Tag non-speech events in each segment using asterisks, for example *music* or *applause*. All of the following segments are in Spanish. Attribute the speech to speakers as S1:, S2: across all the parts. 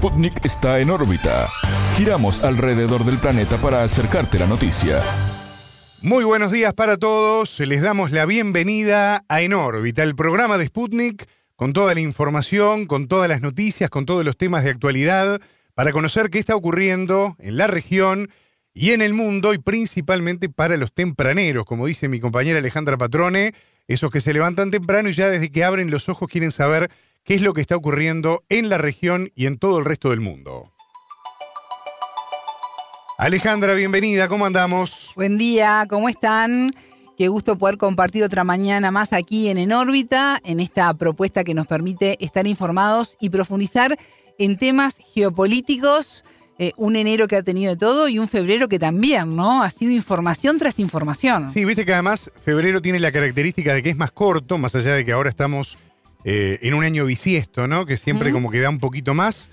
S1: Sputnik está en órbita. Giramos alrededor del planeta para acercarte la noticia.
S2: Muy buenos días para todos. Les damos la bienvenida a En órbita, el programa de Sputnik con toda la información, con todas las noticias, con todos los temas de actualidad, para conocer qué está ocurriendo en la región y en el mundo y principalmente para los tempraneros, como dice mi compañera Alejandra Patrone, esos que se levantan temprano y ya desde que abren los ojos quieren saber qué es lo que está ocurriendo en la región y en todo el resto del mundo. Alejandra, bienvenida, ¿cómo andamos?
S3: Buen día, ¿cómo están? Qué gusto poder compartir otra mañana más aquí en En órbita, en esta propuesta que nos permite estar informados y profundizar en temas geopolíticos. Eh, un enero que ha tenido de todo y un febrero que también, ¿no? Ha sido información tras información.
S2: Sí, viste que además febrero tiene la característica de que es más corto, más allá de que ahora estamos eh, en un año bisiesto, ¿no? Que siempre como que da un poquito más.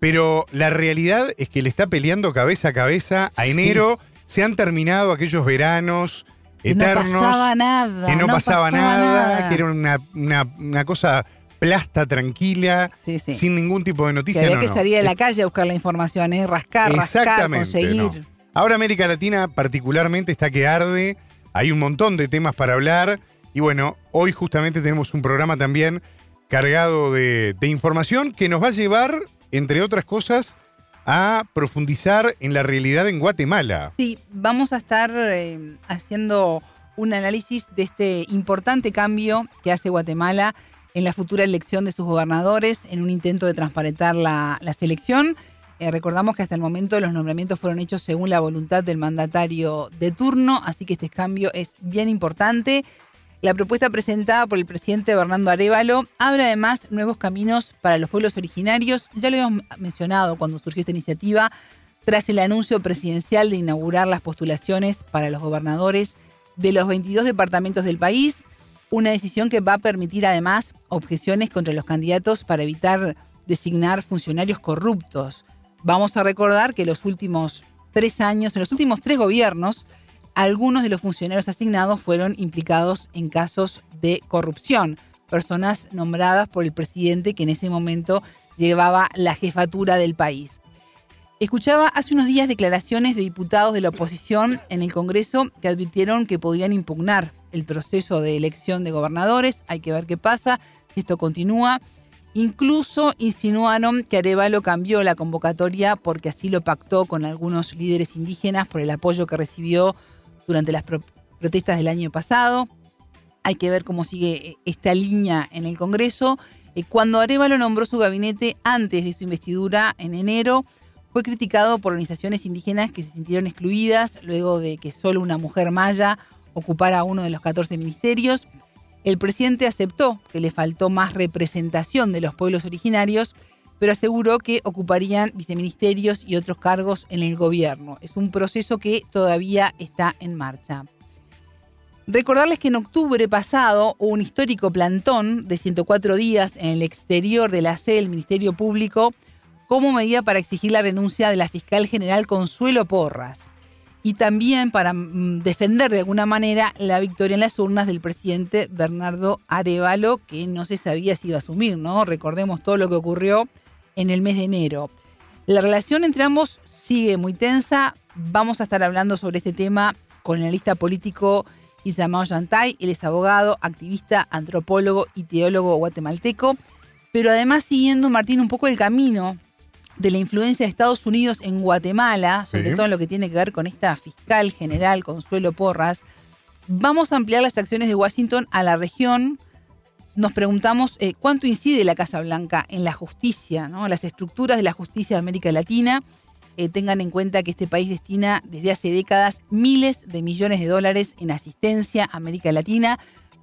S2: Pero la realidad es que le está peleando cabeza a cabeza a enero. Se han terminado aquellos veranos eternos.
S3: No pasaba nada.
S2: Que no, pasaba, nada, que era una, cosa plasta, tranquila, sin ningún tipo de noticia.
S3: Que había que salir a la calle a buscar la información, ¿eh? rascar, rascar, conseguir.
S2: Ahora América Latina particularmente está que arde. Hay un montón de temas para hablar. Y bueno, hoy justamente tenemos un programa también cargado de, información que nos va a llevar, entre otras cosas, a profundizar en la realidad en Guatemala.
S3: Sí, vamos a estar eh, haciendo un análisis de este importante cambio que hace Guatemala en la futura elección de sus gobernadores en un intento de transparentar la, selección. Eh, recordamos que hasta el momento los nombramientos fueron hechos según la voluntad del mandatario de turno, así que este cambio es bien importante. La propuesta presentada por el presidente Bernardo Arevalo abre además nuevos caminos para los pueblos originarios. Ya lo habíamos mencionado cuando surgió esta iniciativa, tras el anuncio presidencial de inaugurar las postulaciones para los gobernadores de los 22 departamentos del país. Una decisión que va a permitir además objeciones contra los candidatos para evitar designar funcionarios corruptos. Vamos a recordar que los últimos tres años, en los últimos tres gobiernos, algunos de los funcionarios asignados fueron implicados en casos de corrupción, personas nombradas por el presidente que en ese momento llevaba la jefatura del país. Escuchaba hace unos días declaraciones de diputados de la oposición en el Congreso que advirtieron que podrían impugnar el proceso de elección de gobernadores. Hay que ver qué pasa, si esto continúa. Incluso insinuaron que Arevalo cambió la convocatoria porque así lo pactó con algunos líderes indígenas por el apoyo que recibió durante las protestas del año pasado. Hay que ver cómo sigue eh, esta línea en el Congreso. Eh, cuando Arevalo nombró su gabinete antes de su investidura en enero, fue criticado por organizaciones indígenas que se sintieron excluidas luego de que solo una mujer maya ocupara uno de los 14 ministerios. El presidente aceptó que le faltó más representación de los pueblos originarios pero aseguró que ocuparían viceministerios y otros cargos en el gobierno. Es un proceso que todavía está en marcha. Recordarles que en octubre pasado hubo un histórico plantón de 104 días en el exterior de la sede del Ministerio Público como medida para exigir la renuncia de la fiscal general Consuelo Porras y también para mm, defender de alguna manera la victoria en las urnas del presidente Bernardo Arevalo, que no se sabía si iba a asumir, ¿no? Recordemos todo lo que ocurrió en el mes de enero. La relación entre ambos sigue muy tensa. Vamos a estar hablando sobre este tema con el analista político Isamao Yantay. Él es abogado, activista, antropólogo y teólogo guatemalteco. Pero además siguiendo, Martín, un poco el camino de la influencia de Estados Unidos en Guatemala, sobre todo en lo que tiene que ver con esta fiscal general Consuelo Porras, vamos a ampliar las acciones de Washington a la región nos preguntamos eh, cuánto incide la Casa Blanca en la justicia, las estructuras de la justicia de América Latina. Eh, tengan en cuenta que este país destina desde hace décadas miles de millones de dólares en asistencia a América Latina,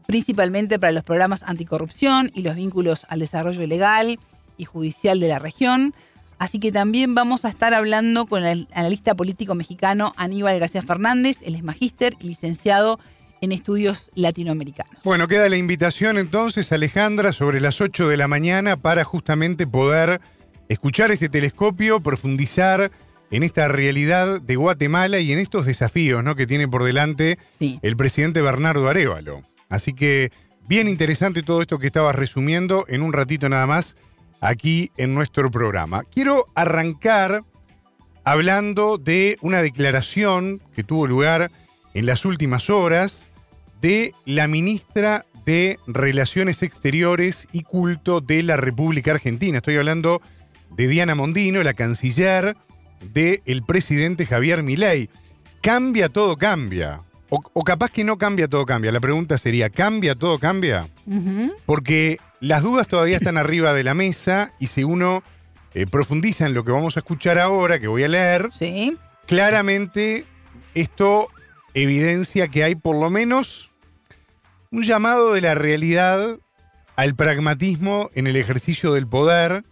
S3: principalmente para los programas anticorrupción y los vínculos al desarrollo legal y judicial de la región. Así que también vamos a estar hablando con el analista político mexicano Aníbal García Fernández, él es magíster y licenciado en estudios latinoamericanos.
S2: Bueno, queda la invitación entonces, Alejandra, sobre las 8 de la mañana para justamente poder escuchar este telescopio, profundizar en esta realidad de Guatemala y en estos desafíos ¿no? que tiene por delante el presidente Bernardo Arevalo. Así que bien interesante todo esto que estabas resumiendo. En un ratito nada más aquí en nuestro programa. Quiero arrancar hablando de una declaración que tuvo lugar en las últimas horas de la ministra de Relaciones Exteriores y Culto de la República Argentina. Estoy hablando de Diana Mondino, la canciller del presidente Javier Milei. ¿Cambia todo cambia? O, capaz que no cambia todo cambia. La pregunta sería, ¿cambia todo cambia? Porque las dudas todavía están *clears throat* arriba de la mesa y si uno eh, profundiza en lo que vamos a escuchar ahora, que voy a leer, claramente esto evidencia que hay por lo menos un llamado de la realidad al pragmatismo en el ejercicio del poder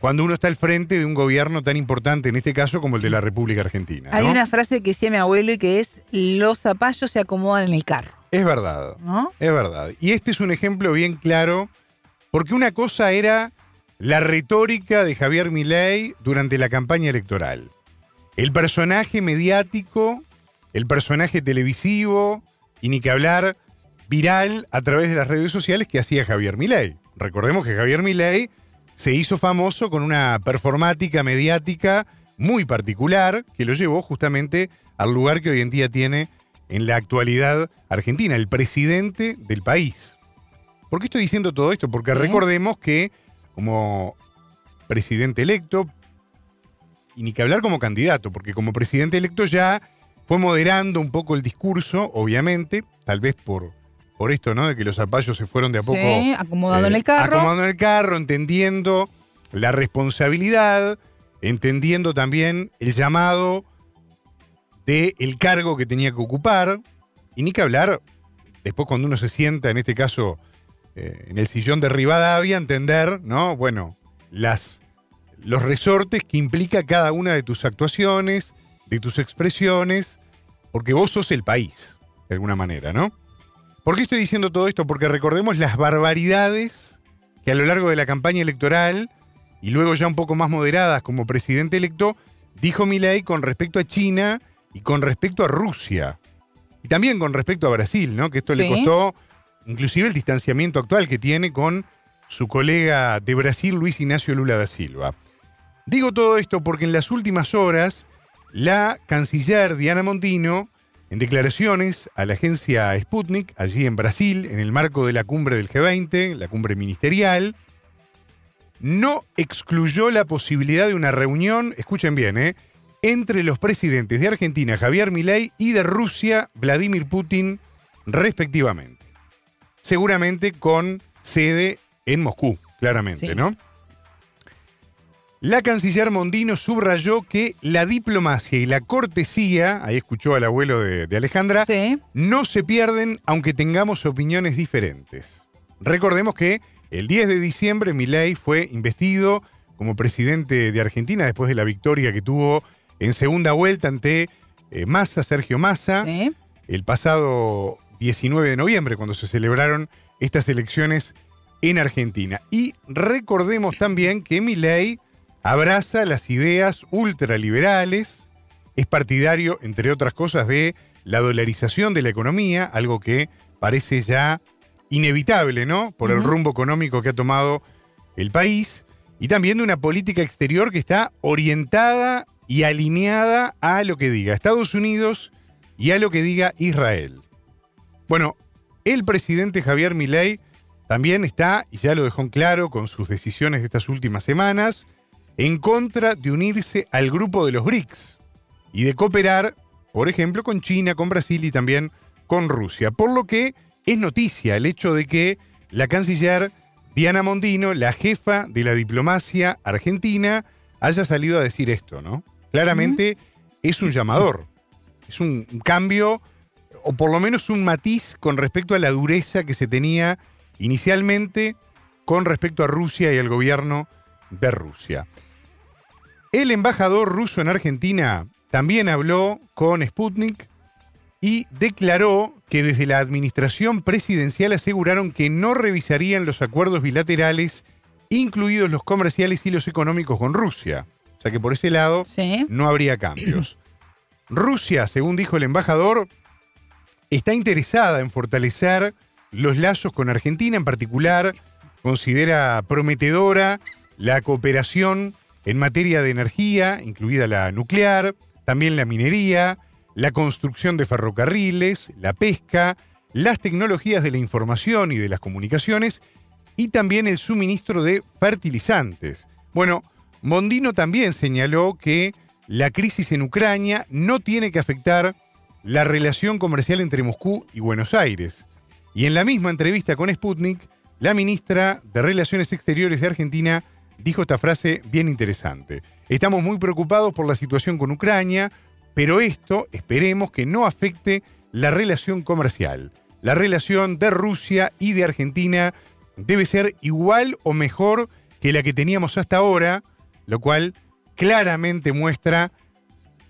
S2: cuando uno está al frente de un gobierno tan importante, en este caso, como el de la República Argentina.
S3: Hay una frase que decía mi abuelo y que es, los zapallos se acomodan en el carro.
S2: Es verdad, ¿No? es verdad. Y este es un ejemplo bien claro, porque una cosa era la retórica de Javier Milei durante la campaña electoral. El personaje mediático, el personaje televisivo, y ni que hablar, viral a través de las redes sociales que hacía Javier Milei. Recordemos que Javier Milei se hizo famoso con una performática mediática muy particular que lo llevó justamente al lugar que hoy en día tiene en la actualidad Argentina, el presidente del país. ¿Por qué estoy diciendo todo esto? Porque recordemos que como presidente electo, y ni que hablar como candidato, porque como presidente electo ya fue moderando un poco el discurso, obviamente, tal vez por por esto, ¿no? De que los zapallos se fueron de a poco.
S3: Sí, acomodando en el carro.
S2: Acomodando en el carro, entendiendo la responsabilidad, entendiendo también el llamado del el cargo que tenía que ocupar. Y ni que hablar, después cuando uno se sienta, en este caso, eh, en el sillón de Rivadavia, entender, ¿no? Bueno, las, los resortes que implica cada una de tus actuaciones, de tus expresiones, porque vos sos el país, de alguna manera, ¿no? ¿Por qué estoy diciendo todo esto? Porque recordemos las barbaridades que a lo largo de la campaña electoral y luego ya un poco más moderadas como presidente electo, dijo Milei con respecto a China y con respecto a Rusia. Y también con respecto a Brasil, ¿no? Que esto le costó inclusive el distanciamiento actual que tiene con su colega de Brasil, Luis Ignacio Lula da Silva. Digo todo esto porque en las últimas horas la canciller Diana Montino en declaraciones a la agencia Sputnik, allí en Brasil, en el marco de la cumbre del G20, la cumbre ministerial, no excluyó la posibilidad de una reunión, escuchen bien, ¿eh? entre los presidentes de Argentina, Javier Milei, y de Rusia, Vladimir Putin, respectivamente. Seguramente con sede en Moscú, claramente, ¿no? La canciller Mondino subrayó que la diplomacia y la cortesía, ahí escuchó al abuelo de, Alejandra, no se pierden aunque tengamos opiniones diferentes. Recordemos que el 10 de diciembre Milei fue investido como presidente de Argentina después de la victoria que tuvo en segunda vuelta ante eh, Massa, Sergio Massa, el pasado 19 de noviembre, cuando se celebraron estas elecciones en Argentina. Y recordemos también que Milei abraza las ideas ultraliberales, es partidario, entre otras cosas, de la dolarización de la economía, algo que parece ya inevitable, ¿no? Por el rumbo económico que ha tomado el país, y también de una política exterior que está orientada y alineada a lo que diga Estados Unidos y a lo que diga Israel. Bueno, el presidente Javier Milei también está, y ya lo dejó en claro con sus decisiones de estas últimas semanas, en contra de unirse al grupo de los BRICS y de cooperar, por ejemplo, con China, con Brasil y también con Rusia. Por lo que es noticia el hecho de que la canciller Diana Mondino, la jefa de la diplomacia argentina, haya salido a decir esto, ¿no? Claramente es un llamador, es un cambio o por lo menos un matiz con respecto a la dureza que se tenía inicialmente con respecto a Rusia y al gobierno de Rusia. El embajador ruso en Argentina también habló con Sputnik y declaró que desde la administración presidencial aseguraron que no revisarían los acuerdos bilaterales, incluidos los comerciales y los económicos con Rusia. O sea que por ese lado no habría cambios. Rusia, según dijo el embajador, está interesada en fortalecer los lazos con Argentina en particular, considera prometedora la cooperación en materia de energía, incluida la nuclear, también la minería, la construcción de ferrocarriles, la pesca, las tecnologías de la información y de las comunicaciones y también el suministro de fertilizantes. Bueno, Mondino también señaló que la crisis en Ucrania no tiene que afectar la relación comercial entre Moscú y Buenos Aires. Y en la misma entrevista con Sputnik, la ministra de Relaciones Exteriores de Argentina dijo esta frase bien interesante. Estamos muy preocupados por la situación con Ucrania, pero esto esperemos que no afecte la relación comercial. La relación de Rusia y de Argentina debe ser igual o mejor que la que teníamos hasta ahora, lo cual claramente muestra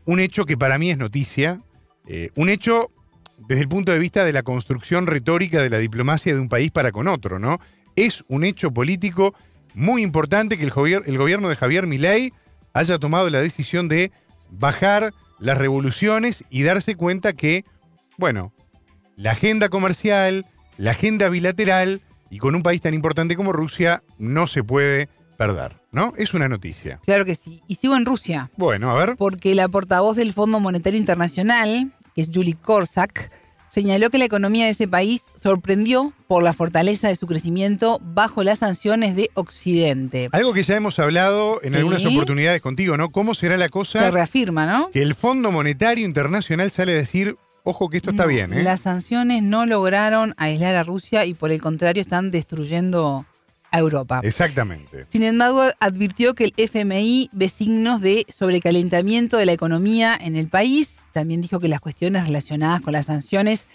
S2: un hecho que para mí es noticia, eh, un hecho desde el punto de vista de la construcción retórica de la diplomacia de un país para con otro, ¿no? Es un hecho político muy importante que el, el gobierno de Javier Milei haya tomado la decisión de bajar las revoluciones y darse cuenta que, bueno, la agenda comercial, la agenda bilateral y con un país tan importante como Rusia no se puede perder, ¿no? Es una noticia.
S3: Claro que sí. Y sigo en Rusia.
S2: Bueno, a ver.
S3: Porque la portavoz del Fondo Monetario Internacional, que es Julie Korsak, señaló que la economía de ese país sorprendió por la fortaleza de su crecimiento bajo las sanciones de Occidente.
S2: Algo que ya hemos hablado en algunas oportunidades contigo, ¿no? ¿Cómo será la cosa?
S3: Se reafirma, ¿no?
S2: Que el Fondo Monetario Internacional sale a decir, ojo que esto está bien, ¿eh?
S3: Las sanciones no lograron aislar a Rusia y por el contrario están destruyendo Europa.
S2: Exactamente.
S3: Sin embargo, advirtió que el FMI ve signos de sobrecalentamiento de la economía en el país. También dijo que las cuestiones relacionadas con las sanciones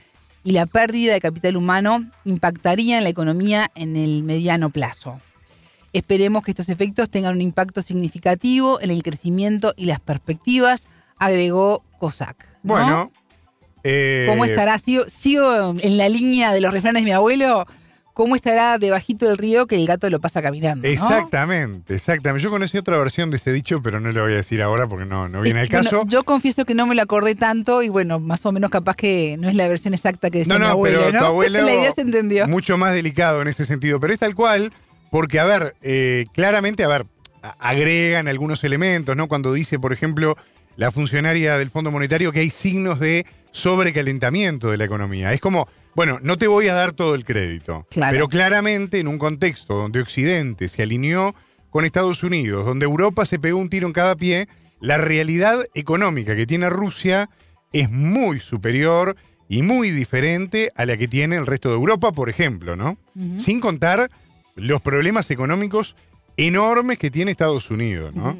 S3: y la pérdida de capital humano impactarían la economía en el mediano plazo. Esperemos que estos efectos tengan un impacto significativo en el crecimiento y las perspectivas, agregó COSAC.
S2: Bueno.
S3: ¿Cómo eh, estará? ¿Sigo, ¿Sigo en la línea de los refranes de mi abuelo? Cómo estará debajito del río que el gato lo pasa caminando.
S2: Exactamente, exactamente. Yo conocí otra versión de ese dicho, pero no lo voy a decir ahora porque no, no viene al caso.
S3: yo confieso que no me lo acordé tanto y bueno, más o menos capaz que no es la versión exacta que decía no, no, mi abuelo, pero Tu *laughs*
S2: abuelo,
S3: la idea se entendió.
S2: Mucho más delicado en ese sentido, pero es tal cual, porque a ver, eh, claramente, a ver, agregan algunos elementos, ¿no? Cuando dice, por ejemplo, la funcionaria del Fondo Monetario que hay signos de sobrecalentamiento de la economía. Es como, bueno, no te voy a dar todo el crédito, pero claramente en un contexto donde Occidente se alineó con Estados Unidos, donde Europa se pegó un tiro en cada pie, la realidad económica que tiene Rusia es muy superior y muy diferente a la que tiene el resto de Europa, por ejemplo, ¿no? Sin contar los problemas económicos enormes que tiene Estados Unidos, ¿no?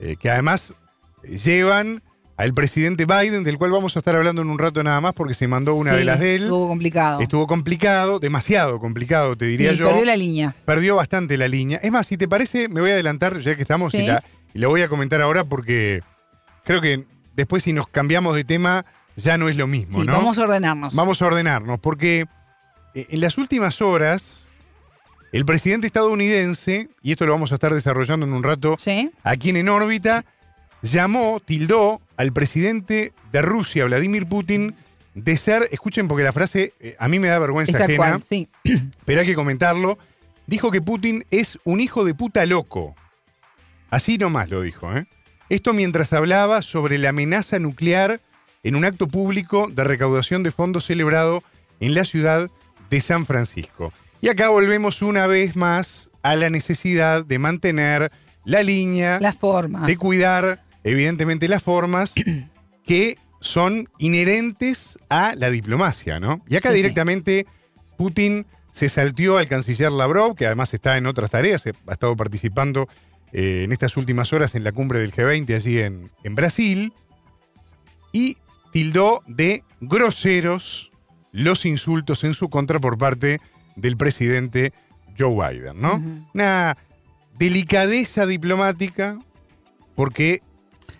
S2: Eh, que además llevan al presidente Biden, del cual vamos a estar hablando en un rato nada más porque se mandó una de las de él.
S3: Estuvo complicado.
S2: Estuvo complicado, demasiado complicado, te diría yo.
S3: Perdió la línea.
S2: Perdió bastante la línea. Es más, si te parece, me voy a adelantar ya que estamos y, la, voy a comentar ahora porque creo que después si nos cambiamos de tema ya no es lo mismo, ¿no?
S3: Vamos a ordenarnos.
S2: Vamos a ordenarnos porque eh, en las últimas horas el presidente estadounidense, y esto lo vamos a estar desarrollando en un rato aquí en órbita, llamó, tildó al presidente de Rusia, Vladimir Putin, de ser, escuchen porque la frase eh, a mí me da vergüenza ajena, *clears throat* pero hay que comentarlo, dijo que Putin es un hijo de puta loco. Así nomás lo dijo. ¿eh? Esto mientras hablaba sobre la amenaza nuclear en un acto público de recaudación de fondos celebrado en la ciudad de San Francisco. Y acá volvemos una vez más a la necesidad de mantener la línea,
S3: la forma,
S2: de cuidar evidentemente las formas *clears throat* que son inherentes a la diplomacia, ¿no? Y acá directamente Putin se saltió al canciller Lavrov, que además está en otras tareas, ha estado participando eh, en estas últimas horas en la cumbre del G20 allí en, en Brasil, y tildó de groseros los insultos en su contra por parte del presidente Joe Biden, ¿no? Una delicadeza diplomática, porque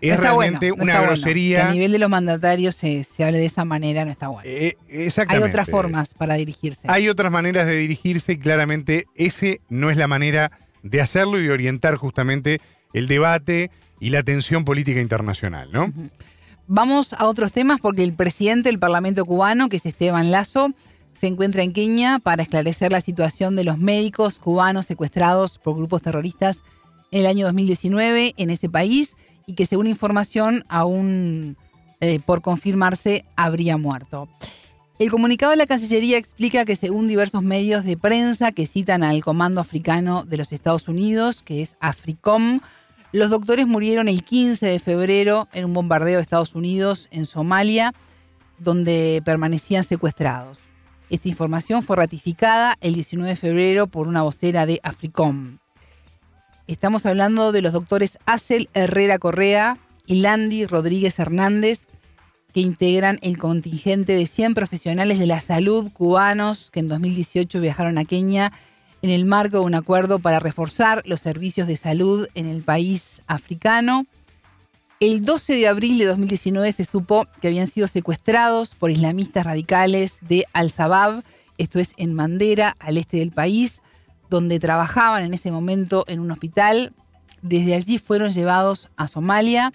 S2: es realmente una grosería.
S3: a nivel de los mandatarios se, hable de esa manera, no está bueno.
S2: Eh, exactamente.
S3: Hay otras formas para dirigirse.
S2: Hay otras maneras de dirigirse y claramente ese no es la manera de hacerlo y de orientar justamente el debate y la tensión política internacional, ¿no?
S3: Vamos a otros temas porque el presidente del Parlamento cubano, que es Esteban Lazo, se encuentra en Kenia para esclarecer la situación de los médicos cubanos secuestrados por grupos terroristas en el año 2019 en ese país y que según información aún eh, por confirmarse habría muerto. El comunicado de la Cancillería explica que según diversos medios de prensa que citan al Comando Africano de los Estados Unidos, que es AFRICOM, los doctores murieron el 15 de febrero en un bombardeo de Estados Unidos en Somalia, donde permanecían secuestrados. Esta información fue ratificada el 19 de febrero por una vocera de AFRICOM. Estamos hablando de los doctores Acel Herrera Correa y Landy Rodríguez Hernández, que integran el contingente de 100 profesionales de la salud cubanos que en 2018 viajaron a Kenia en el marco de un acuerdo para reforzar los servicios de salud en el país africano. El 12 de abril de 2019 se supo que habían sido secuestrados por islamistas radicales de Al-Shabaab, esto es en Mandera, al este del país, donde trabajaban en ese momento en un hospital. Desde allí fueron llevados a Somalia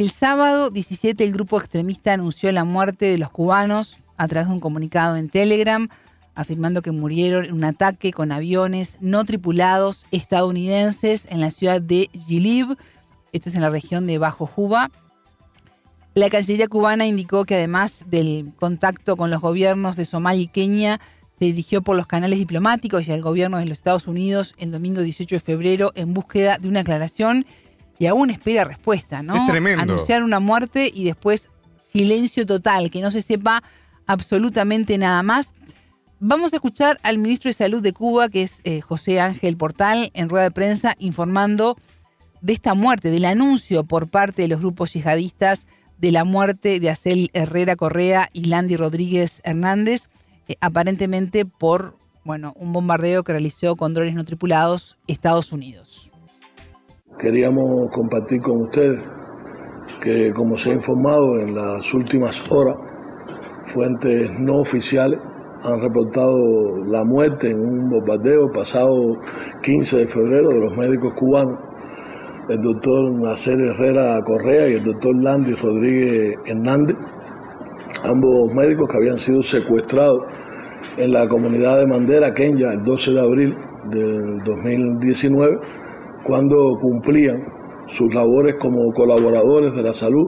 S3: el sábado 17 el grupo extremista anunció la muerte de los cubanos a través de un comunicado en Telegram, afirmando que murieron en un ataque con aviones no tripulados estadounidenses en la ciudad de Gilib, esto es en la región de Bajo Juba. La Cancillería cubana indicó que además del contacto con los gobiernos de Somalia y Kenia, se dirigió por los canales diplomáticos y al gobierno de los Estados Unidos el domingo 18 de febrero en búsqueda de una aclaración y aún espera respuesta, ¿no?
S2: Es tremendo.
S3: Anunciar una muerte y después silencio total, que no se sepa absolutamente nada más. Vamos a escuchar al ministro de Salud de Cuba, que es eh, José Ángel Portal, en rueda de prensa, informando de esta muerte, del anuncio por parte de los grupos yihadistas de la muerte de Acel Herrera Correa y Landy Rodríguez Hernández, eh, aparentemente por bueno, un bombardeo que realizó con drones no tripulados Estados Unidos.
S4: Queríamos compartir con ustedes que, como se ha informado en las últimas horas, fuentes no oficiales han reportado la muerte en un bombardeo pasado 15 de febrero de los médicos cubanos, el doctor Nacer Herrera Correa y el doctor Landy Rodríguez Hernández, ambos médicos que habían sido secuestrados en la comunidad de Mandera, Kenya, el 12 de abril del 2019 cuando cumplían sus labores como colaboradores de la salud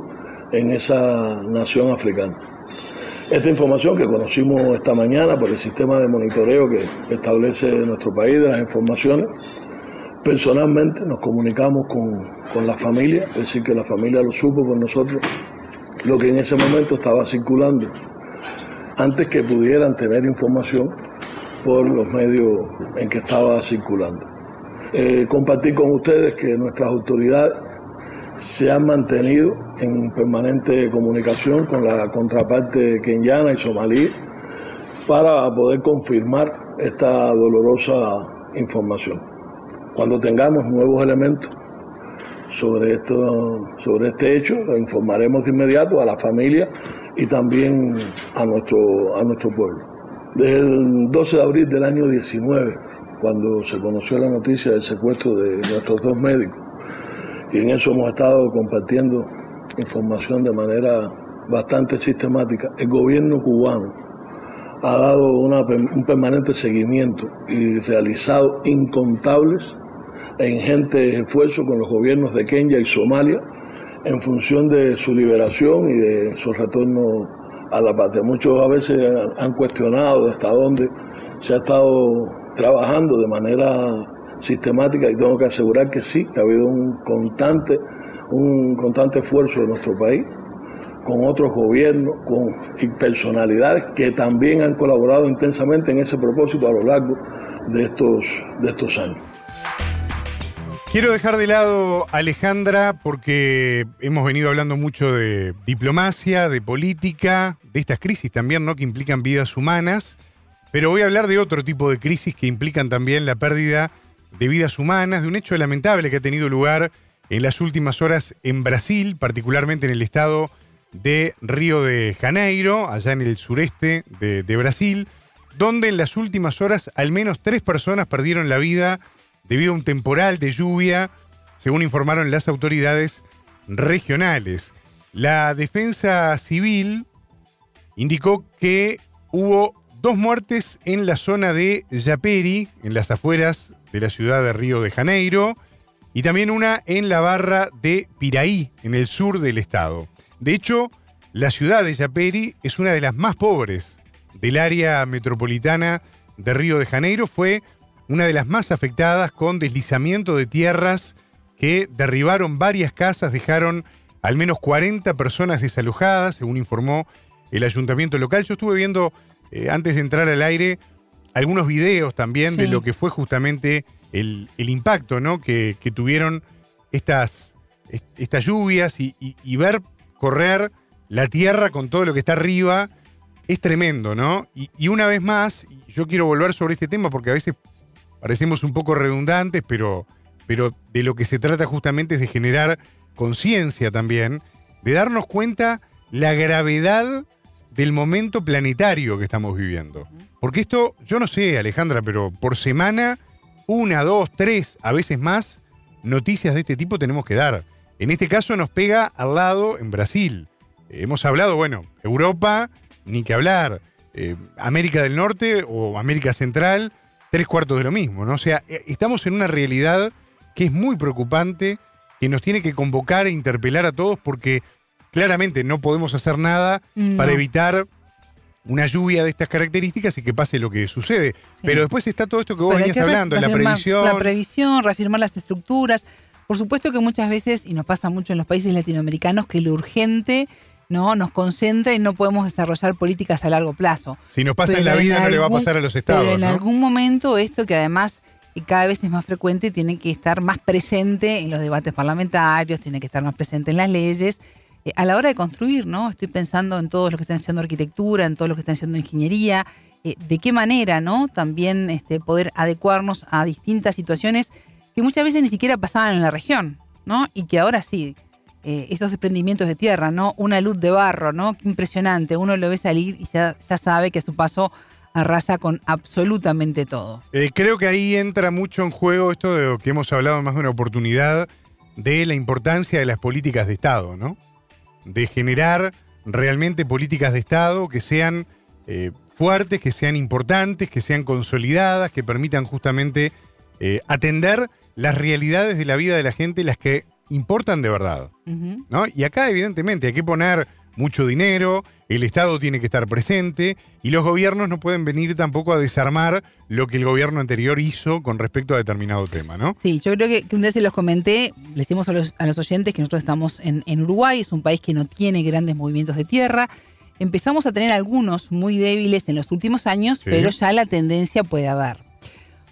S4: en esa nación africana. Esta información que conocimos esta mañana por el sistema de monitoreo que establece nuestro país de las informaciones, personalmente nos comunicamos con, la familia, es decir, que la familia lo supo con nosotros, lo que en ese momento estaba circulando, antes que pudieran tener información por los medios en que estaba circulando. Eh, compartir con ustedes que nuestras autoridades se han mantenido en permanente comunicación con la contraparte kenyana y somalí para poder confirmar esta dolorosa información. Cuando tengamos nuevos elementos sobre, esto, sobre este hecho, informaremos de inmediato a la familia y también a nuestro, a nuestro pueblo. Desde el 12 de abril del año 19 cuando se conoció la noticia del secuestro de nuestros dos médicos. Y en eso hemos estado compartiendo información de manera bastante sistemática. El gobierno cubano ha dado un permanente seguimiento y realizado incontables e ingentes esfuerzos con los gobiernos de Kenia y Somalia en función de su liberación y de su retorno a la patria. Muchos a veces han cuestionado hasta dónde se ha estado trabajando de manera sistemática y tengo que asegurar que sí, que ha habido un constante, un constante esfuerzo de nuestro país con otros gobiernos con, y personalidades que también han colaborado intensamente en ese propósito a lo largo de estos, de estos años.
S2: Quiero dejar de lado a Alejandra porque hemos venido hablando mucho de diplomacia, de política, de estas crisis también, ¿no? Que implican vidas humanas. Pero voy a hablar de otro tipo de crisis que implican también la pérdida de vidas humanas, de un hecho lamentable que ha tenido lugar en las últimas horas en Brasil, particularmente en el estado de Río de Janeiro, allá en el sureste de, Brasil, donde en las últimas horas al menos tres personas perdieron la vida debido a un temporal de lluvia, según informaron las autoridades regionales. La defensa civil indicó que hubo Dos muertes en la zona de Yaperi, en las afueras de la ciudad de Río de Janeiro, y también una en la barra de Piraí, en el sur del estado. De hecho, la ciudad de Yaperi es una de las más pobres del área metropolitana de Río de Janeiro. Fue una de las más afectadas con deslizamiento de tierras que derribaron varias casas, dejaron al menos 40 personas desalojadas, según informó el ayuntamiento local. Yo estuve viendo, eh, antes de entrar al aire, algunos videos también de lo que fue justamente el, el impacto ¿no? que, que tuvieron estas, est- estas lluvias y, y- y ver correr la tierra con todo lo que está arriba es tremendo, ¿no? Y, y una vez más, yo quiero volver sobre este tema porque a veces parecemos un poco redundantes, pero, pero de lo que se trata justamente es de generar conciencia también, de darnos cuenta la gravedad del momento planetario que estamos viviendo. Porque esto, yo no sé, Alejandra, pero por semana, una, dos, tres, a veces más, noticias de este tipo tenemos que dar. En este caso nos pega al lado en Brasil. Eh, hemos hablado, bueno, Europa, ni que hablar. Eh, América del Norte o América Central, tres cuartos de lo mismo, ¿no? O sea, eh, estamos en una realidad que es muy preocupante, que nos tiene que convocar e interpelar a todos porque claramente no podemos hacer nada para
S3: No.
S2: evitar una lluvia de estas características y que pase lo que sucede. Pero después está todo esto que vos
S3: Pero
S2: venías hablando, la previsión.
S3: La previsión, reafirmar las estructuras. Por supuesto que muchas veces, y nos pasa mucho en los países latinoamericanos, que lo urgente ¿no? nos concentra y no podemos desarrollar políticas a largo plazo.
S2: si nos pasa en la vida, no le va a pasar a los estados.
S3: Pero en
S2: ¿no?
S3: algún momento esto que además cada vez es más frecuente tiene que estar más presente en los debates parlamentarios, tiene que estar más presente en las leyes. Eh, a la hora de construir, ¿no? Estoy pensando en todos los que están haciendo arquitectura, en todos los que están haciendo ingeniería, eh, de qué manera, ¿no? También este, poder adecuarnos a distintas situaciones que muchas veces ni siquiera pasaban en la región, ¿no? Y que ahora sí, eh, esos desprendimientos de tierra, ¿no? Una luz de barro, ¿no? Impresionante. Uno lo ve salir y ya, ya sabe que a su paso arrasa con absolutamente todo.
S2: Eh, creo que ahí entra mucho en juego esto de lo que hemos hablado más de una oportunidad, de la importancia de las políticas de Estado, ¿no? De generar realmente políticas de Estado que sean eh, fuertes, que sean importantes, que sean consolidadas, que permitan justamente atender las realidades de la vida de la gente, las que importan de verdad. ¿no? Y acá, evidentemente, hay que poner mucho dinero, el Estado tiene que estar presente y los gobiernos no pueden venir tampoco a desarmar lo que el gobierno anterior hizo con respecto a determinado tema, ¿no?
S3: Sí, yo creo que, que un día se los comenté, le decimos a los, a los oyentes que nosotros estamos en, en Uruguay, es un país que no tiene grandes movimientos de tierra. Empezamos a tener algunos muy débiles en los últimos años,
S2: Sí.
S3: pero ya la tendencia puede haber.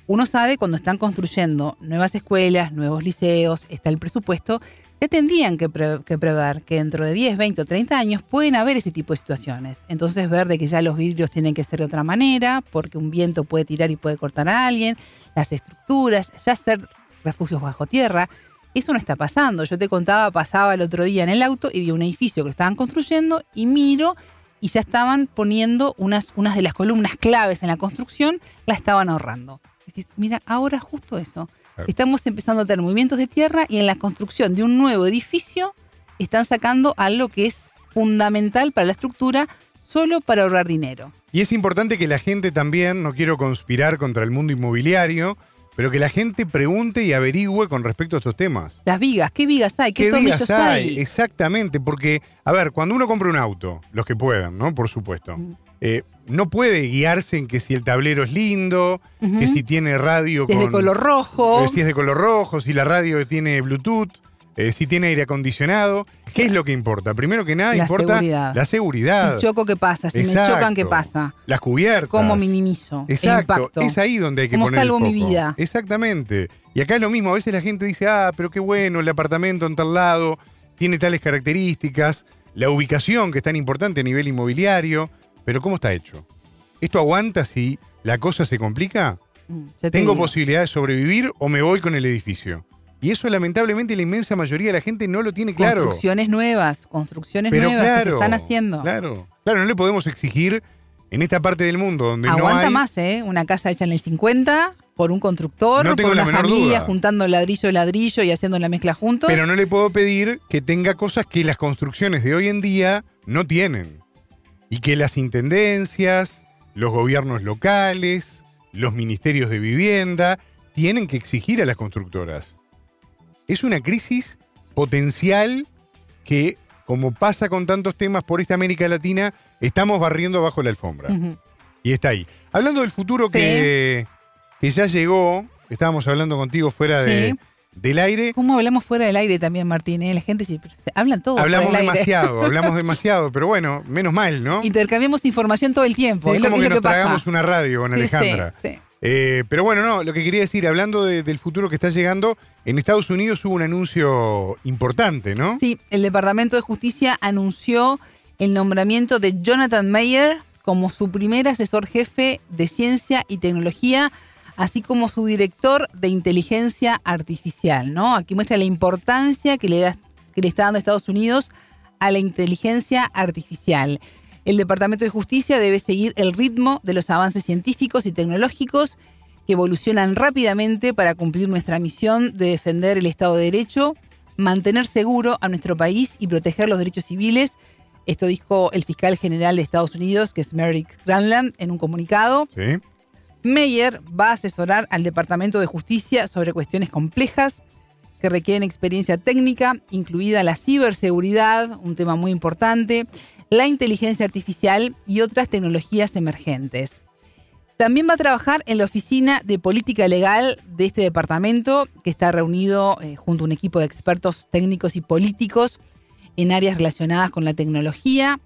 S3: Uno sabe cuando están construyendo nuevas escuelas, nuevos liceos, está el presupuesto, ya tendrían que, que prever que dentro de 10, 20 o 30 años pueden haber ese tipo de situaciones. Entonces ver de que ya los vidrios tienen que ser de otra manera, porque un viento puede tirar y puede cortar a alguien, las estructuras, ya hacer refugios bajo tierra. Eso no está pasando. Yo te contaba, pasaba el otro día en el auto y vi un edificio que estaban construyendo y miro y ya estaban poniendo unas, unas de las columnas claves en la construcción, la estaban ahorrando. Mira, ahora justo eso.
S2: Claro.
S3: Estamos empezando a tener movimientos de tierra y en la construcción de un nuevo edificio están sacando algo que es fundamental para la estructura solo para ahorrar dinero.
S2: Y es importante que la gente también, no quiero conspirar contra el mundo inmobiliario, pero que la gente pregunte y averigüe con respecto a estos temas.
S3: Las vigas, ¿qué vigas hay? ¿Qué,
S2: ¿Qué
S3: hay?
S2: hay? Exactamente, porque, a ver, cuando uno compra un auto, los que puedan, ¿no? Por supuesto,
S3: Mm.
S2: eh, no puede guiarse en que si el tablero es lindo, que si tiene radio
S3: Si es de color rojo.
S2: eh, si es de color rojo, si la radio tiene Bluetooth, eh, si tiene aire acondicionado. ¿Qué es lo que importa? Primero que nada,
S3: La
S2: importa
S3: seguridad.
S2: la seguridad.
S3: Si choco, ¿qué pasa? Si
S2: Exacto.
S3: me chocan, ¿qué pasa?
S2: Las cubiertas.
S3: ¿Cómo minimizo el
S2: Exacto,
S3: impacto?
S2: es ahí donde hay que
S3: ¿Cómo
S2: poner el
S3: salvo mi
S2: foco.
S3: vida?
S2: Exactamente. Y acá es lo mismo, a veces la gente dice, ah, pero qué bueno, el apartamento en tal lado tiene tales características, la ubicación que es tan importante a nivel inmobiliario, pero ¿cómo está hecho? ¿Esto aguanta si la cosa se complica?
S3: Mm, te
S2: ¿Tengo
S3: digo.
S2: posibilidad de sobrevivir o me voy con el edificio? Y eso lamentablemente la inmensa mayoría de la gente no lo tiene claro.
S3: Construcciones nuevas, construcciones
S2: Pero
S3: nuevas que se están haciendo.
S2: Claro, claro, no le podemos exigir en esta parte del mundo donde no
S3: Aguanta
S2: hay
S3: más, ¿eh? Una casa hecha en el 50 por un constructor,
S2: No
S3: por una familia
S2: duda.
S3: juntando ladrillo y ladrillo y haciendo la mezcla juntos.
S2: Pero no le puedo pedir que tenga cosas que las construcciones de hoy en día no tienen. Y que las intendencias, los gobiernos locales, los ministerios de vivienda, tienen que exigir a las constructoras. es una crisis potencial que, como pasa con tantos temas por esta América Latina, estamos barriendo bajo la alfombra. Y está ahí. Hablando del futuro
S3: Sí.
S2: que, que ya llegó, estábamos hablando contigo fuera de-
S3: Sí.
S2: Del aire.
S3: ¿Cómo hablamos fuera del aire también, Martín? eh? La gente se- hablan todo.
S2: Hablamos
S3: fuera del aire.
S2: demasiado, *laughs* hablamos demasiado, pero bueno, menos mal, ¿no?
S3: Intercambiamos información todo el tiempo.
S2: es como que nos
S3: pasa.
S2: tragamos una radio con
S3: Sí,
S2: Alejandra.
S3: sí.
S2: Eh, pero bueno, no, lo que quería decir, hablando de- del futuro que está llegando, en Estados Unidos hubo un anuncio importante, ¿no?
S3: Sí, el Departamento de Justicia anunció el nombramiento de Jonathan Mayer como su primer asesor jefe de ciencia y tecnología, así como su director de inteligencia artificial, ¿no? Aquí muestra la importancia que le, da- que le está dando Estados Unidos a la inteligencia artificial. El Departamento de Justicia debe seguir el ritmo de los avances científicos y tecnológicos que evolucionan rápidamente para cumplir nuestra misión de defender el Estado de Derecho, mantener seguro a nuestro país y proteger los derechos civiles. Esto dijo el fiscal general de Estados Unidos, que es Merrick Granland, en un comunicado.
S2: Sí.
S3: Meyer va a asesorar al Departamento de Justicia sobre cuestiones complejas que requieren experiencia técnica, incluida la ciberseguridad, un tema muy importante, la inteligencia artificial y otras tecnologías emergentes. También va a trabajar en la oficina de política legal de este departamento, que está reunido eh, junto a un equipo de expertos técnicos y políticos en áreas relacionadas con la tecnología.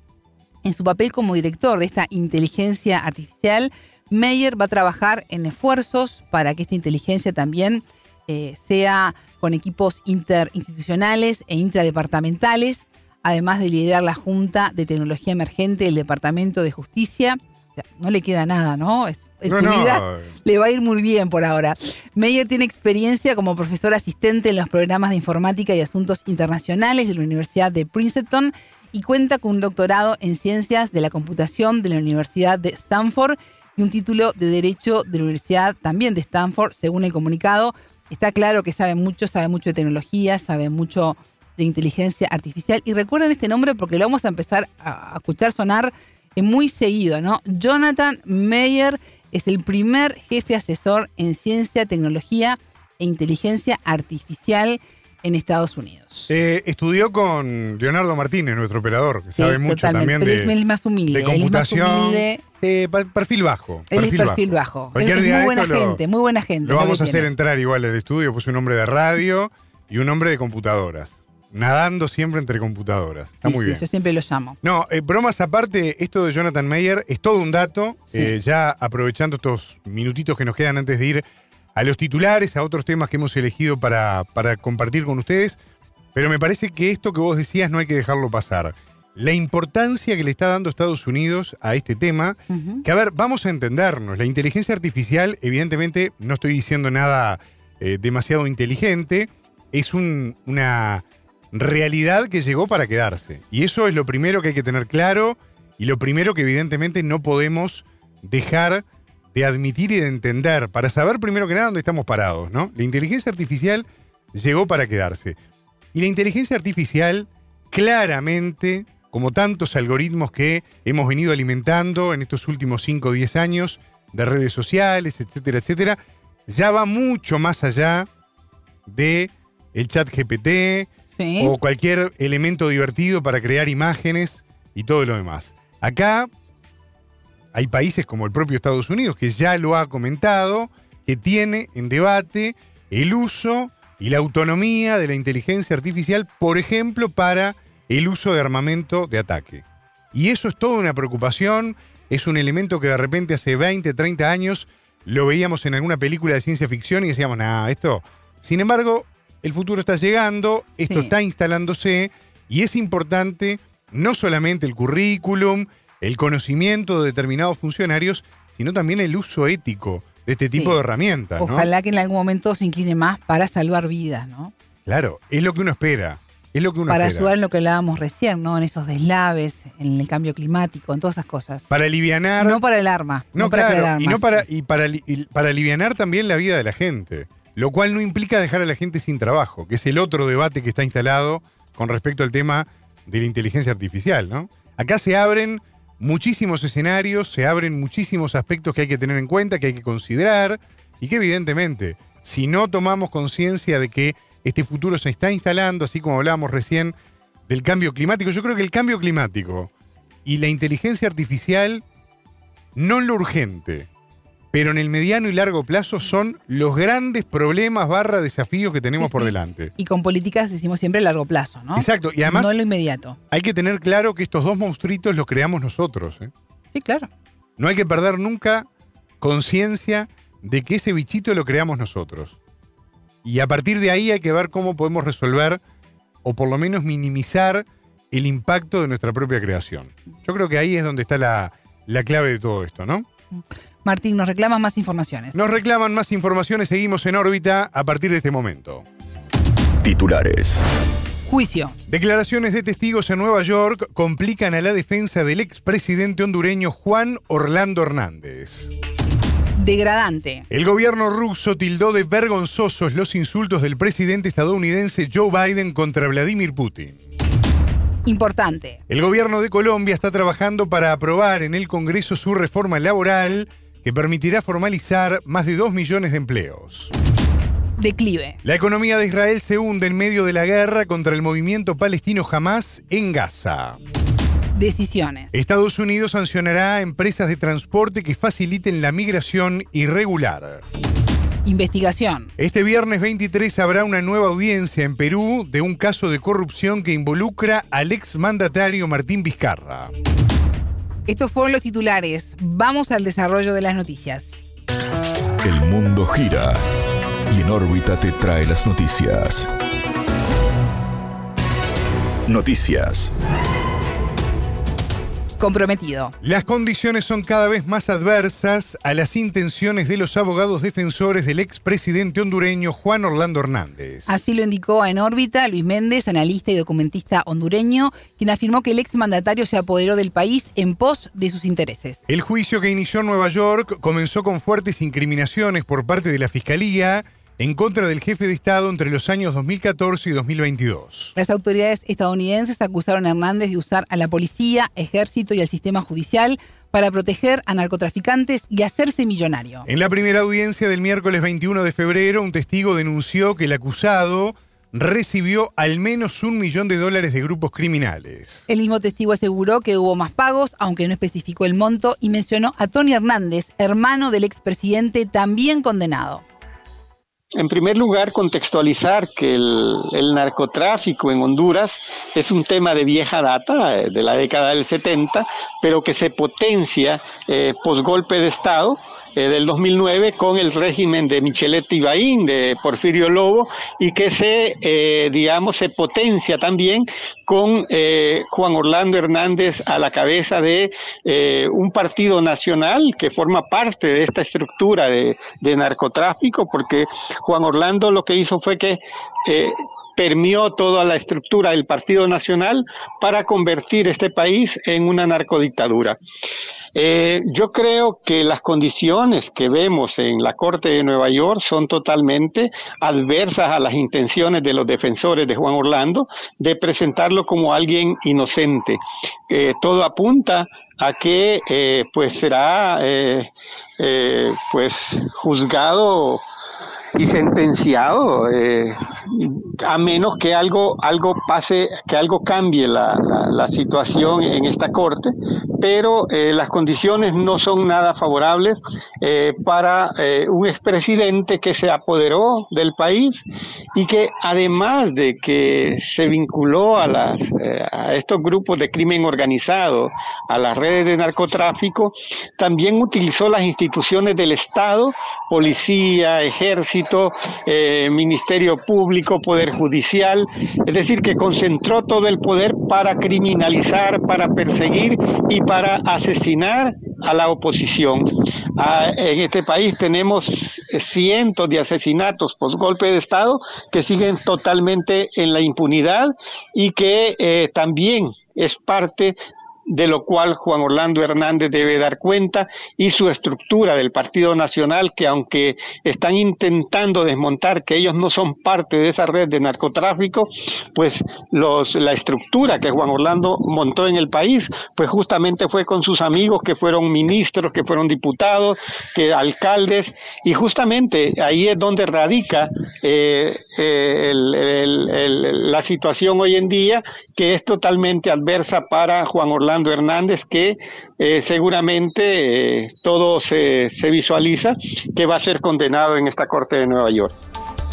S3: En su papel como director de esta inteligencia artificial, Meyer va a trabajar en esfuerzos para que esta inteligencia también eh, sea con equipos interinstitucionales e intradepartamentales, además de liderar la Junta de Tecnología Emergente del Departamento de Justicia. O sea, no le queda nada, ¿no? Es, en
S2: No,
S3: su
S2: no,
S3: vida le va a ir muy bien por ahora. Meyer tiene experiencia como profesor asistente en los programas de informática y asuntos internacionales de la Universidad de Princeton y cuenta con un doctorado en ciencias de la computación de la Universidad de Stanford un título de Derecho de la Universidad también de Stanford, según el comunicado. Está claro que sabe mucho, sabe mucho de tecnología, sabe mucho de inteligencia artificial. Y recuerden este nombre porque lo vamos a empezar a a escuchar sonar eh, muy seguido, ¿no? Jonathan Meyer es el primer jefe asesor en ciencia, tecnología e inteligencia artificial en Estados Unidos.
S2: Eh, estudió con Leonardo Martínez, nuestro operador, que
S3: Sí,
S2: sabe mucho
S3: totalmente,
S2: también
S3: pero
S2: de,
S3: es más humilde.
S2: de
S3: él es más
S2: computación.
S3: humilde,
S2: Eh, perfil bajo.
S3: él es perfil bajo. Es
S2: día
S3: muy buena
S2: esto lo-
S3: gente, muy buena gente.
S2: Lo vamos a hacer entrar igual al estudio, pues un hombre de radio y un hombre de computadoras. Nadando siempre entre computadoras. Está
S3: Sí,
S2: muy
S3: sí,
S2: bien.
S3: Yo siempre lo llamo.
S2: No, eh, bromas aparte, esto de Jonathan Mayer es todo un dato. Ya aprovechando estos minutitos que nos quedan antes de ir a los titulares, a otros temas que hemos elegido para, para compartir con ustedes. Pero me parece que esto que vos decías no hay que dejarlo pasar. La importancia que le está dando Estados Unidos a este tema, que a ver, vamos a entendernos. La inteligencia artificial, evidentemente, no estoy diciendo nada eh, demasiado inteligente, es un- una realidad que llegó para quedarse. Y eso es lo primero que hay que tener claro y lo primero que evidentemente no podemos dejar de admitir y de entender para saber primero que nada dónde estamos parados, ¿no? La inteligencia artificial llegó para quedarse. Y la inteligencia artificial claramente, como tantos algoritmos que hemos venido alimentando en estos últimos 5 o 10 años de redes sociales, etcétera, etcétera, ya va mucho más allá de el chat GPT,
S3: Sí.
S2: o cualquier elemento divertido para crear imágenes y todo lo demás. Acá hay países como el propio Estados Unidos que ya lo ha comentado, que tiene en debate el uso y la autonomía de la inteligencia artificial, por ejemplo, para el uso de armamento de ataque. Y eso es toda una preocupación, es un elemento que de repente hace 20, 30 años lo veíamos en alguna película de ciencia ficción y decíamos, nada, esto... Sin embargo, el futuro está llegando, esto
S3: Sí.
S2: está instalándose y es importante no solamente el currículum, el conocimiento de determinados funcionarios, sino también el uso ético de este tipo
S3: Sí.
S2: de herramientas. ¿no?
S3: Ojalá que en algún momento se incline más para salvar vidas, ¿no?
S2: Claro, es lo que uno espera. Es lo que uno
S3: Para
S2: espera.
S3: ayudar en lo que hablábamos recién, ¿no? En esos deslaves, en el cambio climático, en todas esas cosas.
S2: Para alivianar.
S3: No para el arma.
S2: No,
S3: No, para
S2: claro,
S3: crear
S2: y no para, y para, y para alivianar también la vida de la gente. Lo cual no implica dejar a la gente sin trabajo, que es el otro debate que está instalado con respecto al tema de la inteligencia artificial, ¿no? Acá se abren muchísimos escenarios, se abren muchísimos aspectos que hay que tener en cuenta, que hay que considerar, y que evidentemente, si no tomamos conciencia de que este futuro se está instalando, así como hablábamos recién del cambio climático. Yo creo que el cambio climático y la inteligencia artificial, no en lo urgente, pero en el mediano y largo plazo son los grandes problemas barra desafíos que tenemos
S3: Sí,
S2: por
S3: sí.
S2: delante.
S3: Y con políticas decimos siempre a largo plazo, ¿no?
S2: Exacto, y además
S3: No en lo inmediato.
S2: hay que tener claro que estos dos monstruitos los creamos nosotros. ¿eh?
S3: Sí, claro.
S2: No hay que perder nunca conciencia de que ese bichito lo creamos nosotros. Y a partir de ahí hay que ver cómo podemos resolver o por lo menos minimizar el impacto de nuestra propia creación. Yo creo que ahí es donde está la, la clave de todo esto, ¿no?
S3: Martín, nos reclaman más informaciones.
S2: Nos reclaman más informaciones, seguimos en órbita a partir de este momento.
S1: Titulares.
S3: Juicio.
S2: Declaraciones de testigos en Nueva York complican a la defensa del expresidente hondureño Juan Orlando Hernández.
S3: Degradante.
S2: El gobierno ruso tildó de vergonzosos los insultos del presidente estadounidense Joe Biden contra Vladimir Putin.
S3: Importante.
S2: El gobierno de Colombia está trabajando para aprobar en el Congreso su reforma laboral que permitirá formalizar más de 2 millones de empleos.
S3: Declive.
S2: La economía de Israel se hunde en medio de la guerra contra el movimiento palestino Hamas en Gaza.
S3: Decisiones.
S2: Estados Unidos sancionará a empresas de transporte que faciliten la migración irregular.
S3: Investigación.
S2: Este viernes 23 habrá una nueva audiencia en Perú de un caso de corrupción que involucra al exmandatario Martín Vizcarra.
S3: Estos fueron los titulares. Vamos al desarrollo de las noticias.
S1: El mundo gira y en órbita te trae las noticias. Noticias.
S3: Comprometido.
S2: Las condiciones son cada vez más adversas a las intenciones de los abogados defensores del expresidente hondureño Juan Orlando Hernández.
S3: Así lo indicó en órbita Luis Méndez, analista y documentista hondureño, quien afirmó que el exmandatario se apoderó del país en pos de sus intereses.
S2: El juicio que inició en Nueva York comenzó con fuertes incriminaciones por parte de la Fiscalía en contra del jefe de Estado entre los años 2014 y 2022.
S3: Las autoridades estadounidenses acusaron a Hernández de usar a la policía, ejército y al sistema judicial para proteger a narcotraficantes y hacerse millonario.
S2: En la primera audiencia del miércoles 21 de febrero, un testigo denunció que el acusado recibió al menos un millón de dólares de grupos criminales.
S3: El mismo testigo aseguró que hubo más pagos, aunque no especificó el monto, y mencionó a Tony Hernández, hermano del expresidente también condenado.
S5: En primer lugar, contextualizar que el, el, narcotráfico en Honduras es un tema de vieja data, eh, de la década del 70, pero que se potencia eh, posgolpe de Estado eh, del 2009 con el régimen de Michelet Ibaín, de Porfirio Lobo, y que se, eh, digamos, se potencia también con eh, Juan Orlando Hernández a la cabeza de un partido nacional que forma parte de esta estructura de, de narcotráfico, porque Juan Orlando lo que hizo fue que eh, permeó toda la estructura del Partido Nacional para convertir este país en una narcodictadura. Eh, yo creo que las condiciones que vemos en la Corte de Nueva York son totalmente adversas a las intenciones de los defensores de Juan Orlando de presentarlo como alguien inocente. Eh, todo apunta a que eh, pues será eh, pues juzgado y sentenciado eh, a menos que algo algo pase que algo cambie la, la, situación en esta corte pero eh, las condiciones no son nada favorables eh, para un expresidente que se apoderó del país y que además de que se vinculó a las a estos grupos de crimen organizado a las redes de narcotráfico también utilizó las instituciones del estado policía ejército eh, Ministerio Público, Poder Judicial, es decir, que concentró todo el poder para criminalizar, para perseguir y para asesinar a la oposición. Ah, en este país tenemos cientos de asesinatos por golpe de Estado que siguen totalmente en la impunidad y que eh, también es parte de lo cual Juan Orlando Hernández debe dar cuenta, y su estructura del Partido Nacional, que aunque están intentando desmontar que ellos no son parte de esa red de narcotráfico, pues los, la estructura que Juan Orlando montó en el país, pues justamente fue con sus amigos que fueron ministros, que fueron diputados, que alcaldes, y justamente ahí es donde radica eh, eh, la situación hoy en día, que es totalmente adversa para Juan Orlando Hernández, que eh, seguramente todo se, se visualiza que va a ser condenado en esta Corte de Nueva York.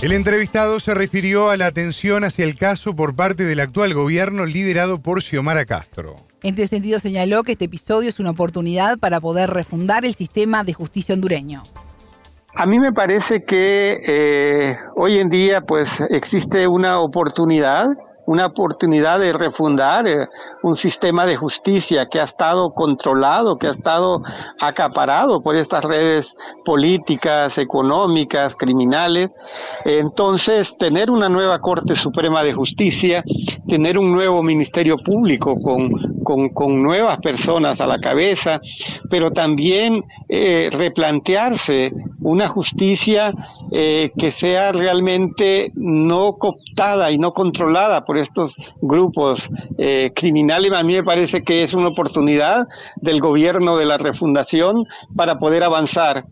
S2: El entrevistado se refirió a la atención hacia el caso por parte del actual gobierno liderado por Xiomara Castro.
S3: En este sentido señaló que este episodio es una oportunidad para poder refundar el sistema de justicia hondureño.
S5: A mí me parece que eh, hoy en día pues existe una oportunidad una oportunidad de refundar eh, un sistema de justicia que ha estado controlado, que ha estado acaparado por estas redes políticas, económicas, criminales. Entonces, tener una nueva Corte Suprema de Justicia, tener un nuevo Ministerio Público con, con, nuevas personas a la cabeza, pero también eh, replantearse una justicia eh, que sea realmente no cooptada y no controlada por estos grupos eh, criminales. A mí me parece que es una oportunidad del gobierno de la refundación para poder avanzar.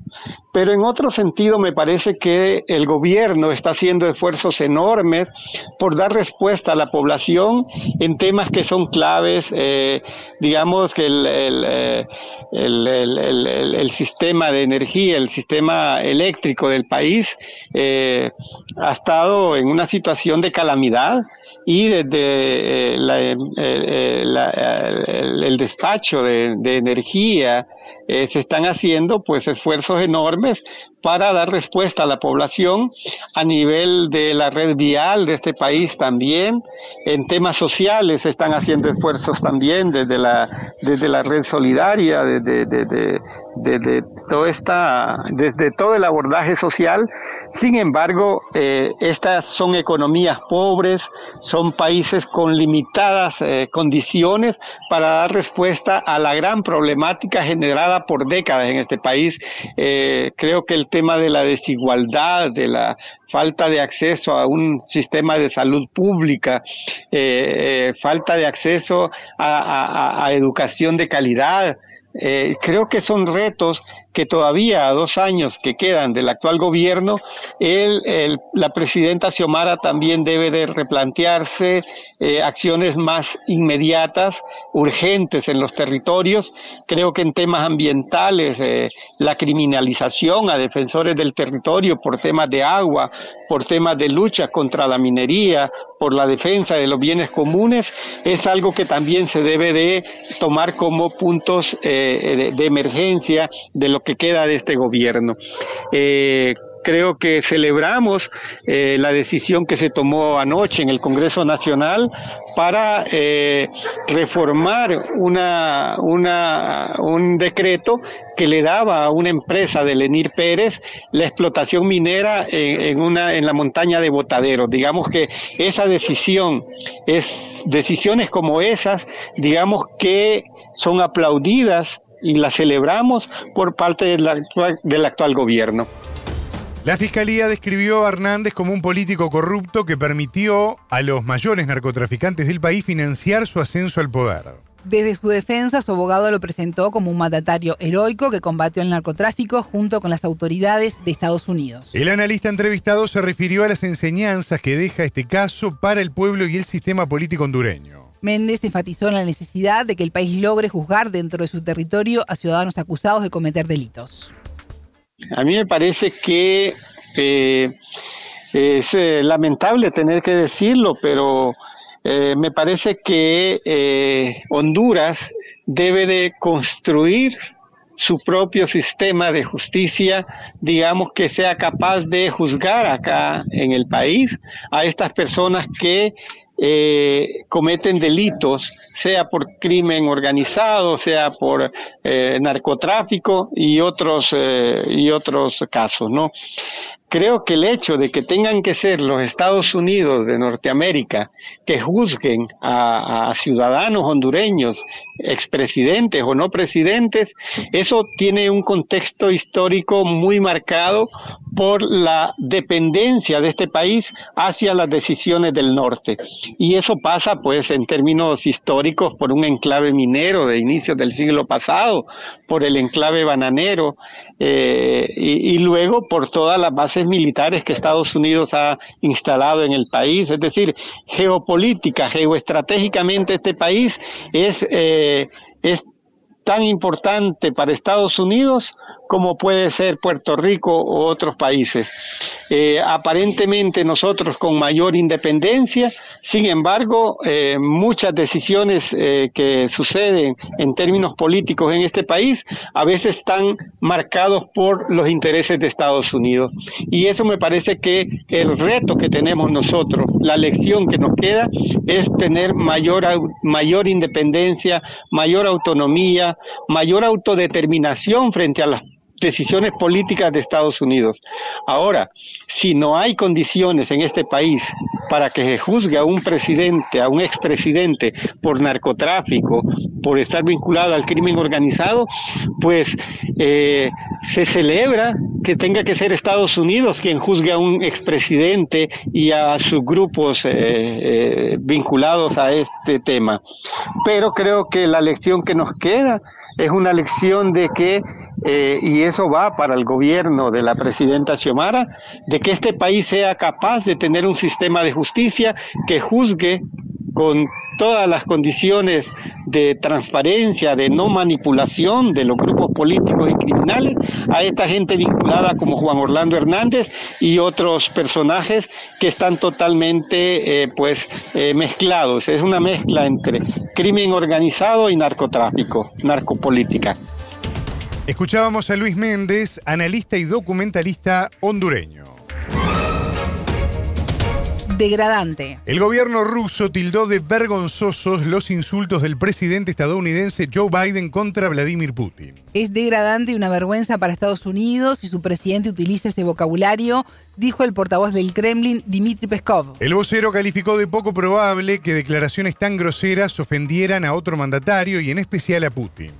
S5: Pero en otro sentido me parece que el gobierno está haciendo esfuerzos enormes por dar respuesta a la población en temas que son claves, eh, digamos que el, el, sistema de energía, el sistema eléctrico del país eh, ha estado en una situación de calamidad y desde eh, eh, el, despacho de, de energía se están haciendo pues esfuerzos enormes para dar respuesta a la población a nivel de la red vial de este país también. En temas sociales se están haciendo esfuerzos también desde la, desde la red solidaria, desde, desde, todo esta, desde todo el abordaje social. Sin embargo, eh, estas son economías pobres, son países con limitadas eh, condiciones para dar respuesta a la gran problemática generada por décadas en este país. Eh, creo que el tema de la desigualdad, de la falta de acceso a un sistema de salud pública, eh, eh, falta de acceso a educación de calidad, creo que son retos que todavía a dos años que quedan del actual gobierno, la presidenta Xiomara también debe de replantearse eh, acciones más inmediatas, urgentes en los territorios. Creo que en temas ambientales, eh, la criminalización a defensores del territorio por temas de agua, por temas de lucha contra la minería, por la defensa de los bienes comunes, es algo que también se debe de tomar como puntos eh, de, emergencia de lo que queda de este gobierno. Eh, creo que celebramos eh, la decisión que se tomó anoche en el Congreso Nacional para eh, reformar una, una, un decreto que le daba a una empresa de Lenir Pérez la explotación minera en, una, en la montaña de Botadero. Digamos que esa decisión, es decisiones como esas, digamos que son aplaudidas y las celebramos por parte del actual gobierno.
S2: La fiscalía describió a Hernández como un político corrupto que permitió a los mayores narcotraficantes del país financiar su ascenso al poder.
S3: Desde su defensa, su abogado lo presentó como un mandatario heroico que combatió el narcotráfico junto con las autoridades de Estados Unidos.
S2: El analista entrevistado se refirió a las enseñanzas que deja este caso para el pueblo y el sistema político hondureño.
S3: Méndez enfatizó en la necesidad de que el país logre juzgar dentro de su territorio a ciudadanos acusados de cometer delitos.
S5: A mí me parece que eh, es eh, lamentable tener que decirlo, pero eh, me parece que Honduras debe de construir su propio sistema de justicia, digamos que sea capaz de juzgar acá en el país a estas personas que eh, cometen delitos, sea por crimen organizado, sea por eh, narcotráfico y otros, eh, y otros casos, ¿no? Creo que el hecho de que tengan que ser los Estados Unidos de Norteamérica que juzguen a, ciudadanos hondureños, expresidentes o no presidentes, eso tiene un contexto histórico muy marcado por la dependencia de este país hacia las decisiones del norte. Y eso pasa, pues, en términos históricos, por un enclave minero de inicios del siglo pasado, por el enclave bananero, eh, y, luego por todas las militares que Estados Unidos ha instalado en el país. Es decir, geopolítica, geoestratégicamente este país es, eh, es tan importante para Estados Unidos como puede ser Puerto Rico u otros países. Eh, aparentemente nosotros con mayor independencia, sin embargo, eh, muchas decisiones eh, que suceden en términos políticos en este país a veces están marcados por los intereses de Estados Unidos. Y eso me parece que el reto que tenemos nosotros, la lección que nos queda, es tener mayor, mayor independencia, mayor autonomía, mayor autodeterminación frente a las decisiones políticas de Estados Unidos. Ahora, si no hay condiciones en este país para que se juzgue a un presidente, a un expresidente por narcotráfico, por estar vinculado al crimen organizado, pues eh, se celebra que tenga que ser Estados Unidos quien juzgue a un expresidente y a sus grupos eh, eh, vinculados a este tema. Pero creo que la lección que nos queda es una lección de que eh, y eso va para el gobierno de la presidenta Xiomara, de que este país sea capaz de tener un sistema de justicia que juzgue con todas las condiciones de transparencia, de no manipulación de los grupos políticos y criminales, a esta gente vinculada como Juan Orlando Hernández y otros personajes que están totalmente eh, pues eh, mezclados. Es una mezcla entre crimen organizado y narcotráfico, narcopolítica.
S2: Escuchábamos a Luis Méndez, analista y documentalista hondureño.
S3: Degradante.
S2: El gobierno ruso tildó de vergonzosos los insultos del presidente estadounidense Joe Biden contra Vladimir Putin.
S3: Es degradante y una vergüenza para Estados Unidos si su presidente utiliza ese vocabulario, dijo el portavoz del Kremlin, Dmitry Peskov.
S2: El vocero calificó de poco probable que declaraciones tan groseras ofendieran a otro mandatario y en especial a Putin.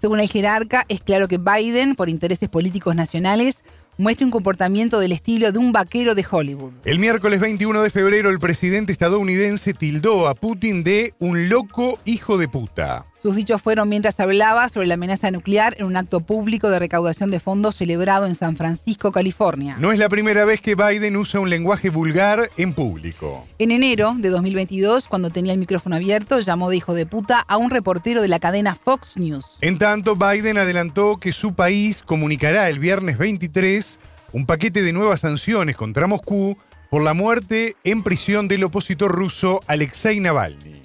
S3: Según el jerarca, es claro que Biden, por intereses políticos nacionales, muestra un comportamiento del estilo de un vaquero de Hollywood.
S2: El miércoles 21 de febrero, el presidente estadounidense tildó a Putin de un loco hijo de puta.
S3: Sus dichos fueron mientras hablaba sobre la amenaza nuclear en un acto público de recaudación de fondos celebrado en San Francisco, California.
S2: No es la primera vez que Biden usa un lenguaje vulgar en público.
S3: En enero de 2022, cuando tenía el micrófono abierto, llamó de hijo de puta a un reportero de la cadena Fox News.
S2: En tanto, Biden adelantó que su país comunicará el viernes 23 un paquete de nuevas sanciones contra Moscú por la muerte en prisión del opositor ruso Alexei Navalny.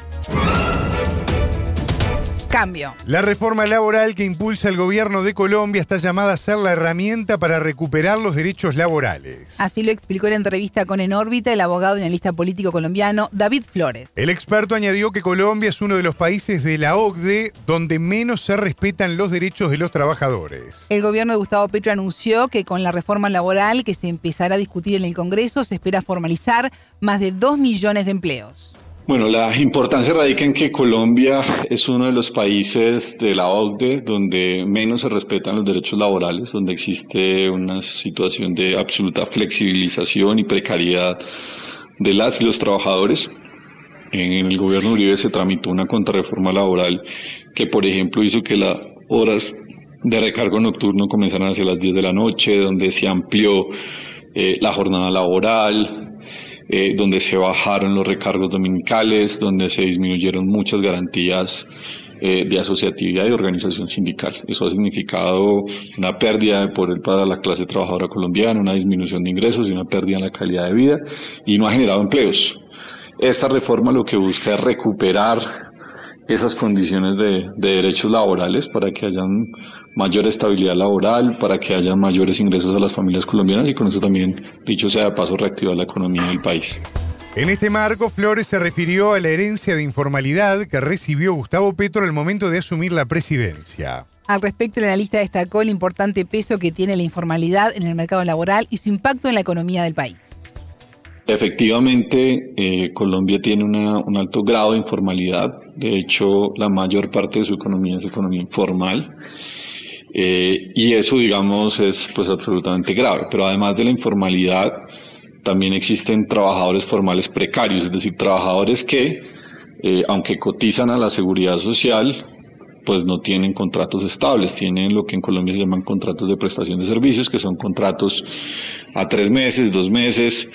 S3: Cambio.
S2: La reforma laboral que impulsa el gobierno de Colombia está llamada a ser la herramienta para recuperar los derechos laborales.
S3: Así lo explicó en entrevista con En órbita el abogado y analista político colombiano David Flores.
S2: El experto añadió que Colombia es uno de los países de la OCDE donde menos se respetan los derechos de los trabajadores.
S3: El gobierno de Gustavo Petro anunció que con la reforma laboral que se empezará a discutir en el Congreso se espera formalizar más de 2 millones de empleos.
S6: Bueno, la importancia radica en que Colombia es uno de los países de la OCDE donde menos se respetan los derechos laborales, donde existe una situación de absoluta flexibilización y precariedad de las y los trabajadores. En el gobierno Uribe se tramitó una contrarreforma laboral que, por ejemplo, hizo que las horas de recargo nocturno comenzaran hacia las 10 de la noche, donde se amplió eh, la jornada laboral, eh, donde se bajaron los recargos dominicales, donde se disminuyeron muchas garantías eh, de asociatividad y organización sindical. Eso ha significado una pérdida de poder para la clase trabajadora colombiana, una disminución de ingresos y una pérdida en la calidad de vida y no ha generado empleos. Esta reforma lo que busca es recuperar esas condiciones de, derechos laborales para que hayan mayor estabilidad laboral, para que haya mayores ingresos a las familias colombianas y con eso también, dicho sea de paso, reactivar la economía del país.
S2: En este marco, Flores se refirió a la herencia de informalidad que recibió Gustavo Petro al momento de asumir la presidencia.
S3: Al respecto, el analista destacó el importante peso que tiene la informalidad en el mercado laboral y su impacto en la economía del país.
S6: Efectivamente, eh, Colombia tiene un alto grado de informalidad. De hecho, la mayor parte de su economía es economía informal. Eh, y eso, digamos, es pues absolutamente grave. Pero además de la informalidad, también existen trabajadores formales precarios, es decir, trabajadores que, eh, aunque cotizan a la seguridad social, pues no tienen contratos estables, tienen lo que en Colombia se llaman contratos de prestación de servicios, que son contratos a tres meses, dos meses,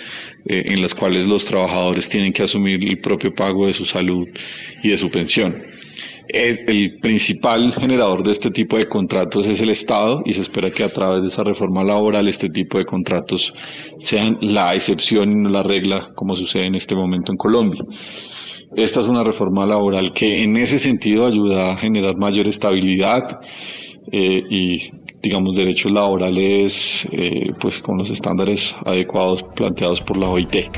S6: eh, en los cuales los trabajadores tienen que asumir el propio pago de su salud y de su pensión. El principal generador de este tipo de contratos es el Estado y se espera que a través de esa reforma laboral este tipo de contratos sean la excepción y no la regla como sucede en este momento en Colombia. Esta es una reforma laboral que en ese sentido ayuda a generar mayor estabilidad eh, y digamos derechos laborales eh, pues con los estándares adecuados planteados por la OIT.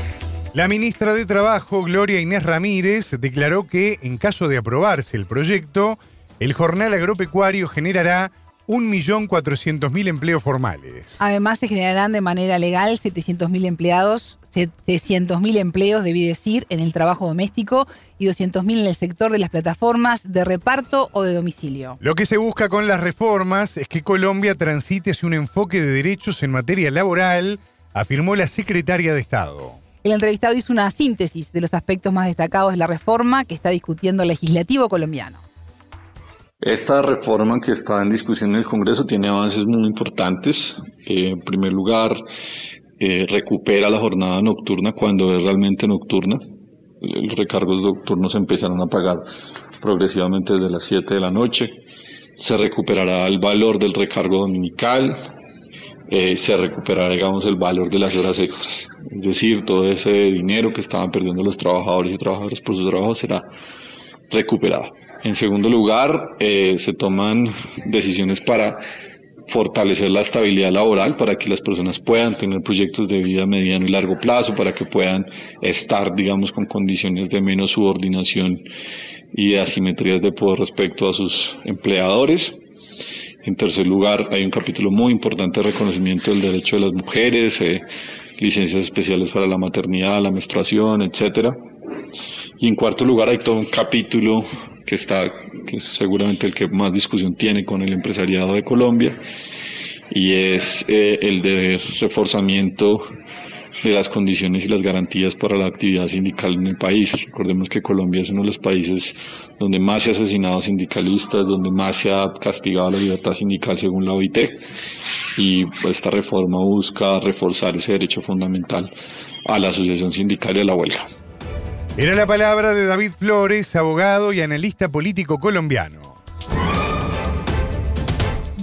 S2: La ministra de Trabajo, Gloria Inés Ramírez, declaró que en caso de aprobarse el proyecto, el jornal agropecuario generará 1.400.000 empleos formales.
S3: Además, se generarán de manera legal 700.000 empleados, 700.000 empleos, debí decir, en el trabajo doméstico y 200.000 en el sector de las plataformas de reparto o de domicilio.
S2: Lo que se busca con las reformas es que Colombia transite hacia un enfoque de derechos en materia laboral, afirmó la secretaria de Estado.
S3: El entrevistado hizo una síntesis de los aspectos más destacados de la reforma que está discutiendo el legislativo colombiano.
S6: Esta reforma que está en discusión en el Congreso tiene avances muy importantes. Eh, en primer lugar, eh, recupera la jornada nocturna cuando es realmente nocturna. Los recargos nocturnos empiezan a pagar progresivamente desde las 7 de la noche. Se recuperará el valor del recargo dominical, eh, se recuperará, digamos, el valor de las horas extras. Es decir, todo ese dinero que estaban perdiendo los trabajadores y trabajadoras por su trabajo será recuperado. En segundo lugar, eh, se toman decisiones para fortalecer la estabilidad laboral para que las personas puedan tener proyectos de vida mediano y largo plazo, para que puedan estar, digamos, con condiciones de menos subordinación y asimetrías de poder respecto a sus empleadores. En tercer lugar, hay un capítulo muy importante de reconocimiento del derecho de las mujeres, eh, licencias especiales para la maternidad, la menstruación, etcétera. Y en cuarto lugar, hay todo un capítulo que está, que es seguramente el que más discusión tiene con el empresariado de Colombia, y es eh, el de reforzamiento de las condiciones y las garantías para la actividad sindical en el país. Recordemos que Colombia es uno de los países donde más se ha asesinado sindicalistas, donde más se ha castigado la libertad sindical según la OIT y esta reforma busca reforzar ese derecho fundamental a la asociación sindical y a la huelga.
S2: Era la palabra de David Flores, abogado y analista político colombiano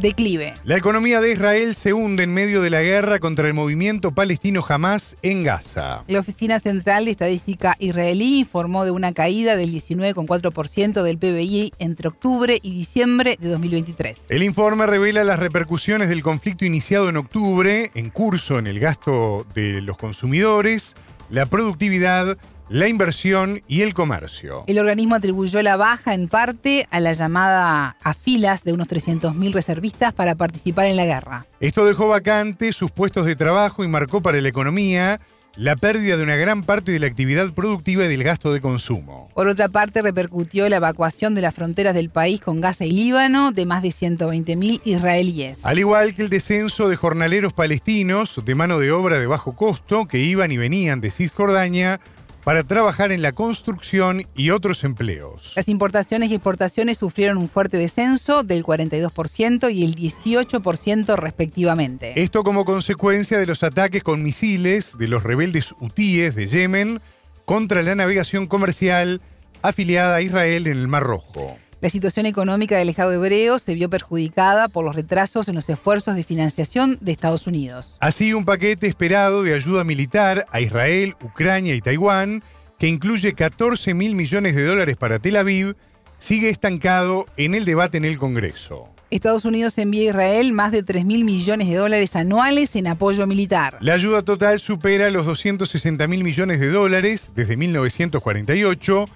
S3: declive.
S2: La economía de Israel se hunde en medio de la guerra contra el movimiento palestino Hamas en Gaza.
S3: La Oficina Central de Estadística Israelí informó de una caída del 19,4% del PBI entre octubre y diciembre de 2023.
S2: El informe revela las repercusiones del conflicto iniciado en octubre, en curso en el gasto de los consumidores, la productividad la inversión y el comercio.
S3: El organismo atribuyó la baja en parte a la llamada a filas de unos 300.000 reservistas para participar en la guerra.
S2: Esto dejó vacantes sus puestos de trabajo y marcó para la economía la pérdida de una gran parte de la actividad productiva y del gasto de consumo.
S3: Por otra parte, repercutió la evacuación de las fronteras del país con Gaza y Líbano de más de 120.000 israelíes.
S2: Al igual que el descenso de jornaleros palestinos de mano de obra de bajo costo que iban y venían de Cisjordania para trabajar en la construcción y otros empleos.
S3: Las importaciones y exportaciones sufrieron un fuerte descenso del 42% y el 18% respectivamente.
S2: Esto como consecuencia de los ataques con misiles de los rebeldes hutíes de Yemen contra la navegación comercial afiliada a Israel en el Mar Rojo.
S3: La situación económica del Estado hebreo se vio perjudicada por los retrasos en los esfuerzos de financiación de Estados Unidos.
S2: Así, un paquete esperado de ayuda militar a Israel, Ucrania y Taiwán, que incluye 14 mil millones de dólares para Tel Aviv, sigue estancado en el debate en el Congreso.
S3: Estados Unidos envía a Israel más de 3 mil millones de dólares anuales en apoyo militar.
S2: La ayuda total supera los 260 mil millones de dólares desde 1948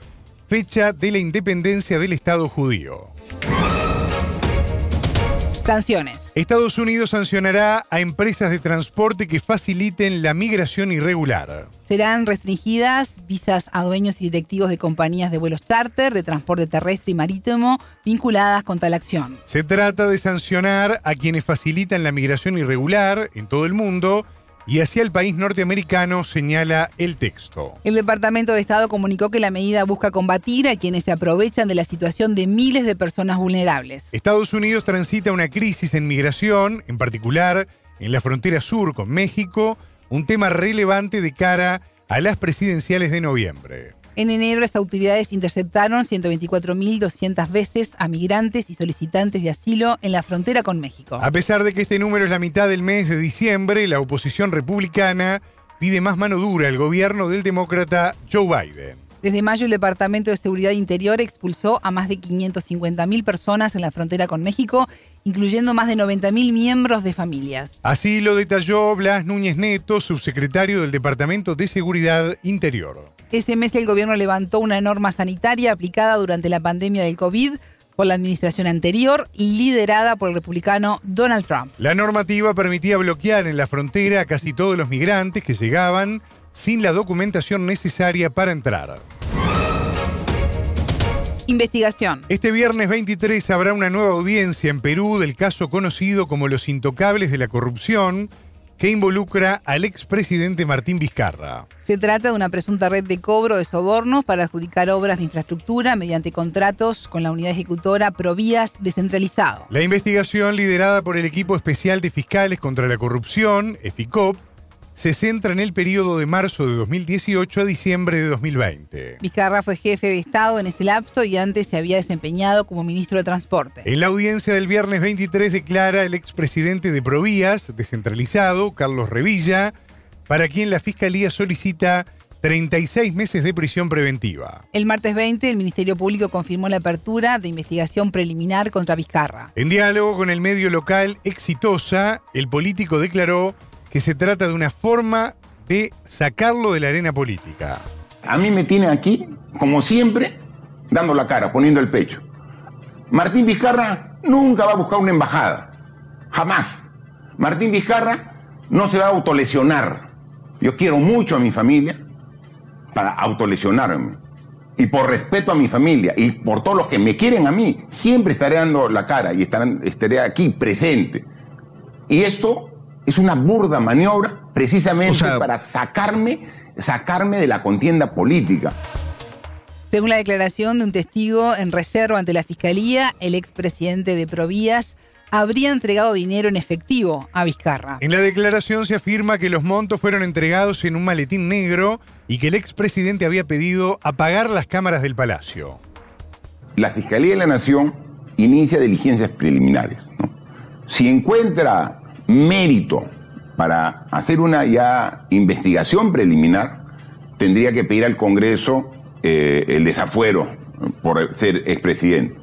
S2: fecha de la independencia del Estado judío.
S3: Sanciones.
S2: Estados Unidos sancionará a empresas de transporte que faciliten la migración irregular.
S3: Serán restringidas visas a dueños y directivos de compañías de vuelos charter, de transporte terrestre y marítimo vinculadas con tal acción.
S2: Se trata de sancionar a quienes facilitan la migración irregular en todo el mundo y hacia el país norteamericano, señala el texto.
S3: El Departamento de Estado comunicó que la medida busca combatir a quienes se aprovechan de la situación de miles de personas vulnerables.
S2: Estados Unidos transita una crisis en migración, en particular en la frontera sur con México, un tema relevante de cara a las presidenciales de noviembre.
S3: En enero las autoridades interceptaron 124.200 veces a migrantes y solicitantes de asilo en la frontera con México.
S2: A pesar de que este número es la mitad del mes de diciembre, la oposición republicana pide más mano dura al gobierno del demócrata Joe Biden.
S3: Desde mayo el Departamento de Seguridad Interior expulsó a más de 550.000 personas en la frontera con México, incluyendo más de 90.000 miembros de familias.
S2: Así lo detalló Blas Núñez Neto, subsecretario del Departamento de Seguridad Interior.
S3: Ese mes el gobierno levantó una norma sanitaria aplicada durante la pandemia del COVID por la administración anterior, liderada por el republicano Donald Trump.
S2: La normativa permitía bloquear en la frontera a casi todos los migrantes que llegaban sin la documentación necesaria para entrar.
S3: Investigación.
S2: Este viernes 23 habrá una nueva audiencia en Perú del caso conocido como Los Intocables de la Corrupción, que involucra al expresidente Martín Vizcarra.
S3: Se trata de una presunta red de cobro de sobornos para adjudicar obras de infraestructura mediante contratos con la unidad ejecutora Provías descentralizado.
S2: La investigación liderada por el equipo especial de fiscales contra la corrupción, EFICOP, se centra en el periodo de marzo de 2018 a diciembre de 2020.
S3: Vizcarra fue jefe de Estado en ese lapso y antes se había desempeñado como ministro de Transporte.
S2: En la audiencia del viernes 23 declara el expresidente de Provías, descentralizado, Carlos Revilla, para quien la Fiscalía solicita 36 meses de prisión preventiva.
S3: El martes 20, el Ministerio Público confirmó la apertura de investigación preliminar contra Vizcarra.
S2: En diálogo con el medio local Exitosa, el político declaró que se trata de una forma de sacarlo de la arena política.
S7: A mí me tiene aquí, como siempre, dando la cara, poniendo el pecho. Martín Vizcarra nunca va a buscar una embajada. Jamás. Martín Vizcarra no se va a autolesionar. Yo quiero mucho a mi familia para autolesionarme. Y por respeto a mi familia y por todos los que me quieren a mí, siempre estaré dando la cara y estaré aquí presente. Y esto es una burda maniobra precisamente para sacarme, sacarme de la contienda política.
S3: Según la declaración de un testigo en reserva ante la Fiscalía, el expresidente de Provías habría entregado dinero en efectivo a Vizcarra.
S2: En la declaración se afirma que los montos fueron entregados en un maletín negro y que el expresidente había pedido apagar las cámaras del palacio.
S7: La Fiscalía de la Nación inicia diligencias preliminares. Si encuentra mérito para hacer una ya investigación preliminar, tendría que pedir al Congreso eh, el desafuero por ser expresidente.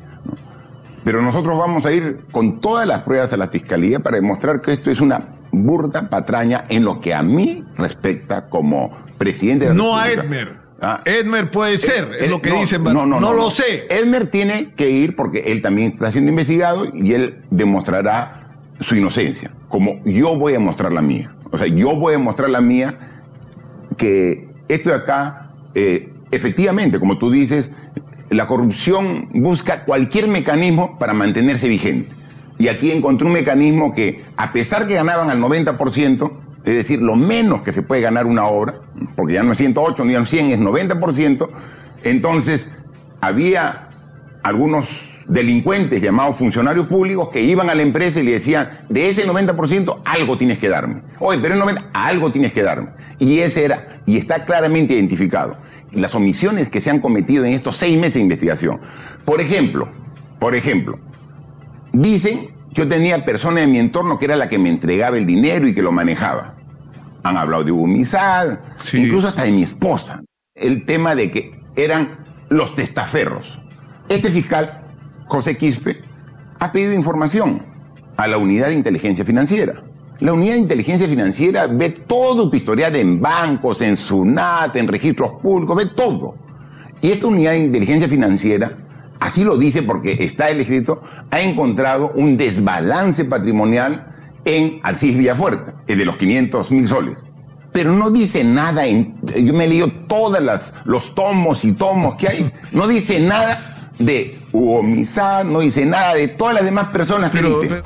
S7: Pero nosotros vamos a ir con todas las pruebas a la Fiscalía para demostrar que esto es una burda patraña en lo que a mí respecta como presidente de la
S8: No a Edmer. Ah. Edmer puede ser, es lo que dicen. No, no, no, lo sé.
S7: Edmer tiene que ir porque él también está siendo investigado y él demostrará su inocencia como yo voy a mostrar la mía. O sea, yo voy a mostrar la mía que esto de acá, eh, efectivamente, como tú dices, la corrupción busca cualquier mecanismo para mantenerse vigente. Y aquí encontré un mecanismo que, a pesar que ganaban al 90%, es decir, lo menos que se puede ganar una obra, porque ya no es 108 ni 100, es 90%, entonces había algunos delincuentes llamados funcionarios públicos que iban a la empresa y le decían, de ese 90% algo tienes que darme. Oye, pero el 90% algo tienes que darme. Y ese era, y está claramente identificado, las omisiones que se han cometido en estos seis meses de investigación. Por ejemplo, por ejemplo, dicen, yo tenía personas en mi entorno que era la que me entregaba el dinero y que lo manejaba. Han hablado de Hugo incluso hasta de mi esposa. El tema de que eran los testaferros. Este fiscal José Quispe, ha pedido información a la unidad de inteligencia financiera. La unidad de inteligencia financiera ve todo tu historial en bancos, en SUNAT, en registros públicos, ve todo. Y esta unidad de inteligencia financiera así lo dice porque está el escrito, ha encontrado un desbalance patrimonial en Alcis Villafuerte, el de los 500 mil soles. Pero no dice nada, yo me he leído todos los tomos y tomos que hay, no dice nada de Hugo no dice nada de todas las demás personas que dicen.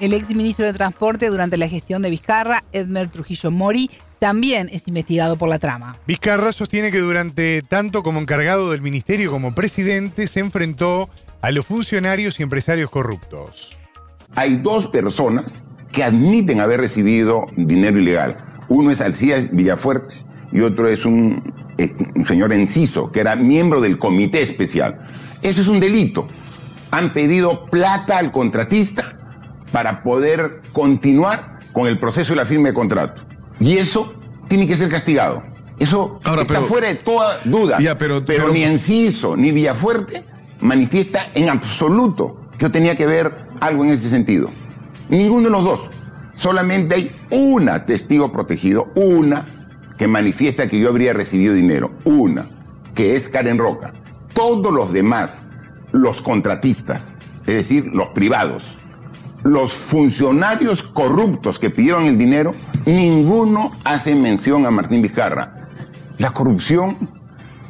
S3: El ex ministro de Transporte durante la gestión de Vizcarra, Edmer Trujillo Mori, también es investigado por la trama.
S2: Vizcarra sostiene que durante tanto como encargado del ministerio como presidente se enfrentó a los funcionarios y empresarios corruptos.
S7: Hay dos personas que admiten haber recibido dinero ilegal. Uno es Alcía Villafuerte y otro es un, un señor Enciso, que era miembro del comité especial. Eso es un delito. Han pedido plata al contratista para poder continuar con el proceso de la firma de contrato. Y eso tiene que ser castigado. Eso está fuera de toda duda. pero, ni Enciso ni Villafuerte manifiesta en absoluto que yo tenía que ver algo en ese sentido. Ninguno de los dos. Solamente hay una testigo protegido, una que manifiesta que yo habría recibido dinero. Una, que es Karen Roca. Todos los demás, los contratistas, es decir, los privados, los funcionarios corruptos que pidieron el dinero, ninguno hace mención a Martín Vizcarra. La corrupción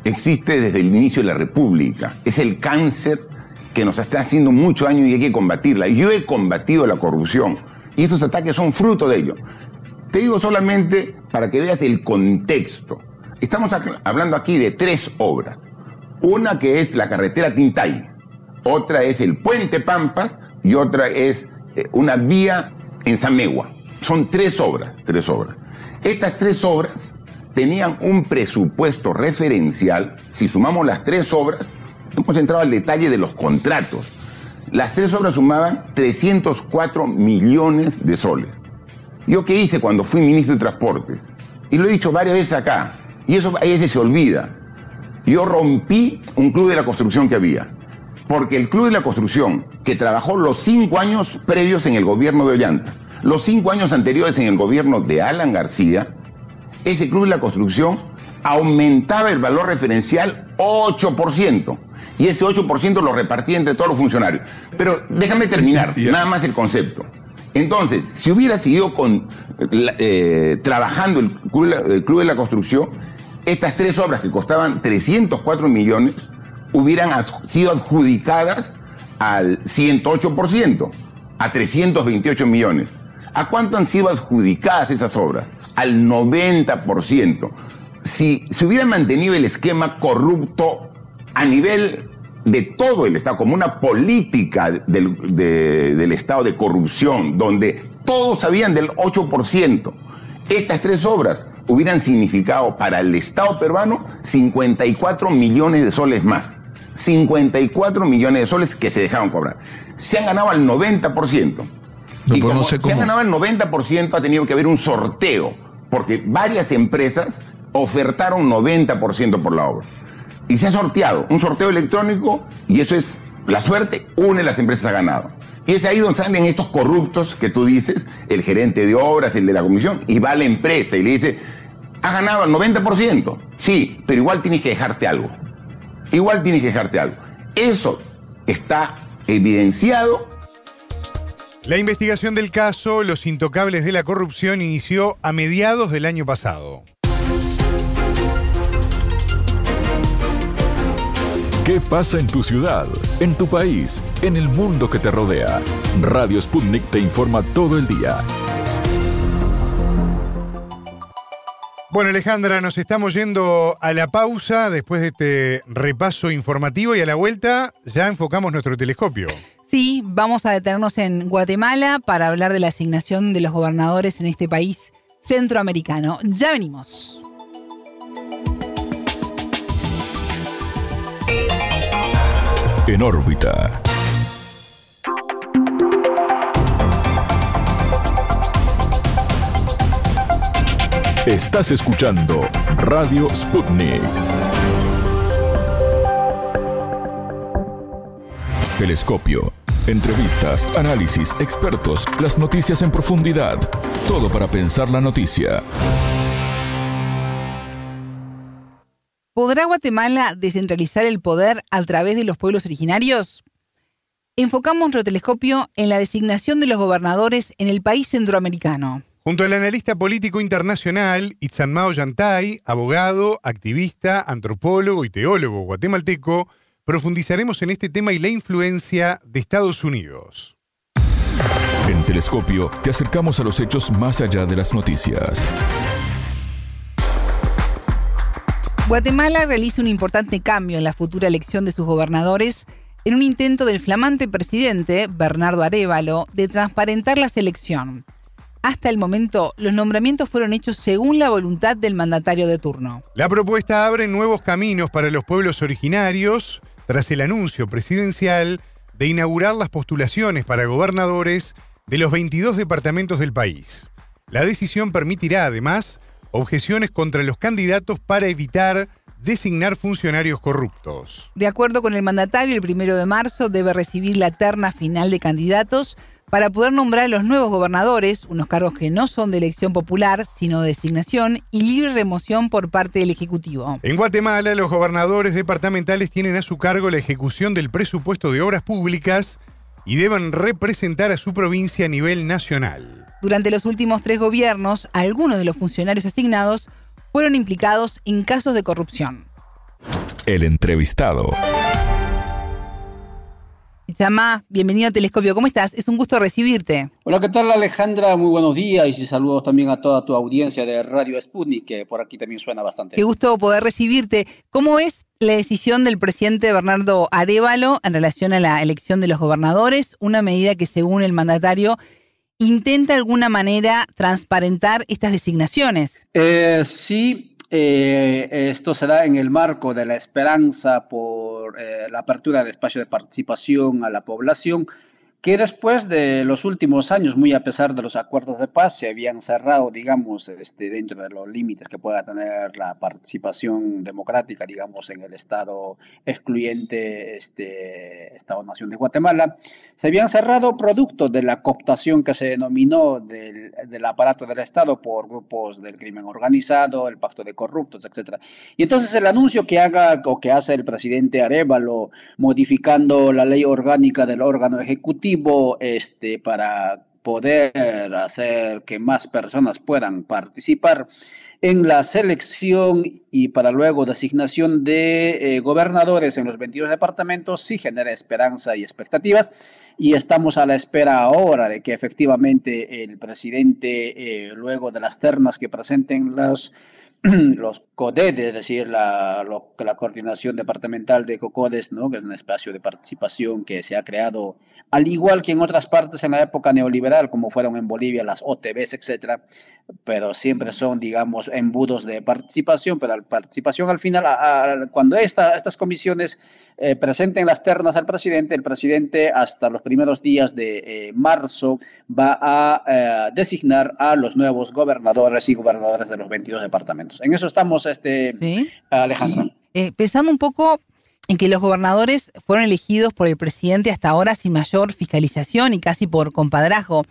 S7: existe desde el inicio de la República. Es el cáncer que nos está haciendo mucho daño y hay que combatirla. Yo he combatido la corrupción y esos ataques son fruto de ello. Te digo solamente para que veas el contexto. Estamos hablando aquí de tres obras. Una que es la carretera Tintay, otra es el puente Pampas y otra es eh, una vía en Samegua. Son tres obras, tres obras. Estas tres obras tenían un presupuesto referencial, si sumamos las tres obras, hemos entrado al detalle de los contratos. Las tres obras sumaban 304 millones de soles. ¿Yo qué hice cuando fui ministro de Transportes? Y lo he dicho varias veces acá, y eso a veces se olvida. Yo rompí un club de la construcción que había porque el Club de la Construcción, que trabajó los cinco años previos en el gobierno de Ollanta, los cinco años anteriores en el gobierno de Alan García, ese Club de la Construcción aumentaba el valor referencial 8%. Y ese 8% lo repartía entre todos los funcionarios. Pero déjame terminar, nada más el concepto. Entonces, si hubiera seguido con, eh, trabajando el Club de la Construcción, estas tres obras que costaban 304 millones, hubieran sido adjudicadas al 108%, a 328 millones. ¿A cuánto han sido adjudicadas esas obras? Al 90%. Si se hubiera mantenido el esquema corrupto a nivel de todo el Estado, como una política del, del Estado de corrupción, donde todos sabían del 8%, estas tres obras hubieran significado para el Estado peruano 54 millones de soles más. 54 millones de soles que se dejaron cobrar. Se han ganado al 90%. y como se han ganado al 90%, ha tenido que haber un sorteo, porque varias empresas ofertaron 90% por la obra. Y se ha sorteado, un sorteo electrónico, y eso es la suerte, una de las empresas ha ganado. Y es ahí donde salen estos corruptos que tú dices, el gerente de obras, el de la comisión, y va a la empresa y le dice, ha ganado al 90%. Sí, pero igual tienes que dejarte algo igual tienes que dejarte algo. Eso está evidenciado.
S2: La investigación del caso Los Intocables de la Corrupción inició a mediados del año pasado.
S1: ¿Qué pasa en tu ciudad, en tu país, en el mundo que te rodea? Radio Sputnik te informa todo el día.
S2: Bueno, Alejandra, nos estamos yendo a la pausa después de este repaso informativo y a la vuelta ya enfocamos nuestro telescopio.
S3: Sí, vamos a detenernos en Guatemala para hablar de la asignación de los gobernadores en este país centroamericano. Ya venimos.
S1: En órbita. Estás escuchando Radio Sputnik. Telescopio. Entrevistas, análisis, expertos, las noticias en profundidad. Todo para pensar la noticia.
S3: ¿Podrá Guatemala descentralizar el poder a través de los pueblos originarios? Enfocamos nuestro telescopio en la designación de los gobernadores en el país centroamericano.
S2: Junto al analista político internacional Itzanmao Yantay, abogado, activista, antropólogo y teólogo guatemalteco, profundizaremos en este tema y la influencia de Estados Unidos.
S1: En Telescopio te acercamos a los hechos más allá de las noticias.
S3: Guatemala realiza un importante cambio en la futura elección de sus gobernadores en un intento del flamante presidente, Bernardo Arevalo, de transparentar la selección. Hasta el momento, los nombramientos fueron hechos según la voluntad del mandatario de turno.
S2: La propuesta abre nuevos caminos para los pueblos originarios tras el anuncio presidencial de inaugurar las postulaciones para gobernadores de los 22 departamentos del país. La decisión permitirá, además, objeciones contra los candidatos para evitar designar funcionarios corruptos.
S3: De acuerdo con el mandatario, el primero de marzo debe recibir la terna final de candidatos para poder nombrar a los nuevos gobernadores, unos cargos que no son de elección popular, sino de designación y libre remoción por parte del Ejecutivo.
S2: En Guatemala, los gobernadores departamentales tienen a su cargo la ejecución del presupuesto de obras públicas y deben representar a su provincia a nivel nacional.
S3: Durante los últimos tres gobiernos, algunos de los funcionarios asignados fueron implicados en casos de corrupción.
S1: El entrevistado.
S3: Itzamá, bienvenido a Telescopio. ¿Cómo estás? Es un gusto recibirte.
S9: Hola, ¿qué tal Alejandra? Muy buenos días y saludos también a toda tu audiencia de Radio Sputnik, que por aquí también suena bastante.
S3: Qué gusto poder recibirte. ¿Cómo es la decisión del presidente Bernardo Arevalo en relación a la elección de los gobernadores? Una medida que según el mandatario intenta de alguna manera transparentar estas designaciones.
S9: Eh, sí, eh, esto se da en el marco de la esperanza por eh, la apertura de espacio de participación a la población que después de los últimos años, muy a pesar de los acuerdos de paz, se habían cerrado, digamos, este, dentro de los límites que pueda tener la participación democrática, digamos, en el Estado excluyente, este, Estado-Nación de Guatemala, se habían cerrado producto de la cooptación que se denominó del, del, aparato del Estado por grupos del crimen organizado, el pacto de corruptos, etcétera. Y entonces el anuncio que haga o que hace el presidente Arevalo modificando la ley orgánica del órgano ejecutivo este, para poder hacer que más personas puedan participar en la selección y para luego designación de eh, gobernadores en los 22 departamentos sí genera esperanza y expectativas y estamos a la espera ahora de que efectivamente el presidente, eh, luego de las ternas que presenten *clears throat* los los CODED, es decir, la, la coordinación departamental de COCODES, ¿no? que es un espacio de participación que se ha creado, al igual que en otras partes en la época neoliberal, como fueron en Bolivia las OTBs, etcétera, pero siempre son, digamos, embudos de participación, pero la participación al final, cuando esta, estas comisiones eh, presenten las ternas al presidente, el presidente hasta los primeros días de eh, marzo va a eh, designar a los nuevos gobernadores y gobernadores de los 22 departamentos. En eso estamos, este, ¿Sí? Alejandro.
S3: pensando un poco en que los gobernadores fueron elegidos por el presidente hasta ahora sin mayor fiscalización y casi por compadrazgo.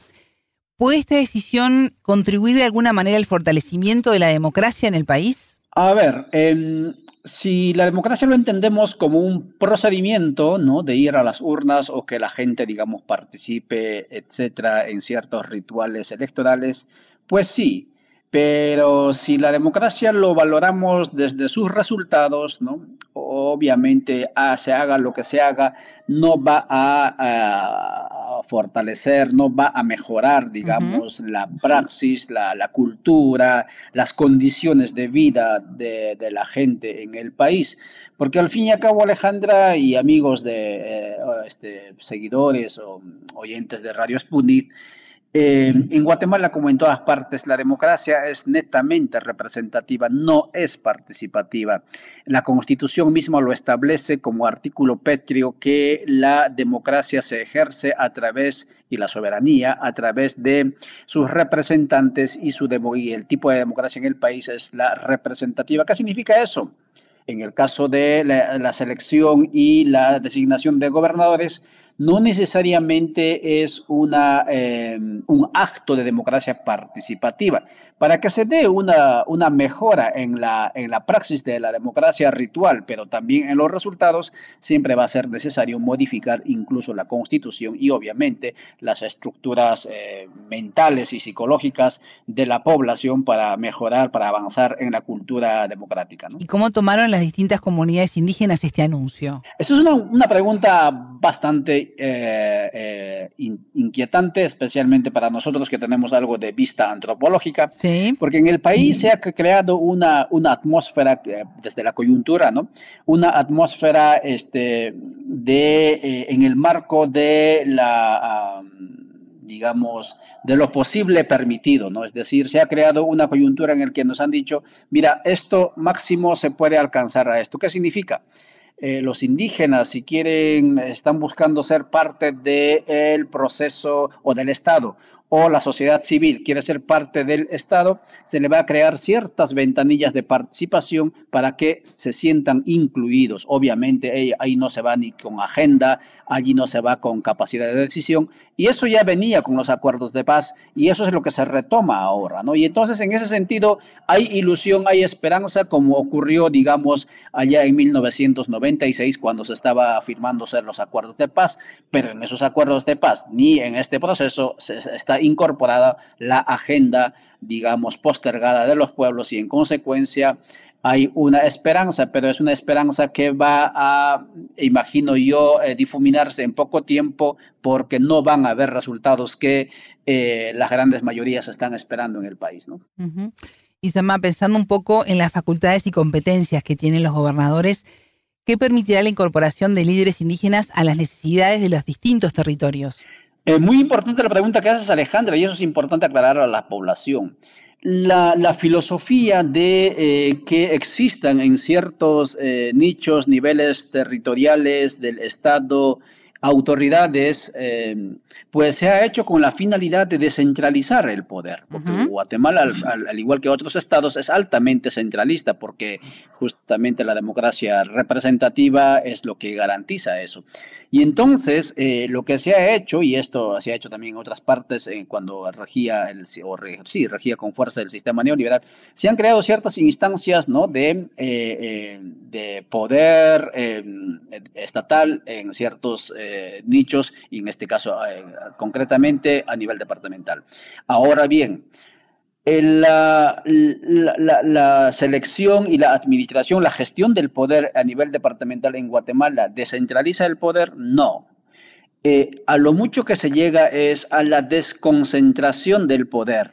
S3: ¿Puede esta decisión contribuir de alguna manera al fortalecimiento de la democracia en el país?
S9: A ver, eh, si la democracia lo entendemos como un procedimiento, ¿no? De ir a las urnas o que la gente, digamos, participe, etcétera, en ciertos rituales electorales, pues sí. Pero si la democracia lo valoramos desde sus resultados, ¿no? Obviamente, ah, se haga lo que se haga, no va a, fortalecer, no va a mejorar, digamos, la praxis, la, la, cultura, las condiciones de vida de, de, la gente en el país. Porque al fin y al cabo, Alejandra y amigos de eh, este, seguidores o oyentes de Radio Sputnik, eh, en Guatemala, como en todas partes, la democracia es netamente representativa, no es participativa. La Constitución misma lo establece como artículo pétreo que la democracia se ejerce a través y la soberanía a través de sus representantes y su y el tipo de democracia en el país es la representativa. ¿Qué significa eso? En el caso de la selección y la designación de gobernadores, no necesariamente es una, eh, un acto de democracia participativa. Para que se dé una, una mejora en la, en la praxis de la democracia ritual, pero también en los resultados, siempre va a ser necesario modificar incluso la constitución y obviamente las estructuras eh, mentales y psicológicas de la población para mejorar, para avanzar en la cultura democrática.
S3: ¿Y cómo tomaron las distintas comunidades indígenas este anuncio?
S9: Esa es una, una pregunta bastante eh, eh, inquietante, especialmente para nosotros que tenemos algo de vista antropológica. Porque en el país se ha creado una, una atmósfera, eh, desde la coyuntura, ¿no? Una atmósfera este, de, eh, en el marco de la, digamos, de lo posible permitido, ¿no? Es decir, se ha creado una coyuntura en la que nos han dicho, mira, esto máximo se puede alcanzar a esto. ¿Qué significa? Eh, los indígenas, si quieren, están buscando ser parte del proceso o del Estado o la sociedad civil quiere ser parte del Estado, se le va a crear ciertas ventanillas de participación para que se sientan incluidos. Obviamente ahí no se va ni con agenda, allí no se va con capacidad de decisión, y eso ya venía con los acuerdos de paz, y eso es lo que se retoma ahora, ¿no? Y entonces en ese sentido hay ilusión, hay esperanza, como ocurrió, digamos, allá en 1996 cuando se estaba firmándose los acuerdos de paz, pero en esos acuerdos de paz ni en este proceso se está incorporada la agenda, digamos, postergada de los pueblos y en consecuencia hay una esperanza, pero es una esperanza que va a, imagino yo, eh, difuminarse en poco tiempo porque no van a haber resultados que eh, las grandes mayorías están esperando en el país. ¿no?
S3: Y Sama, pensando un poco en las facultades y competencias que tienen los gobernadores, ¿qué permitirá la incorporación de líderes indígenas a las necesidades de los distintos territorios?
S9: Eh, muy importante la pregunta que haces, Alejandra, y eso es importante aclarar a la población. La, la filosofía de eh, que existan en ciertos eh, nichos, niveles territoriales del Estado, autoridades, eh, pues se ha hecho con la finalidad de descentralizar el poder. Porque Guatemala, al, al, igual que otros estados, es altamente centralista porque justamente la democracia representativa es lo que garantiza eso. Y entonces, eh, lo que se ha hecho, y esto se ha hecho también en otras partes, eh, cuando regía, el, o sí, regía con fuerza el sistema neoliberal, se han creado ciertas instancias ¿no? de, eh, de poder estatal en ciertos nichos, y en este caso concretamente a nivel departamental. Ahora bien, la, la, selección y la administración, la gestión del poder a nivel departamental en Guatemala, ¿descentraliza el poder? No. Eh, a lo mucho que se llega es a la desconcentración del poder.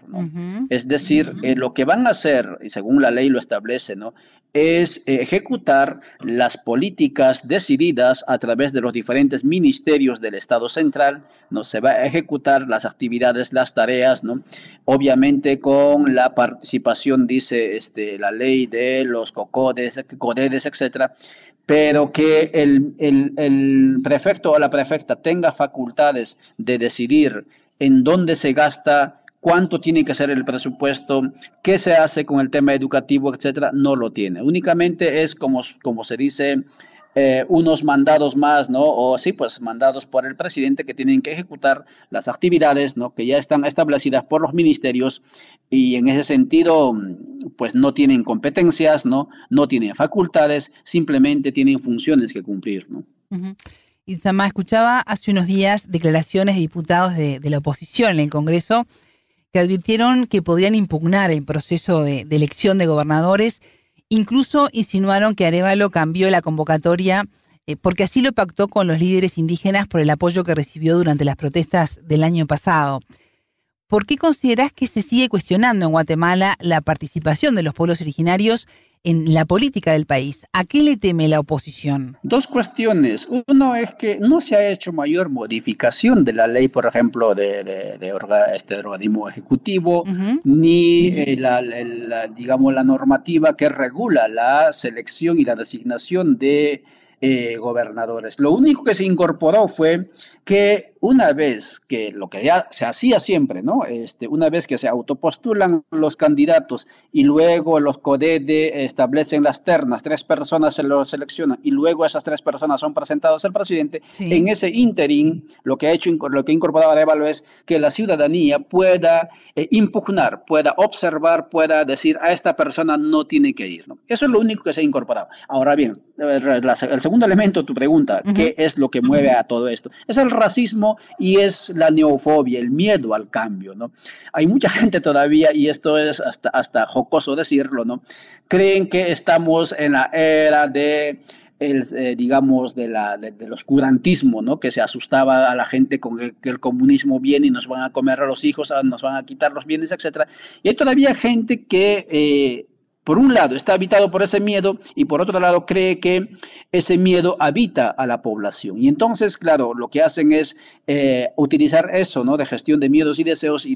S9: Es decir, eh, lo que van a hacer, y según la ley lo establece, ¿no? Es ejecutar las políticas decididas a través de los diferentes ministerios del Estado central, no se va a ejecutar las actividades, las tareas, ¿no? Obviamente con la participación, dice este, la ley de los COCODES, CODEDES, etcétera, pero que el, el, el prefecto o la prefecta tenga facultades de decidir en dónde se gasta cuánto tiene que ser el presupuesto, qué se hace con el tema educativo, etcétera, no lo tiene. Únicamente es como, como se dice, eh, unos mandados más, ¿no? O sí, pues mandados por el presidente que tienen que ejecutar las actividades, ¿no? Que ya están establecidas por los ministerios y en ese sentido, pues no tienen competencias, ¿no? No tienen facultades, simplemente tienen funciones que cumplir, ¿no?
S3: Y Sama, escuchaba hace unos días declaraciones de diputados de la oposición en el Congreso que advirtieron que podrían impugnar el proceso de, elección de gobernadores. Incluso insinuaron que Arevalo cambió la convocatoria eh, porque así lo pactó con los líderes indígenas por el apoyo que recibió durante las protestas del año pasado. ¿Por qué considerás que se sigue cuestionando en Guatemala la participación de los pueblos originarios en la política del país. ¿A qué le teme la oposición?
S9: Dos cuestiones. Uno es que no se ha hecho mayor modificación de la ley, por ejemplo, de, de, este organismo ejecutivo, ni eh, la, digamos, la normativa que regula la selección y la designación de eh, gobernadores. Lo único que se incorporó fue que una vez que lo que ya se hacía siempre, ¿no? Este, una vez que se autopostulan los candidatos y luego los CODEDE establecen las ternas, tres personas se lo seleccionan y luego esas tres personas son presentadas al presidente, en ese interín lo que ha hecho, lo que ha incorporado Arevalo es que la ciudadanía pueda eh, impugnar, pueda observar, pueda decir a esta persona no tiene que ir, ¿no? Eso es lo único que se ha incorporado. Ahora bien, el segundo elemento, tu pregunta, ¿qué es lo que mueve a todo esto? Es el racismo y es la neofobia, el miedo al cambio, ¿no? Hay mucha *laughs* gente todavía, y esto es hasta, hasta jocoso decirlo, ¿no? Creen que estamos en la era de el, eh, digamos, de la, del oscurantismo, ¿no? Que se asustaba a la gente con que el comunismo viene y nos van a comer a los hijos, nos van a quitar los bienes, etcétera. Y hay todavía gente que eh, por un lado está habitado por ese miedo y por otro lado cree que ese miedo habita a la población. Y entonces, claro, lo que hacen es eh, utilizar eso, ¿no? De gestión de miedos y deseos y,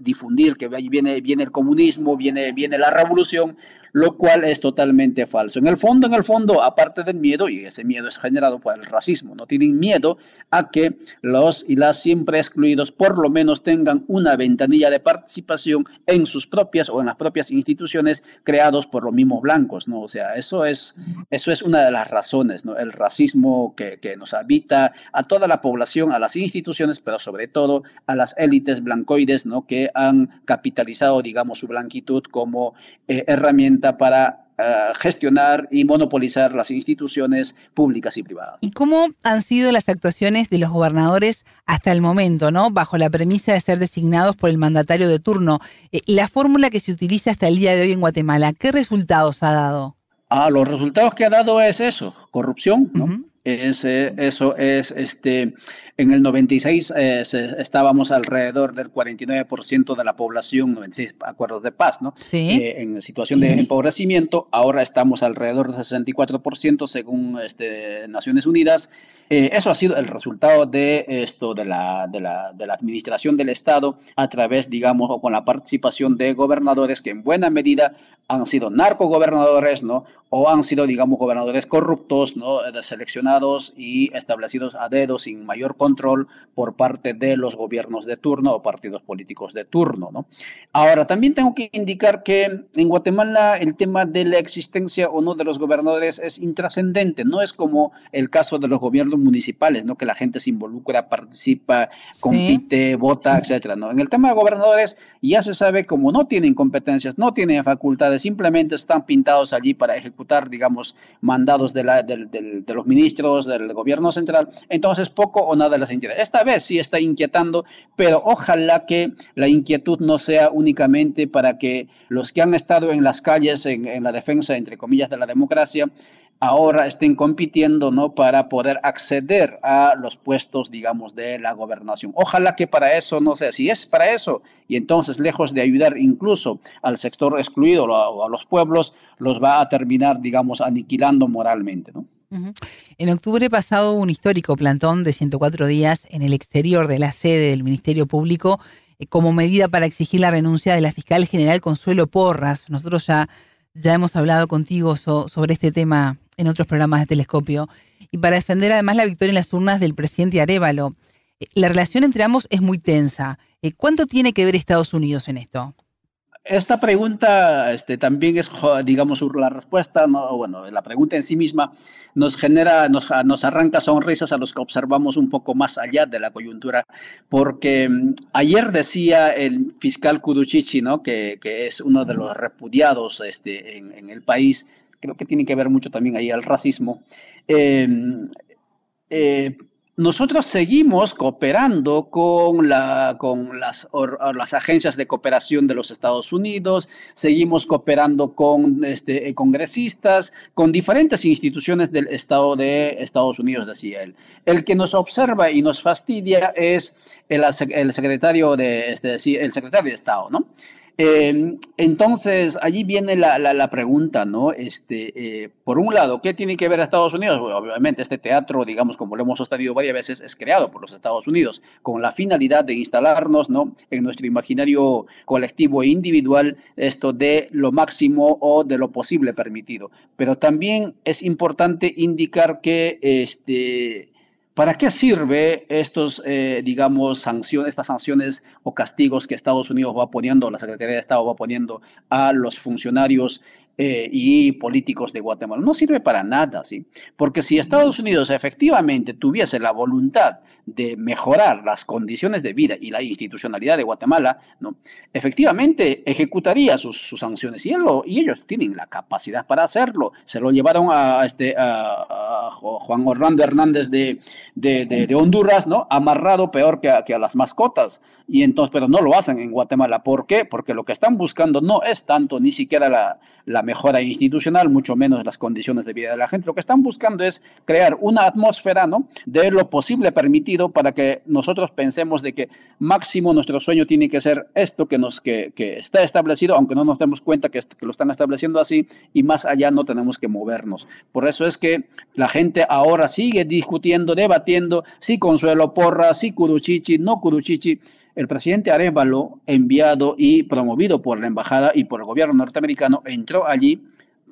S9: difundir que viene, viene el comunismo, viene, viene la revolución, lo cual es totalmente falso. En el fondo, en el fondo, aparte del miedo, y ese miedo es generado por el racismo, no tienen miedo a que los y las siempre excluidos por lo menos tengan una ventanilla de participación en sus propias o en las propias instituciones creados por los mismos blancos, ¿no? O sea, eso es, eso es una de las razones, ¿no? El racismo que, que nos habita a toda la población, a las instituciones, pero sobre todo a las élites blancoides, ¿no? Que han capitalizado, digamos, su blanquitud como eh, herramienta para eh, gestionar y monopolizar las instituciones públicas y privadas.
S3: ¿Y cómo han sido las actuaciones de los gobernadores hasta el momento, ¿no? Bajo la premisa de ser designados por el mandatario de turno. Eh, la fórmula que se utiliza hasta el día de hoy en Guatemala, ¿qué resultados ha dado?
S9: Ah, los resultados que ha dado es eso, corrupción, ¿no? Es, eso es, este, en el 96 eh, estábamos alrededor del 49% de la población, 96 acuerdos de paz, ¿no?
S3: Sí.
S9: Eh, en situación de empobrecimiento, ahora estamos alrededor del 64% según este, Naciones Unidas. Eh, eso ha sido el resultado de esto, de la, de, la, de la administración del Estado a través, digamos, o con la participación de gobernadores que en buena medida han sido narcogobernadores, ¿no? O han sido, digamos, gobernadores corruptos, ¿no? Seleccionados y establecidos a dedo sin mayor control por parte de los gobiernos de turno o partidos políticos de turno, ¿no? Ahora, también tengo que indicar que en Guatemala el tema de la existencia o no de los gobernadores es intrascendente, no es como el caso de los gobiernos municipales, ¿no? Que la gente se involucra, participa, compite, vota, etcétera, ¿no? En el tema de gobernadores ya se sabe como no tienen competencias, no tienen facultades, simplemente están pintados allí para ejecutar, digamos, mandados de, la, de, los ministros, del gobierno central, entonces poco o nada les interesa. Esta vez sí está inquietando, pero ojalá que la inquietud no sea únicamente para que los que han estado en las calles en la defensa, entre comillas, de la democracia, ahora estén compitiendo no para poder acceder a los puestos digamos de la gobernación. Ojalá que para eso no sé si es para eso y entonces lejos de ayudar incluso al sector excluido o a los pueblos los va a terminar digamos aniquilando moralmente
S3: En octubre pasado un histórico plantón de 104 días en el exterior de la sede del Ministerio Público eh, como medida para exigir la renuncia de la fiscal general Consuelo Porras. Nosotros ya, ya hemos hablado contigo sobre este tema en otros programas de Telescopio, y para defender además la victoria en las urnas del presidente Arevalo. Eh, la relación entre ambos es muy tensa. Eh, ¿Cuánto tiene que ver Estados Unidos en esto?
S9: Esta pregunta este, también es, digamos, la respuesta, no, bueno, la pregunta en sí misma nos genera, nos, nos, arranca sonrisas a los que observamos un poco más allá de la coyuntura, porque mm, ayer decía el fiscal Kuduchichi, ¿no? que, que es uno de los repudiados este, en, en el país, creo que tiene que ver mucho también ahí al racismo. Em, eh, nosotros seguimos cooperando con, la, con las, las, agencias de cooperación de los Estados Unidos, seguimos cooperando con este, congresistas, con diferentes instituciones del Estado de Estados Unidos, decía él. El que nos observa y nos fastidia es el, el secretario de, este, el secretario de Estado, ¿no? Eh, entonces, allí viene la, la, pregunta, ¿no? Este, eh, por un lado, ¿qué tiene que ver Estados Unidos? obviamente, este teatro, digamos, como lo hemos sostenido varias veces, es creado por los Estados Unidos con la finalidad de instalarnos, ¿no? En nuestro imaginario colectivo e individual, esto de lo máximo o de lo posible permitido. Pero también es importante indicar que, este, ¿Para qué sirve estos, eh, digamos, sanciones, estas sanciones o castigos que Estados Unidos va poniendo, la Secretaría de Estado va poniendo a los funcionarios eh, y políticos de Guatemala. No sirve para nada, ¿sí? Porque si Estados Unidos efectivamente tuviese la voluntad de mejorar las condiciones de vida y la institucionalidad de Guatemala, ¿no? efectivamente ejecutaría sus, sanciones y, y, ellos tienen la capacidad para hacerlo. Se lo llevaron a, este, a, Juan Orlando Hernández de, de, Honduras, ¿no? amarrado peor que que a las mascotas y entonces, pero no lo hacen en Guatemala. ¿Por qué? Porque lo que están buscando no es tanto ni siquiera la, la mejora institucional, mucho menos las condiciones de vida de la gente. Lo que están buscando es crear una atmósfera, ¿no? De lo posible permitido para que nosotros pensemos de que máximo nuestro sueño tiene que ser esto que nos que, que está establecido, aunque no nos demos cuenta que, lo están estableciendo así y más allá no tenemos que movernos. Por eso es que la gente ahora sigue discutiendo, debatiendo si Consuelo Porra, si Curuchichi, no Curuchichi el presidente Arevalo, enviado y promovido por la embajada y por el gobierno norteamericano, entró allí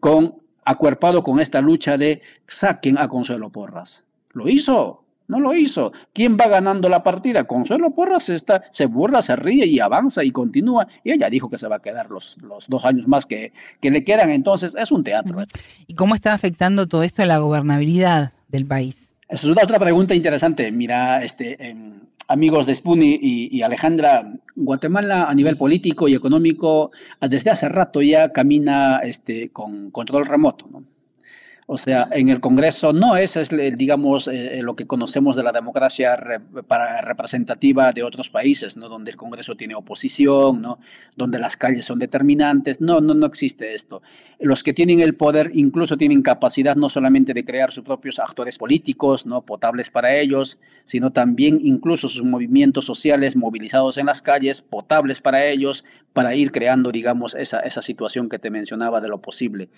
S9: con acuerpado con esta lucha de saquen a Consuelo Porras. Lo hizo, no lo hizo. ¿Quién va ganando la partida? Consuelo Porras está, se burla, se ríe y avanza y continúa. Y ella dijo que se va a quedar los, los dos años más que, que le quedan. Entonces es un teatro.
S3: ¿Y cómo está afectando todo esto a la gobernabilidad del país?
S9: Esa es otra pregunta interesante. Mira, este, amigos de Spuni y, Alejandra, Guatemala a nivel político y económico desde hace rato ya camina este, con control remoto. ¿no? O sea, en el Congreso no es, es digamos, eh, lo que conocemos de la democracia representativa de otros países, ¿no? Donde el Congreso tiene oposición, ¿no? Donde las calles son determinantes. No, no, no existe esto. Los que tienen el poder incluso tienen capacidad no solamente de crear sus propios actores políticos, ¿no? Potables para ellos, sino también incluso sus movimientos sociales movilizados en las calles, potables para ellos, para ir creando, digamos, esa, esa situación que te mencionaba de lo posible.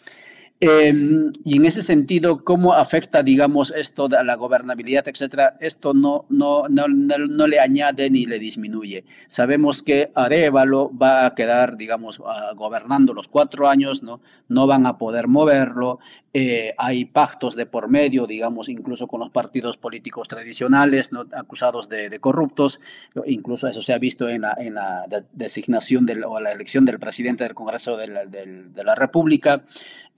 S9: Em, y en ese sentido, ¿cómo afecta, digamos, esto a la gobernabilidad, etcétera? Esto no, no, no, no, le añade ni le disminuye. Sabemos que Arevalo va a quedar, digamos, gobernando los cuatro años, ¿no? No van a poder moverlo. Eh, hay pactos de por medio, digamos, incluso con los partidos políticos tradicionales, ¿no? acusados de, corruptos. Incluso eso se ha visto en la, en la designación del, o la elección del presidente del Congreso de la, de la República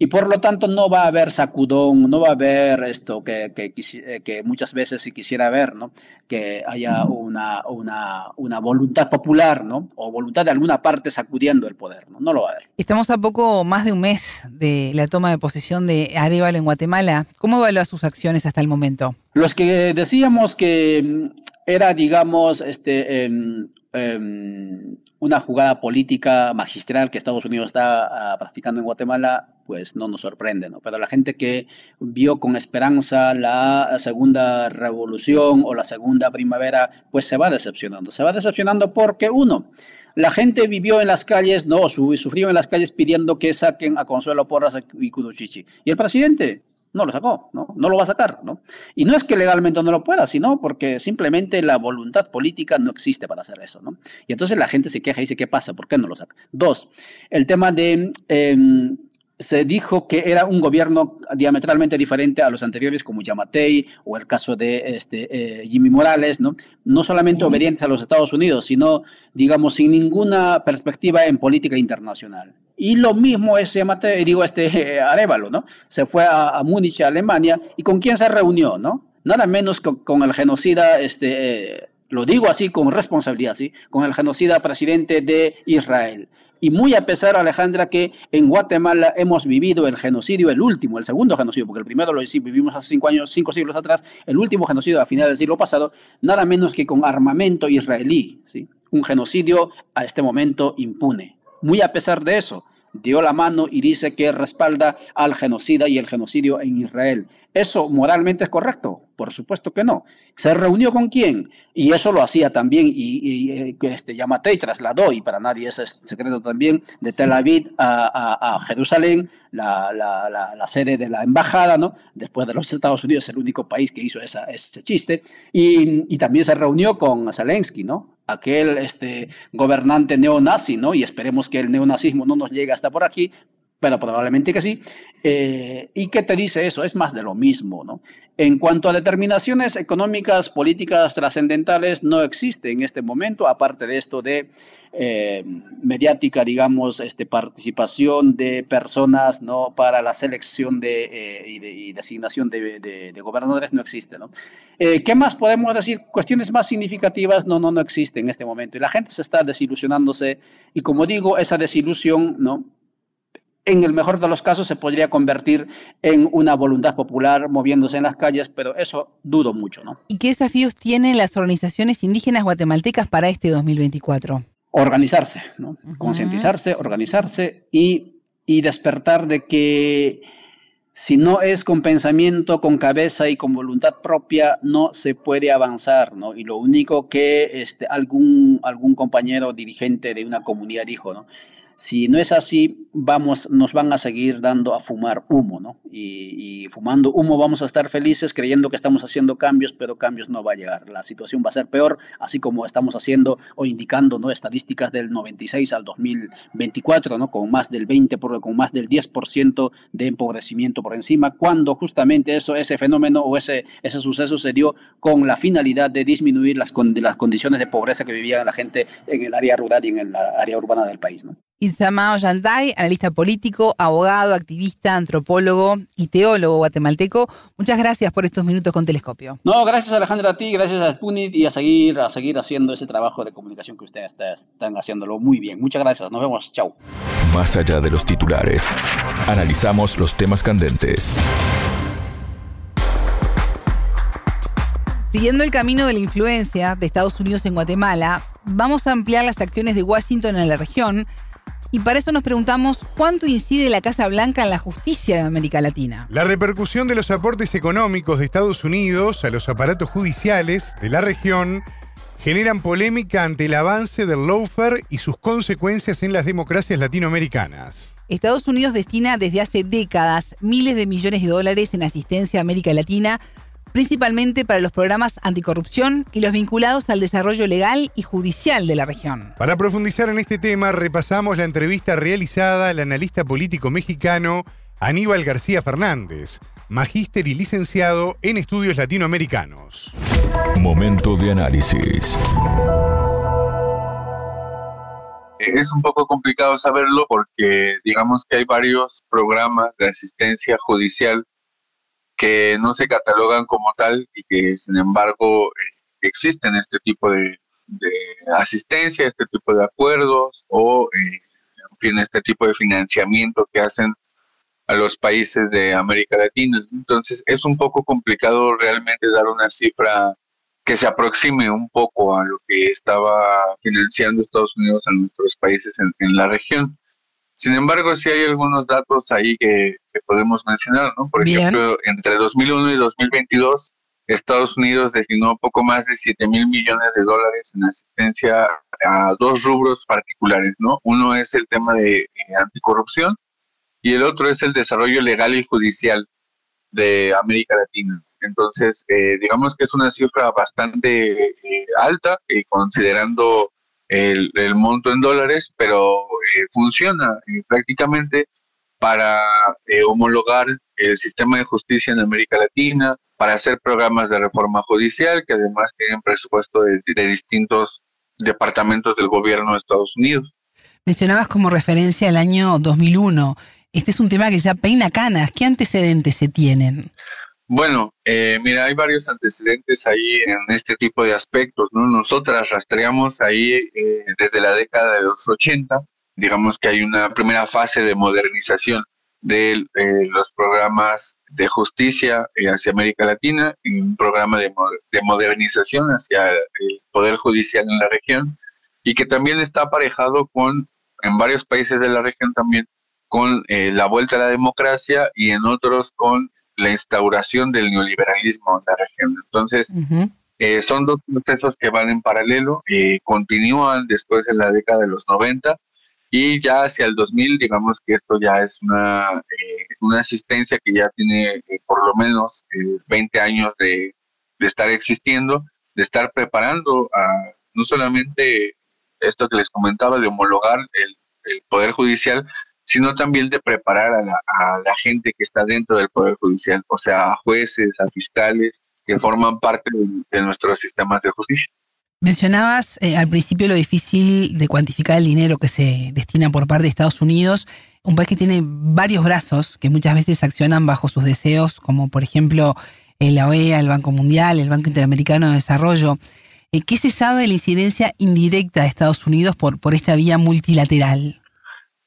S9: y por lo tanto no va a haber sacudón, no va a haber esto que, que, eh, que muchas veces se quisiera ver, ¿no? Que haya una, una, una, voluntad popular, ¿no? O voluntad de alguna parte sacudiendo el poder, ¿no? No lo va a haber.
S3: Estamos a poco más de un mes de la toma de posesión de Arevalo en Guatemala. ¿Cómo evalúa sus acciones hasta el momento?
S9: Los que decíamos que mm, era, digamos, este, una jugada política magistral que Estados Unidos está ah, practicando en Guatemala, pues no nos sorprende, ¿no? Pero la gente que vio con esperanza la segunda revolución o la segunda primavera, pues se va decepcionando. Se va decepcionando porque, uno, la gente vivió en las calles, no, sufrió en las calles pidiendo que saquen a Consuelo Porras y Kuduchichi. Y el presidente no lo sacó, ¿no? No lo va a sacar, ¿no? Y no es que legalmente no lo pueda, sino porque simplemente la voluntad política no existe para hacer eso, ¿no? Y entonces la gente se queja y dice, ¿qué pasa? ¿Por qué no lo saca? Dos, el tema de... Em, se dijo que era un gobierno diametralmente diferente a los anteriores como Yamatei o el caso de este, eh, Jimmy Morales, ¿no? No solamente obedientes a los Estados Unidos, sino, digamos, sin ninguna perspectiva en política internacional. Y lo mismo es Yamatei, digo, este *laughs* eh, Arevalo, ¿no? Se fue a, Múnich, a Alemania, y ¿con quién se reunió, no? Nada menos con, el genocida, este, eh, lo digo así con responsabilidad, ¿sí? Con el genocida presidente de Israel. Y muy a pesar, Alejandra, que en Guatemala hemos vivido el genocidio, el último, el segundo genocidio, porque el primero lo vivimos hace cinco años, cinco siglos atrás, el último genocidio a finales del siglo pasado, nada menos que con armamento israelí, ¿sí? Un genocidio a este momento impune. Muy a pesar de eso, dio la mano y dice que respalda al genocida y el genocidio en Israel. ¿Eso moralmente es correcto? Por supuesto que no. ¿Se reunió con quién? Y eso lo hacía también, y, y este, Yamatei trasladó, y para nadie es secreto también, de Tel Aviv a, Jerusalén, la, la, la, sede de la embajada, ¿no? Después de los Estados Unidos, el único país que hizo esa, ese chiste, y, y también se reunió con Zelensky, ¿no? Aquel este gobernante neonazi, ¿no? Y esperemos que el neonazismo no nos llegue hasta por aquí, pero probablemente que sí. Eh, ¿Y qué te dice eso? Es más de lo mismo, ¿no? En cuanto a determinaciones económicas, políticas trascendentales, no existe en este momento, aparte de esto de eh, mediática, digamos, este, participación de personas no para la selección de, eh, y, designación de, gobernadores no existe. ¿no? Eh, ¿Qué más podemos decir? Cuestiones más significativas no, no, no existen en este momento. Y la gente se está desilusionándose y como digo, esa desilusión no en el mejor de los casos se podría convertir en una voluntad popular moviéndose en las calles, pero eso dudo mucho, ¿no?
S3: ¿Y qué desafíos tienen las organizaciones indígenas guatemaltecas para este 2024?
S9: Organizarse, ¿no? concientizarse, organizarse y, y despertar de que si no es con pensamiento, con cabeza y con voluntad propia, no se puede avanzar, ¿no? Y lo único que este, algún, algún compañero dirigente de una comunidad dijo, ¿no? Si no es así, vamos, nos van a seguir dando a fumar humo, ¿no? Y, fumando humo vamos a estar felices creyendo que estamos haciendo cambios, pero cambios no va a llegar. La situación va a ser peor, así como estamos haciendo o indicando. Estadísticas del 96 al 2024, ¿no? Con más del 20, con más del 10% de empobrecimiento por encima, cuando justamente eso, ese fenómeno o ese, ese suceso se dio con la finalidad de disminuir las, las condiciones de pobreza que vivía la gente en el área rural y en el área urbana del país, ¿no?
S3: Isamao Yantay, analista político, abogado, activista, antropólogo y teólogo guatemalteco. Muchas gracias por estos minutos con Telescopio.
S9: No, gracias Alejandra a ti, gracias a Spunit y a seguir, a seguir haciendo ese trabajo de comunicación que ustedes están haciéndolo muy bien. Muchas gracias, nos vemos, chao.
S1: Más allá de los titulares, analizamos los temas candentes.
S3: Siguiendo el camino de la influencia de Estados Unidos en Guatemala, vamos a ampliar las acciones de Washington en la región y para eso nos preguntamos cuánto incide la Casa Blanca en la justicia de América Latina.
S2: La repercusión de los aportes económicos de Estados Unidos a los aparatos judiciales de la región generan polémica ante el avance del lawfare y sus consecuencias en las democracias latinoamericanas.
S3: Estados Unidos destina desde hace décadas miles de millones de dólares en asistencia a América Latina principalmente para los programas anticorrupción y los vinculados al desarrollo legal y judicial de la región.
S2: Para profundizar en este tema, repasamos la entrevista realizada al analista político mexicano Aníbal García Fernández, magíster y licenciado en estudios latinoamericanos.
S1: Momento de análisis.
S10: Es un poco complicado saberlo porque digamos que hay varios programas de asistencia judicial que no se catalogan como tal y que sin embargo eh, existen este tipo de, asistencia, este tipo de acuerdos o eh, en fin, este tipo de financiamiento que hacen a los países de América Latina. Entonces es un poco complicado realmente dar una cifra que se aproxime un poco a lo que estaba financiando Estados Unidos a nuestros países en la región. Sin embargo, sí hay algunos datos ahí que, podemos mencionar, ¿no? Por ejemplo, entre 2001 y 2022, Estados Unidos destinó poco más de 7 mil millones de dólares en asistencia a dos rubros particulares, ¿no? Uno es el tema de eh, anticorrupción y el otro es el desarrollo legal y judicial de América Latina. Entonces, eh, digamos que es una cifra bastante eh, alta, considerando el, monto en dólares, pero eh, funciona eh, prácticamente para eh, homologar el sistema de justicia en América Latina, para hacer programas de reforma judicial que además tienen presupuesto de, de distintos departamentos del gobierno de Estados Unidos.
S3: Mencionabas como referencia el año 2001. Este es un tema que ya peina canas. ¿Qué antecedentes se tienen?
S10: Bueno, eh, mira, hay varios antecedentes ahí en este tipo de aspectos, ¿no? Nosotras rastreamos ahí eh, desde la década de los 80, digamos que hay una primera fase de modernización de los programas de justicia eh, hacia América Latina y un programa de, de modernización hacia el Poder Judicial en la región y que también está aparejado con, en varios países de la región también, con eh, la vuelta a la democracia y en otros con la instauración del neoliberalismo en la región. Entonces, eh, son dos procesos que van en paralelo, y continúan después en la década de los 90 y ya hacia el 2000, digamos que esto ya es una, eh, una asistencia que ya tiene eh, por lo menos 20 años de, de, estar existiendo, de estar preparando a, no solamente esto que les comentaba de homologar el, el Poder Judicial, sino también de preparar a la, a la, gente que está dentro del Poder Judicial, o sea, a jueces, a fiscales, que forman parte de, nuestros sistemas de justicia.
S3: Mencionabas eh, al principio lo difícil de cuantificar el dinero que se destina por parte de Estados Unidos, un país que tiene varios brazos que muchas veces accionan bajo sus deseos, como por ejemplo eh, la OEA, el Banco Mundial, el Banco Interamericano de Desarrollo. Eh, ¿Qué se sabe de la incidencia indirecta de Estados Unidos por, por esta vía multilateral?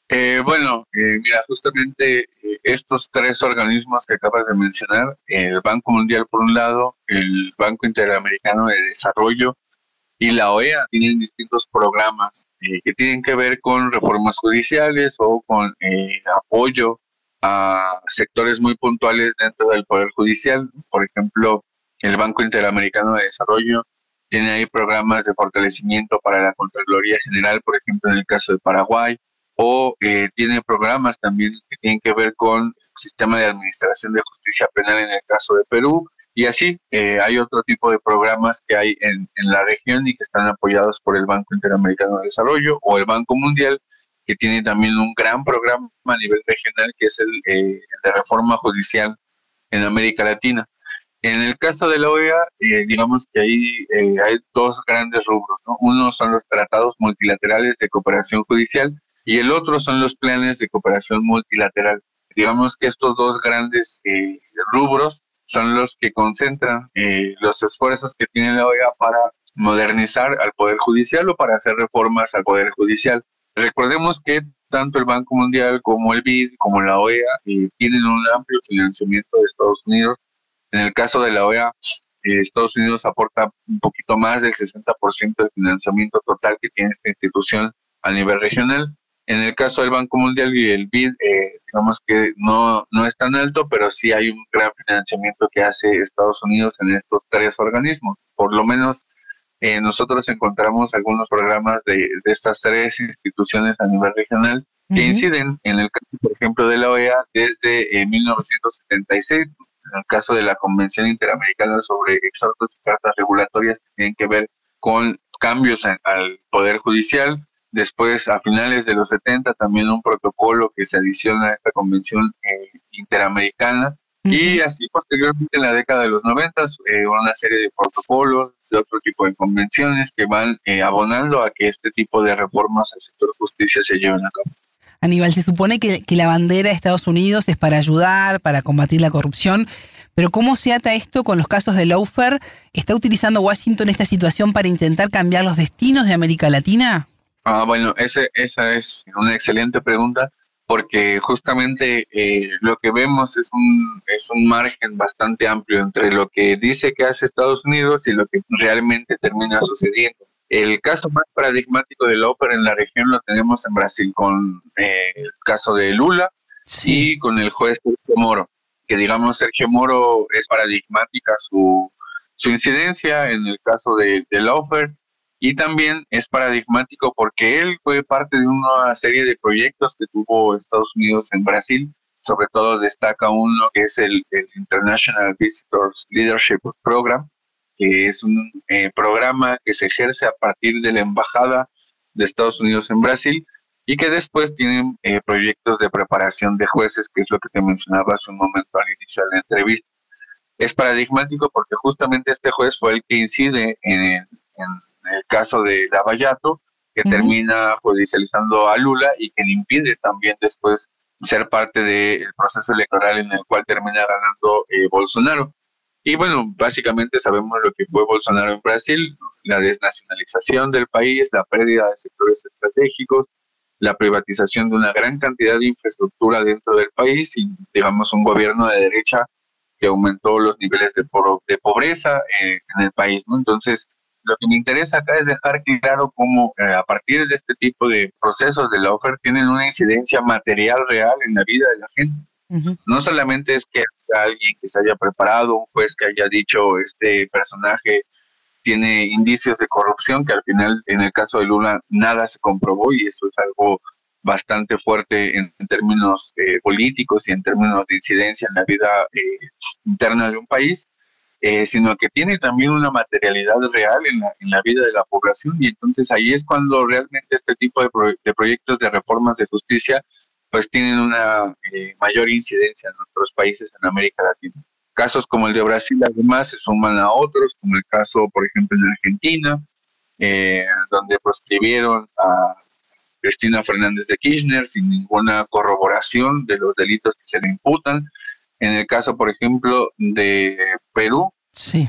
S10: Eh, bueno, eh, mira, justamente eh, estos tres organismos que acabas de mencionar, el Banco Mundial por un lado, el Banco Interamericano de Desarrollo y la OEA tienen distintos programas que tienen que ver con reformas judiciales o con apoyo a sectores muy puntuales dentro del Poder Judicial. Por ejemplo, el Banco Interamericano de Desarrollo tiene ahí programas de fortalecimiento para la Contraloría General, por ejemplo, en el caso de Paraguay o eh, tiene programas también que tienen que ver con el sistema de administración de justicia penal en el caso de Perú y así eh, hay otro tipo de programas que hay en, la región y que están apoyados por el Banco Interamericano de Desarrollo o el Banco Mundial que tiene también un gran programa a nivel regional que es el, eh, de reforma judicial en América Latina. En el caso de la OEA, digamos que ahí hay dos grandes rubros. Uno son los tratados multilaterales de cooperación judicial, y el otro son los planes de cooperación multilateral. Digamos que estos dos grandes eh, rubros son los que concentran eh, los esfuerzos que tiene la OEA para modernizar al Poder Judicial o para hacer reformas al Poder Judicial. Recordemos que tanto el Banco Mundial como el BID como la OEA eh, tienen un amplio financiamiento de Estados Unidos. En el caso de la OEA, Estados Unidos aporta un poquito más del 60% del financiamiento total que tiene esta institución a nivel regional. En el caso del Banco Mundial y el BID, eh, digamos que no, no es tan alto, pero sí hay un gran financiamiento que hace Estados Unidos en estos tres organismos. Por lo menos eh, nosotros encontramos algunos programas de, estas tres instituciones a nivel regional que inciden en el caso, por ejemplo, de la OEA desde 1976, eh, en el caso de la Convención Interamericana sobre Exhortos y Cartas Regulatorias que tienen que ver con cambios al Poder Judicial, Después, a finales de los 70, también un protocolo que se adiciona a esta convención eh, interamericana. Y así posteriormente en la década de los 90, eh, una serie de protocolos, de otro tipo de convenciones que van eh, abonando a que este tipo de reformas al sector justicia se lleven a cabo.
S3: Aníbal, se supone que, que la bandera de Estados Unidos es para ayudar, para combatir la corrupción, pero ¿cómo se ata esto con los casos de Lawfare? ¿Está utilizando Washington esta situación para intentar cambiar los destinos de América Latina?
S10: Ah, bueno, ese, esa es una excelente pregunta porque justamente eh, lo que vemos es un, es un margen bastante amplio entre lo que dice que hace Estados Unidos y lo que realmente termina sucediendo. El caso más paradigmático de la ópera en la región lo tenemos en Brasil con eh, el caso de Lula y con el juez Sergio Moro, que digamos Sergio Moro es paradigmática su, su incidencia en el caso de, de Laufer y también es paradigmático porque él fue parte de una serie de proyectos que tuvo Estados Unidos en Brasil. Sobre todo destaca uno que es el, International Visitors Leadership Program, que es un eh, programa que se ejerce a partir de la Embajada de Estados Unidos en Brasil y que después tienen eh, proyectos de preparación de jueces, que es lo que te mencionaba hace un momento al inicio de la entrevista. Es paradigmático porque justamente este juez fue el que incide en, en en el caso de Lavallato, que termina judicializando a Lula y que le impide también después ser parte del proceso electoral en el cual termina ganando eh, Bolsonaro. Y bueno, básicamente sabemos lo que fue Bolsonaro en Brasil, la desnacionalización del país, la pérdida de sectores estratégicos, la privatización de una gran cantidad de infraestructura dentro del país y digamos un gobierno de derecha que aumentó los niveles de, de pobreza eh, en el país, ¿no? Entonces, lo que me interesa acá es dejar claro cómo eh, a partir de este tipo de procesos de la oferta tienen una incidencia material real en la vida de la gente. No solamente es que haya alguien que se haya preparado, un juez que haya dicho este personaje tiene indicios de corrupción, que al final en el caso de Lula nada se comprobó y eso es algo bastante fuerte en, términos eh, políticos y en términos de incidencia en la vida eh, interna de un país. Eh, sino que tiene también una materialidad real en la, en la vida de la población y entonces ahí es cuando realmente este tipo de, de proyectos de reformas de justicia pues tienen una eh, mayor incidencia en nuestros países en América Latina. Casos como el de Brasil además se suman a otros, como el caso por ejemplo en Argentina, eh, donde proscribieron a Cristina Fernández de Kirchner sin ninguna corroboración de los delitos que se le imputan en el caso, por ejemplo, de Perú,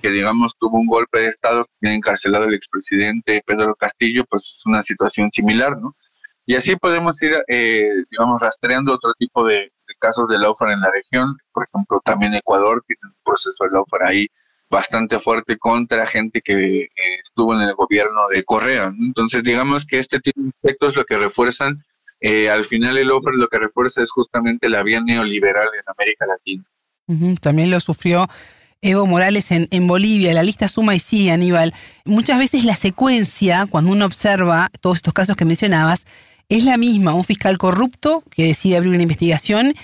S10: que digamos tuvo un golpe de Estado que tiene encarcelado el expresidente Pedro Castillo, pues es una situación similar, ¿no? Y así podemos ir, eh, digamos, rastreando otro tipo de, casos de Laufer en la región. Por ejemplo, también Ecuador tiene un proceso de Laufer ahí bastante fuerte contra gente que eh, estuvo en el gobierno de Correa. Entonces, digamos que este tipo de aspectos lo que refuerzan eh, al final el offer lo que refuerza es justamente la vía neoliberal en América Latina.
S3: También lo sufrió Evo Morales en, en, Bolivia, la lista suma y sigue, Aníbal. Muchas veces la secuencia, cuando uno observa todos estos casos que mencionabas, es la misma. Un fiscal corrupto que decide abrir una investigación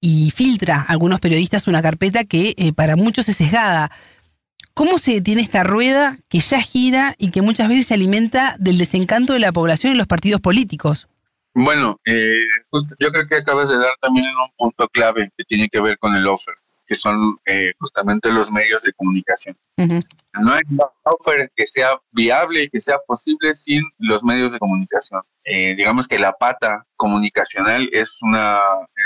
S3: y filtra a algunos periodistas una carpeta que eh, para muchos es sesgada. ¿Cómo se detiene esta rueda que ya gira y que muchas veces se alimenta del desencanto de la población y los partidos políticos?
S10: Bueno, eh, yo creo que acabas de dar también en un punto clave que tiene que ver con el offer, que son eh, justamente los medios de comunicación. No hay offer que sea viable y que sea posible sin los medios de comunicación. Eh, digamos que la pata comunicacional es una,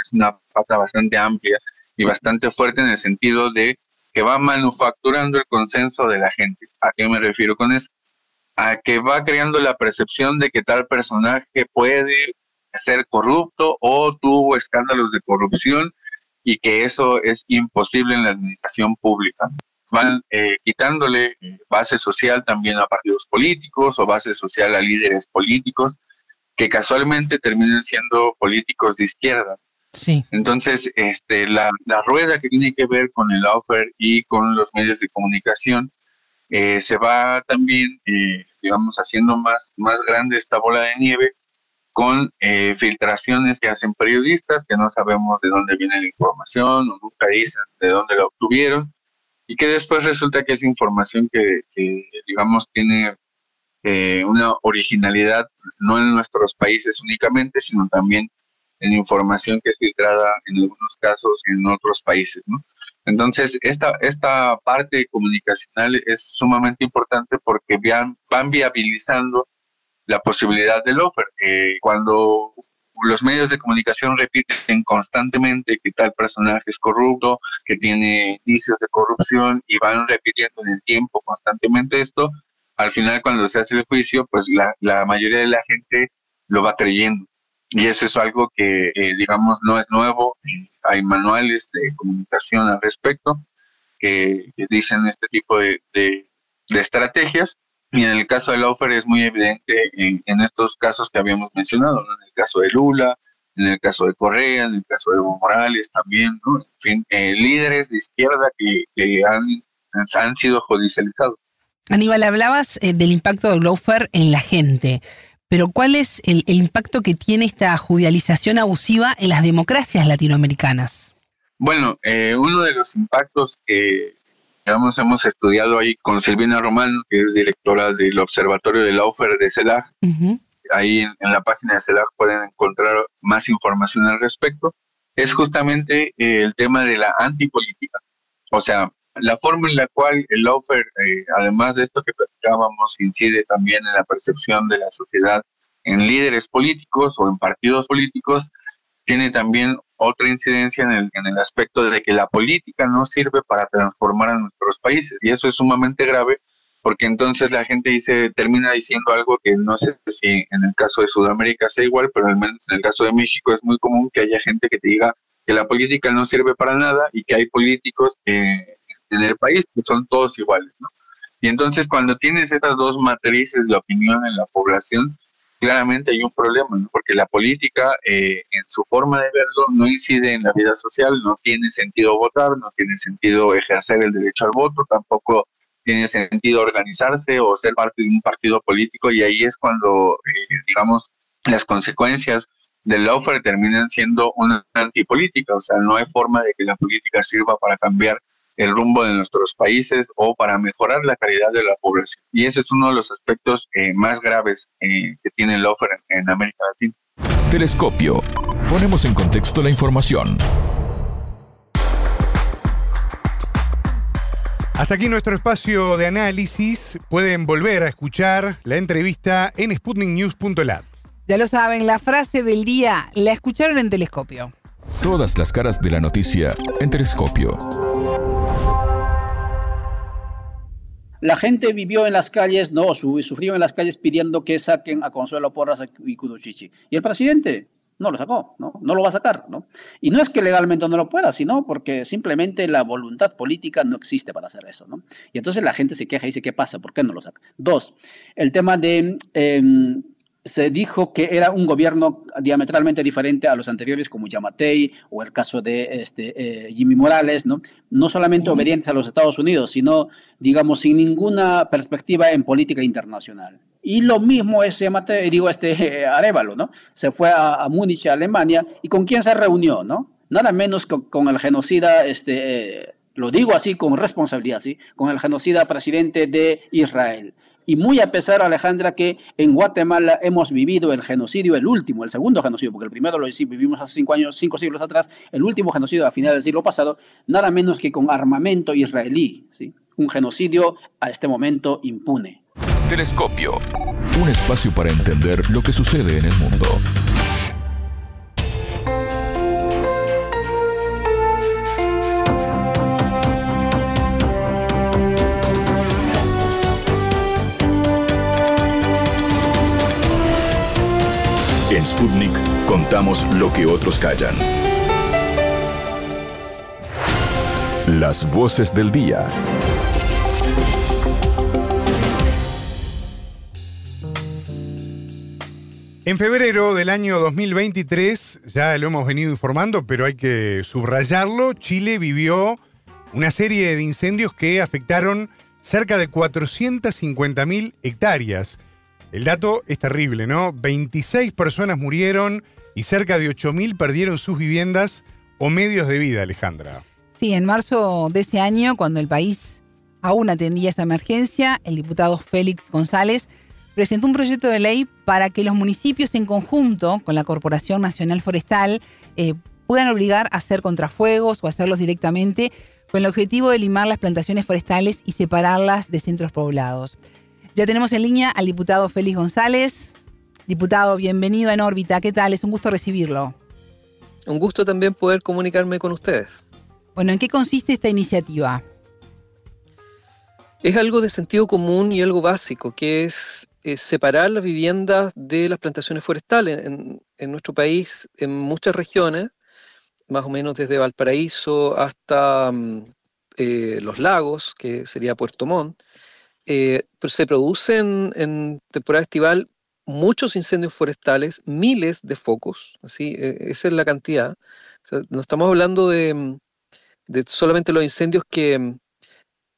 S10: es una pata bastante amplia y bastante fuerte en el sentido de que va manufacturando el consenso de la gente. ¿A qué me refiero con eso? a que va creando la percepción de que tal personaje puede ser corrupto o tuvo escándalos de corrupción y que eso es imposible en la administración pública. Van eh, quitándole eh, base social también a partidos políticos o base social a líderes políticos que casualmente terminan siendo políticos de izquierda.
S3: Sí.
S10: Entonces, este, la, la rueda que tiene que ver con el offer y con los medios de comunicación eh, se va también, eh, digamos, haciendo más, más grande esta bola de nieve con eh, filtraciones que hacen periodistas que no sabemos de dónde viene la información o nunca dicen de dónde la obtuvieron y que después resulta que es información que, digamos, tiene una originalidad no en nuestros países únicamente, sino también en información que es filtrada en algunos casos en otros países, ¿no? Entonces, esta, esta parte comunicacional es sumamente importante porque van, van viabilizando la posibilidad del offer. Eh, cuando los medios de comunicación repiten constantemente que tal personaje es corrupto, que tiene indicios de corrupción y van repitiendo en el tiempo constantemente esto, al final cuando se hace el juicio, pues la, la mayoría de la gente lo va creyendo y eso es algo que, eh, digamos, no es nuevo. Hay manuales de comunicación al respecto que, dicen este tipo de, de, estrategias. Y en el caso del offer es muy evidente en, en estos casos que habíamos mencionado, en el caso de Lula, en el caso de Correa, en el caso de Evo Morales también, ¿no? en fin, eh, líderes de izquierda que, que han, han sido judicializados.
S3: Aníbal, hablabas eh, del impacto del offer en la gente. Pero ¿cuál es el, impacto que tiene esta judicialización abusiva en las democracias latinoamericanas?
S10: Bueno, eh, uno de los impactos que digamos, hemos estudiado ahí con Silvina Romano, que es directora del Observatorio de la OFER de CELAG. Ahí en, la página de CELAG pueden encontrar más información al respecto. Es justamente eh, el tema de la antipolítica. O sea, la forma en la cual el offer, eh, además de esto que platicábamos, incide también en la percepción de la sociedad en líderes políticos o en partidos políticos, tiene también otra incidencia en el, en el aspecto de que la política no sirve para transformar a nuestros países. Y eso es sumamente grave porque entonces la gente dice, termina diciendo algo que no sé si en el caso de Sudamérica sea igual, pero al menos en el caso de México es muy común que haya gente que te diga que la política no sirve para nada y que hay políticos que en el país, que son todos iguales, ¿no? Y entonces cuando tienes esas dos matrices de opinión en la población, claramente hay un problema, porque la política eh, en su forma de verlo no incide en la vida social, no tiene sentido votar, no tiene sentido ejercer el derecho al voto, tampoco tiene sentido organizarse o ser parte de un partido político y ahí es cuando, eh, digamos, las consecuencias del lawfare terminan siendo una antipolítica, o sea, no hay forma de que la política sirva para cambiar el rumbo de nuestros países o para mejorar la calidad de la población. Y ese es uno de los aspectos eh, más graves eh, que tiene el offer en, América Latina.
S1: Telescopio. Ponemos en contexto la información.
S2: Hasta aquí nuestro espacio de análisis. Pueden volver a escuchar la entrevista en sputniknews.lat.
S3: Ya lo saben, la frase del día la escucharon en Telescopio.
S1: Todas las caras de la noticia en Telescopio.
S9: La gente vivió en las calles, no, sufrió en las calles pidiendo que saquen a Consuelo Porras y Kuduchichi. Y el presidente no lo sacó, ¿no? No lo va a sacar, ¿no? Y no es que legalmente no lo pueda, sino porque simplemente la voluntad política no existe para hacer eso, ¿no? Y entonces la gente se queja y dice, ¿qué pasa? ¿Por qué no lo saca? Dos, el tema de... Em, se dijo que era un gobierno diametralmente diferente a los anteriores, como Yamatei o el caso de este, eh, Jimmy Morales, ¿no? No solamente obedientes a los Estados Unidos, sino, digamos, sin ninguna perspectiva en política internacional. Y lo mismo es Yamatei, digo, este *laughs* Arevalo, ¿no? Se fue a, Múnich, a Alemania, y con quién se reunió, ¿no? Nada menos con, el genocida, este, eh, lo digo así con responsabilidad, ¿sí? Con el genocida presidente de Israel. Y muy a pesar, Alejandra, que en Guatemala hemos vivido el genocidio, el último, el segundo genocidio, porque el primero lo vivimos hace cinco años, cinco siglos atrás, el último genocidio a finales del siglo pasado, nada menos que con armamento israelí, ¿sí? un genocidio a este momento impune.
S1: Telescopio, un espacio para entender lo que sucede en el mundo. Sputnik contamos lo que otros callan. Las voces del día.
S2: En febrero del año 2023, ya lo hemos venido informando, pero hay que subrayarlo, Chile vivió una serie de incendios que afectaron cerca de 450.000 hectáreas el dato es terrible, ¿no? 26 personas murieron y cerca de 8.000 perdieron sus viviendas o medios de vida, Alejandra.
S3: Sí, en marzo de ese año, cuando el país aún atendía esa emergencia, el diputado Félix González presentó un proyecto de ley para que los municipios en conjunto con la Corporación Nacional Forestal eh, puedan obligar a hacer contrafuegos o hacerlos directamente con el objetivo de limar las plantaciones forestales y separarlas de centros poblados. Ya tenemos en línea al diputado Félix González. Diputado, bienvenido En órbita. ¿Qué tal? Es un gusto recibirlo.
S11: Un gusto también poder comunicarme con ustedes.
S3: Bueno, ¿en qué consiste esta iniciativa?
S11: Es algo de sentido común y algo básico, que es, separar las viviendas de las plantaciones forestales. En, nuestro país, en muchas regiones, más o menos desde Valparaíso hasta mm, eh, los lagos, que sería Puerto Montt, eh, se producen en temporada estival muchos incendios forestales, miles de focos, ¿sí? E, esa es la cantidad. no estamos hablando de, solamente los incendios que,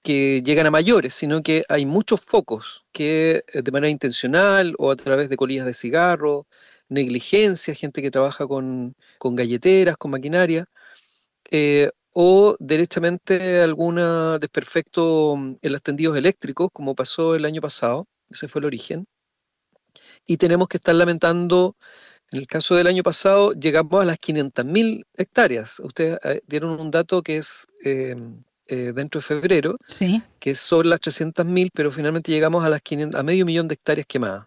S11: llegan a mayores, sino que hay muchos focos que eh, de manera intencional o a través de colillas de cigarro, negligencia, gente que trabaja con, galleteras, con maquinaria, eh, o derechamente algún desperfecto mm, en los tendidos eléctricos, como pasó el año pasado, ese fue el origen. Y tenemos que estar lamentando, en el caso del año pasado, llegamos a las 500.000 hectáreas. Ustedes eh, dieron un dato que es eh, eh, dentro de febrero, que es sobre las 300.000, pero finalmente llegamos a, las a medio millón de hectáreas quemadas.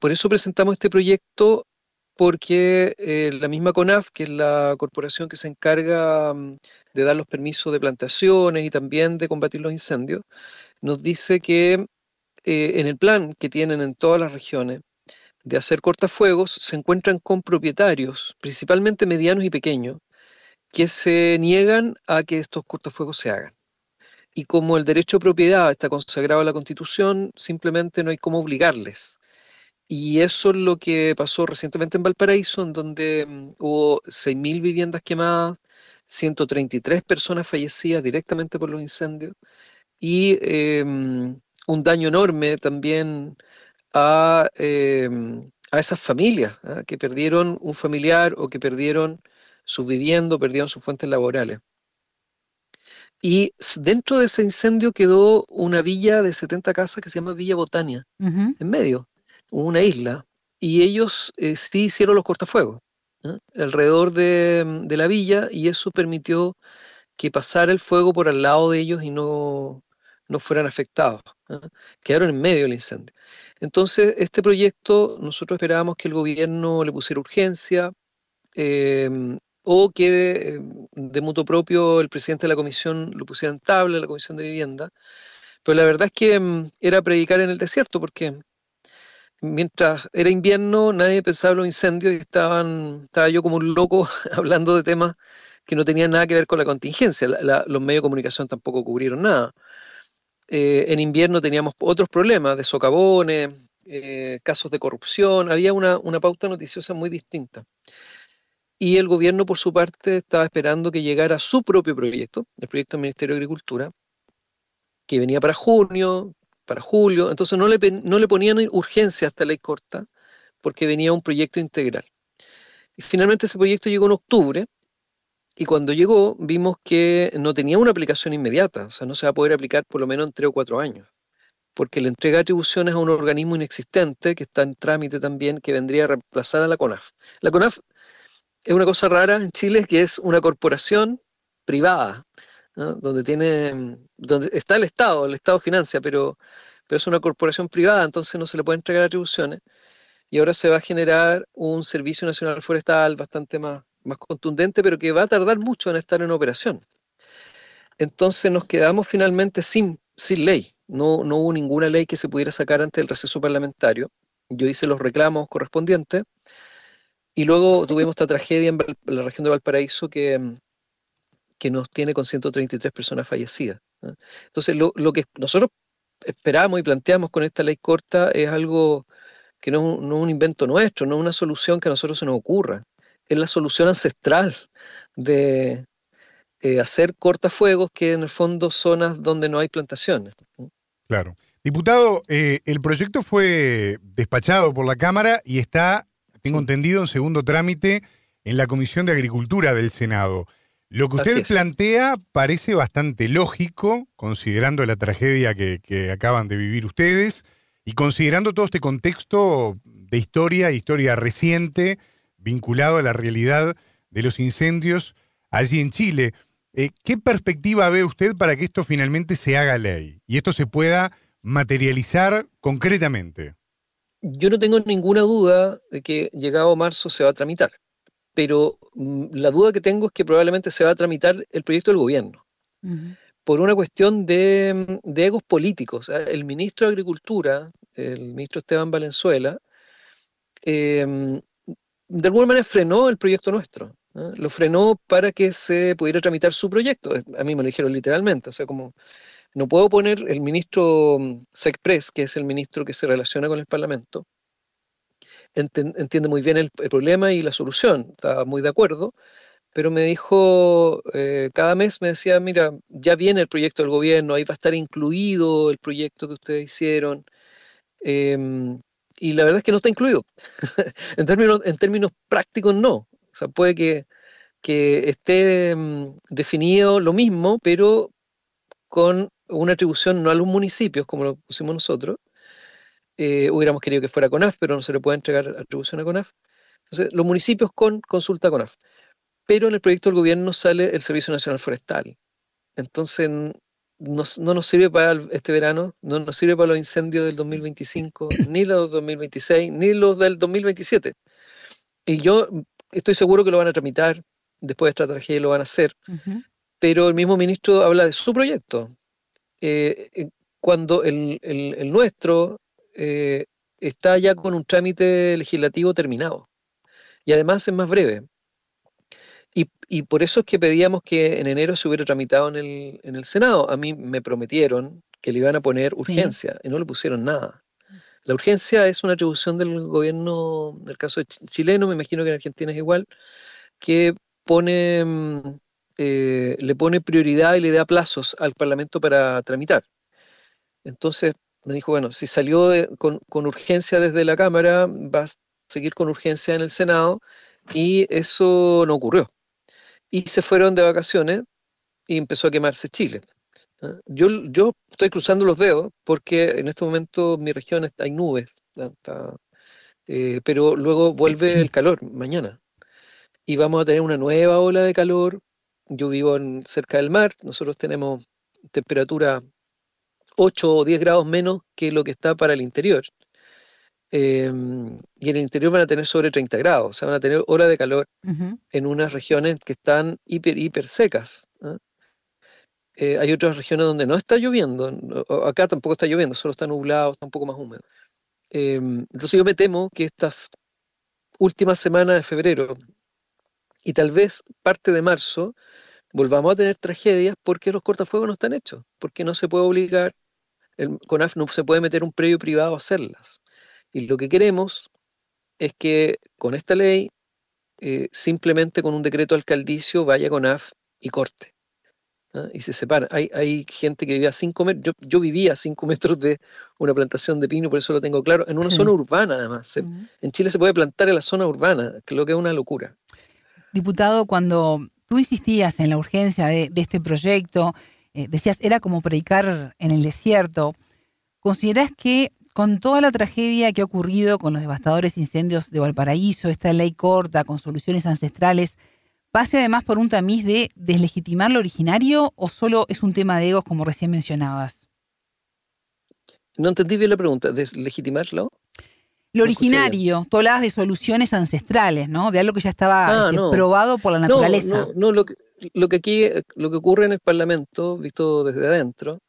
S11: por eso presentamos este proyecto porque eh, la misma CONAF, que es la corporación que se encarga mm, de dar los permisos de plantaciones y también de combatir los incendios, nos dice que eh, en el plan que tienen en todas las regiones de hacer cortafuegos, se encuentran con propietarios, principalmente medianos y pequeños, que se niegan a que estos cortafuegos se hagan. y como el derecho de propiedad está consagrado en la Constitución, simplemente no hay cómo obligarles. Y eso es lo que pasó recientemente en Valparaíso, en donde mm, hubo 6.000 viviendas quemadas, 133 personas fallecidas directamente por los incendios y em, un daño enorme también a, em, a esas familias ¿ah? que perdieron un familiar o que perdieron su vivienda, perdieron sus fuentes laborales. Y dentro de ese incendio quedó una villa de 70 casas que se llama Villa Botania, en medio, una isla. Y ellos eh, sí hicieron los cortafuegos alrededor de, la villa y eso permitió que pasara el fuego por al lado de ellos y no, no fueran afectados. Quedaron en medio del incendio. Entonces, este proyecto nosotros esperábamos que el gobierno le pusiera urgencia em, o que em, de mutuo propio el presidente de la comisión lo pusiera en tabla, la comisión de vivienda. Pero la verdad es que em, era predicar en el desierto, porque mientras era invierno nadie pensaba en los incendios y estaban, estaba yo como un loco *laughs* hablando de temas que no tenían nada que ver con la contingencia. los medios de comunicación tampoco cubrieron nada. Eh, en invierno teníamos otros problemas de socavones, eh, casos de corrupción, había una, una pauta noticiosa muy distinta. Y el gobierno, por su parte, estaba esperando que llegara su propio proyecto, el proyecto del Ministerio de Agricultura, que venía para junio, para julio, entonces no le, no le ponían urgencia a esta ley corta porque venía un proyecto integral. Y finalmente ese proyecto llegó en octubre y cuando llegó vimos que no tenía una aplicación inmediata, o sea, no se va a poder aplicar por lo menos en tres o cuatro años, porque le entrega atribuciones a un organismo inexistente que está en trámite también, que vendría a reemplazar a la CONAF. La CONAF es una cosa rara en Chile, que es una corporación privada, donde tiene, donde está el Estado, el Estado financia, pero, pero es una corporación privada, entonces no se le puede entregar atribuciones. Y ahora se va a generar un Servicio Nacional Forestal bastante más, más contundente, pero que va a tardar mucho en estar en operación. Entonces nos quedamos finalmente sin, sin ley. No, no hubo ninguna ley que se pudiera sacar ante el receso parlamentario. Yo hice los reclamos correspondientes. Y luego tuvimos esta tragedia en la región de Valparaíso que, que nos tiene con 133 personas fallecidas. Entonces, lo, que nosotros esperamos y planteamos con esta ley corta es algo que no, es un invento nuestro, no es una solución que a nosotros se nos ocurra, es la solución ancestral de eh, hacer cortafuegos que en el fondo zonas donde no hay plantaciones.
S2: Claro. Diputado, eh, el proyecto fue despachado por la Cámara y está, tengo entendido, en segundo trámite en la Comisión de Agricultura del Senado. Lo que usted plantea parece bastante lógico, considerando la tragedia que, acaban de vivir ustedes y considerando todo este contexto de historia, historia reciente, vinculado a la realidad de los incendios allí en Chile. Eh, ¿Qué perspectiva ve usted para que esto finalmente se haga ley y esto se pueda materializar concretamente?
S11: Yo no tengo ninguna duda de que llegado marzo se va a tramitar pero mm, la duda que tengo es que probablemente se va a tramitar el proyecto del gobierno. Por una cuestión de, mm, egos políticos. El ministro de Agricultura, el ministro Esteban Valenzuela, em, de alguna manera frenó el proyecto nuestro. Lo frenó para que se pudiera tramitar su proyecto. A mí me lo dijeron literalmente. O sea, como no puedo poner el ministro mm, Secpres, que es el ministro que se relaciona con el Parlamento, entiende muy bien el, problema y la solución, estaba muy de acuerdo, pero me dijo, eh, cada mes me decía, mira, ya viene el proyecto del gobierno, ahí va a estar incluido el proyecto que ustedes hicieron, em, y la verdad es que no está incluido. *laughs* en, términos, en términos prácticos no, o sea, puede que, que esté em, definido lo mismo, pero con una atribución no a los municipios, como lo pusimos nosotros, eh, hubiéramos querido que fuera CONAF, pero no se le puede entregar atribución a CONAF. Entonces, los municipios con consulta CONAF. Pero en el proyecto del gobierno sale el Servicio Nacional Forestal. Entonces, no, nos sirve para este verano, no nos sirve para los incendios del 2025, ni los del 2026, ni los del 2027. Y yo estoy seguro que lo van a tramitar, después de esta tragedia lo van a hacer, pero el mismo ministro habla de su proyecto. Eh, eh, cuando el, el, nuestro eh, está ya con un trámite legislativo terminado. Y además es más breve. Y, por eso es que pedíamos que en enero se hubiera tramitado en el, en el Senado. A mí me prometieron que le iban a poner urgencia y no le pusieron nada. La urgencia es una atribución del gobierno, del caso chileno, me imagino que en Argentina es igual, que pone, mm, eh, le pone prioridad y le da plazos al Parlamento para tramitar. Entonces me dijo, bueno, si salió con, con, urgencia desde la Cámara, va a seguir con urgencia en el Senado, y eso no ocurrió. Y se fueron de vacaciones y empezó a quemarse Chile. ¿ah? Yo, yo estoy cruzando los dedos porque en este momento en mi región está, hay nubes, eh, pero luego vuelve *clears throat* el calor mañana y vamos a tener una nueva ola de calor. Yo vivo en, cerca del mar, nosotros tenemos temperatura 8 o 10 grados menos que lo que está para el interior. Em, y en el interior van a tener sobre 30 grados, o sea, van a tener horas de calor en unas regiones que están hiper, hiper secas. ¿ah? Eh, hay otras regiones donde no está lloviendo, acá tampoco está lloviendo, solo está nublado, está un poco más húmedo. Em, entonces yo me temo que estas últimas semanas de febrero y tal vez parte de marzo volvamos a tener tragedias porque los cortafuegos no están hechos, porque no se puede obligar, el CONAF no se puede meter un predio privado a hacerlas. Y lo que queremos es que con esta ley, eh, simplemente con un decreto alcaldicio, vaya con AF y corte. ¿ah? Y se separa. Hay, hay, gente que vivía a 5 metros, yo, yo, vivía a 5 *laughs* metros de una plantación de pino, por eso lo tengo claro, en una zona urbana además. En Chile se puede plantar en la zona urbana, que lo que es una locura.
S3: Diputado, cuando tú insistías en la urgencia de, este proyecto, eh, decías, era como predicar en el desierto, ¿considerás que con toda la tragedia que ha ocurrido con los devastadores incendios de Valparaíso, esta ley corta con soluciones ancestrales, pase además por un tamiz de deslegitimar lo originario o solo es un tema de egos como recién mencionabas?
S11: No entendí bien la pregunta, ¿deslegitimarlo?
S3: Lo originario, tú hablabas de soluciones ancestrales, ¿no? De algo que ya estaba ah, este, probado por la naturaleza.
S11: No, no, lo que, lo que aquí, lo que ocurre en el Parlamento, visto desde adentro,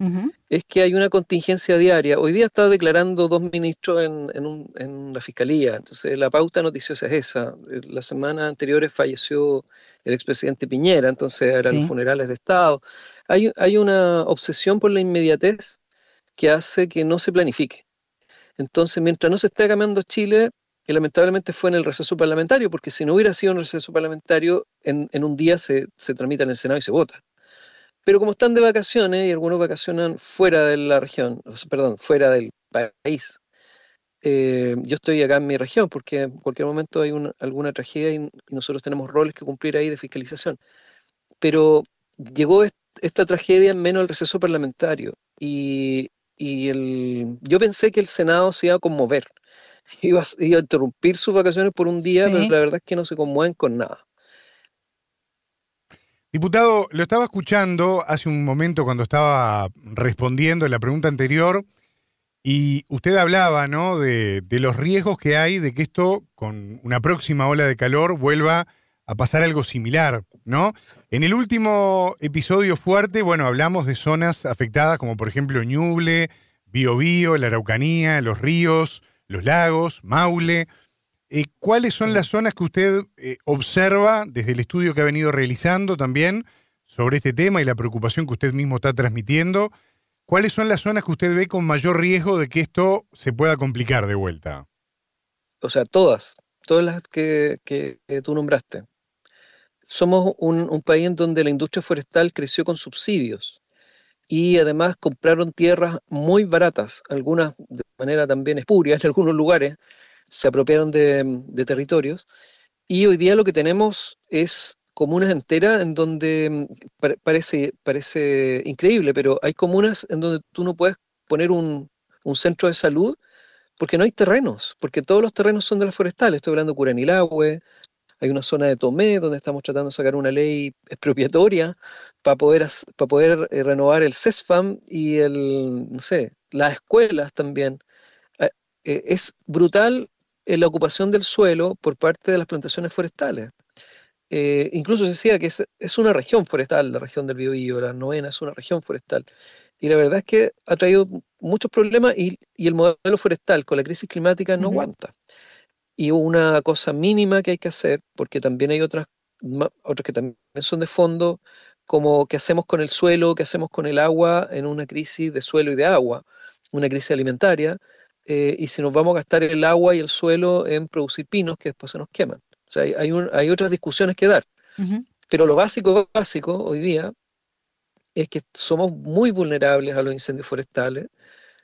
S11: es que hay una contingencia diaria. Hoy día está declarando dos ministros en, en, la fiscalía, entonces la pauta noticiosa es esa. La semana anterior falleció el expresidente Piñera, entonces eran los funerales de Estado. Hay, hay una obsesión por la inmediatez que hace que no se planifique. Entonces, mientras no se esté cambiando Chile, que lamentablemente fue en el receso parlamentario, porque si no hubiera sido el receso parlamentario, en, un día se, tramita en el Senado y se vota. Pero como están de vacaciones y algunos vacacionan fuera de la región, perdón, fuera del país, eh, yo estoy acá en mi región porque en cualquier momento hay alguna tragedia y, nosotros tenemos roles que cumplir ahí de fiscalización. Pero llegó esta tragedia en menos el receso parlamentario y, y el, yo pensé que el Senado se iba a conmover, *laughs* iba, a interrumpir sus vacaciones por un día, pero la verdad es que no se conmueven con nada.
S2: Diputado, lo estaba escuchando hace un momento cuando estaba respondiendo la pregunta anterior y usted hablaba ¿no? de, de, los riesgos que hay de que esto, con una próxima ola de calor, vuelva a pasar algo similar, ¿no? En el último episodio fuerte, bueno, hablamos de zonas afectadas como por ejemplo Ñuble, Biobío, la Araucanía, los ríos, los lagos, Maule. Eh, ¿Cuáles son las zonas que usted eh, observa desde el estudio que ha venido realizando también sobre este tema y la preocupación que usted mismo está transmitiendo? ¿Cuáles son las zonas que usted ve con mayor riesgo de que esto se pueda complicar de vuelta?
S11: O sea, todas, todas las que tú nombraste somos un, país en donde la industria forestal creció con subsidios y además compraron tierras muy baratas, algunas de manera también espuria en *laughs* algunos lugares, se apropiaron de, territorios y hoy día lo que tenemos es comunas enteras en donde mm, parece, parece increíble, pero hay comunas en donde tú no puedes poner un, centro de salud porque no hay terrenos, porque todos los terrenos son de las forestales. Estoy hablando de Curanilagüe, hay una zona de Tomé donde estamos tratando de sacar una ley expropiatoria para poder, para poder eh, renovar el CESFAM y el, no sé, las escuelas también. Eh, eh, es brutal la ocupación del suelo por parte de las plantaciones forestales. incluso se decía que es, una región forestal, la región del Biobío, la novena es una región forestal. Y la verdad es que ha traído muchos problemas y, el modelo forestal con la crisis climática no aguanta y una cosa mínima que hay que hacer, porque también hay otras otras que también son de fondo, como qué hacemos con el suelo, qué hacemos con el agua en una crisis de suelo y de agua, una crisis alimentaria, eh, y si nos vamos a gastar el agua y el suelo en producir pinos que después se nos queman. O sea, hay, hay, otras discusiones que dar. Pero lo básico, básico hoy día es que somos muy vulnerables a los incendios forestales.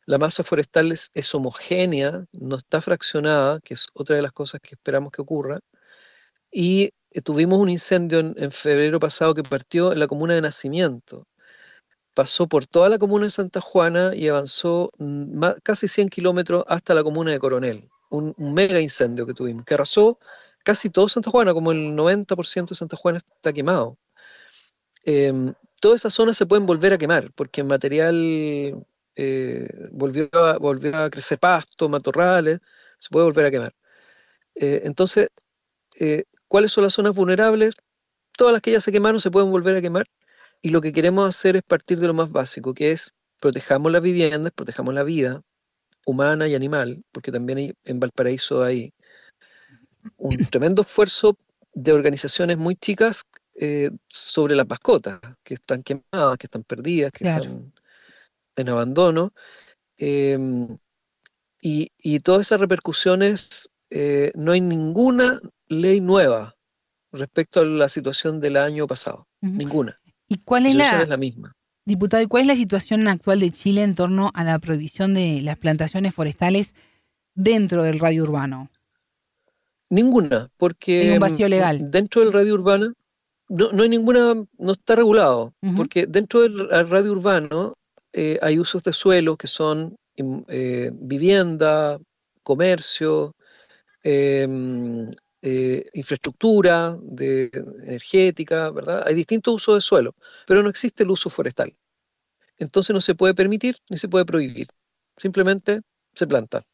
S11: La masa forestal es, homogénea, no está fraccionada, que es otra de las cosas que esperamos que ocurra. Y eh, tuvimos un incendio en, febrero pasado que partió en la comuna de Nacimiento. Pasó por toda la comuna de Santa Juana y avanzó mm, casi 100 kilómetros hasta la comuna de Coronel. Un, mega incendio que tuvimos, que arrasó casi todo Santa Juana, como el 90% de Santa Juana está quemado. Em, todas esas zonas se pueden volver a quemar, porque el material eh, volvió, a, volvió a crecer pasto, matorrales, se puede volver a quemar. Eh, entonces, ¿Cuáles son las zonas vulnerables? Todas las que ya se quemaron se pueden volver a quemar. Y lo que queremos hacer es partir de lo más básico, que es protejamos las viviendas, protejamos la vida humana y animal, porque también en Valparaíso hay un *laughs* tremendo esfuerzo de organizaciones muy chicas eh, sobre las mascotas, que están quemadas, que están perdidas, que están en abandono. Em, y, todas esas repercusiones, eh, no hay ninguna ley nueva respecto a la situación del año pasado. Ninguna.
S3: ¿Y cuál es la, misma? Diputado, ¿y cuál es la situación actual de Chile en torno a la prohibición de las plantaciones forestales dentro del radio urbano?
S11: Ninguna, porque
S3: hay un vacío legal.
S11: Dentro del radio urbano no, hay ninguna, no está regulado, porque dentro del radio urbano eh, hay usos de suelo que son eh, vivienda, comercio, eh, eh, infraestructura de, energética, ¿verdad? Hay distintos usos de suelo, pero no existe el uso forestal. Entonces no se puede permitir ni se puede prohibir. Simplemente se planta.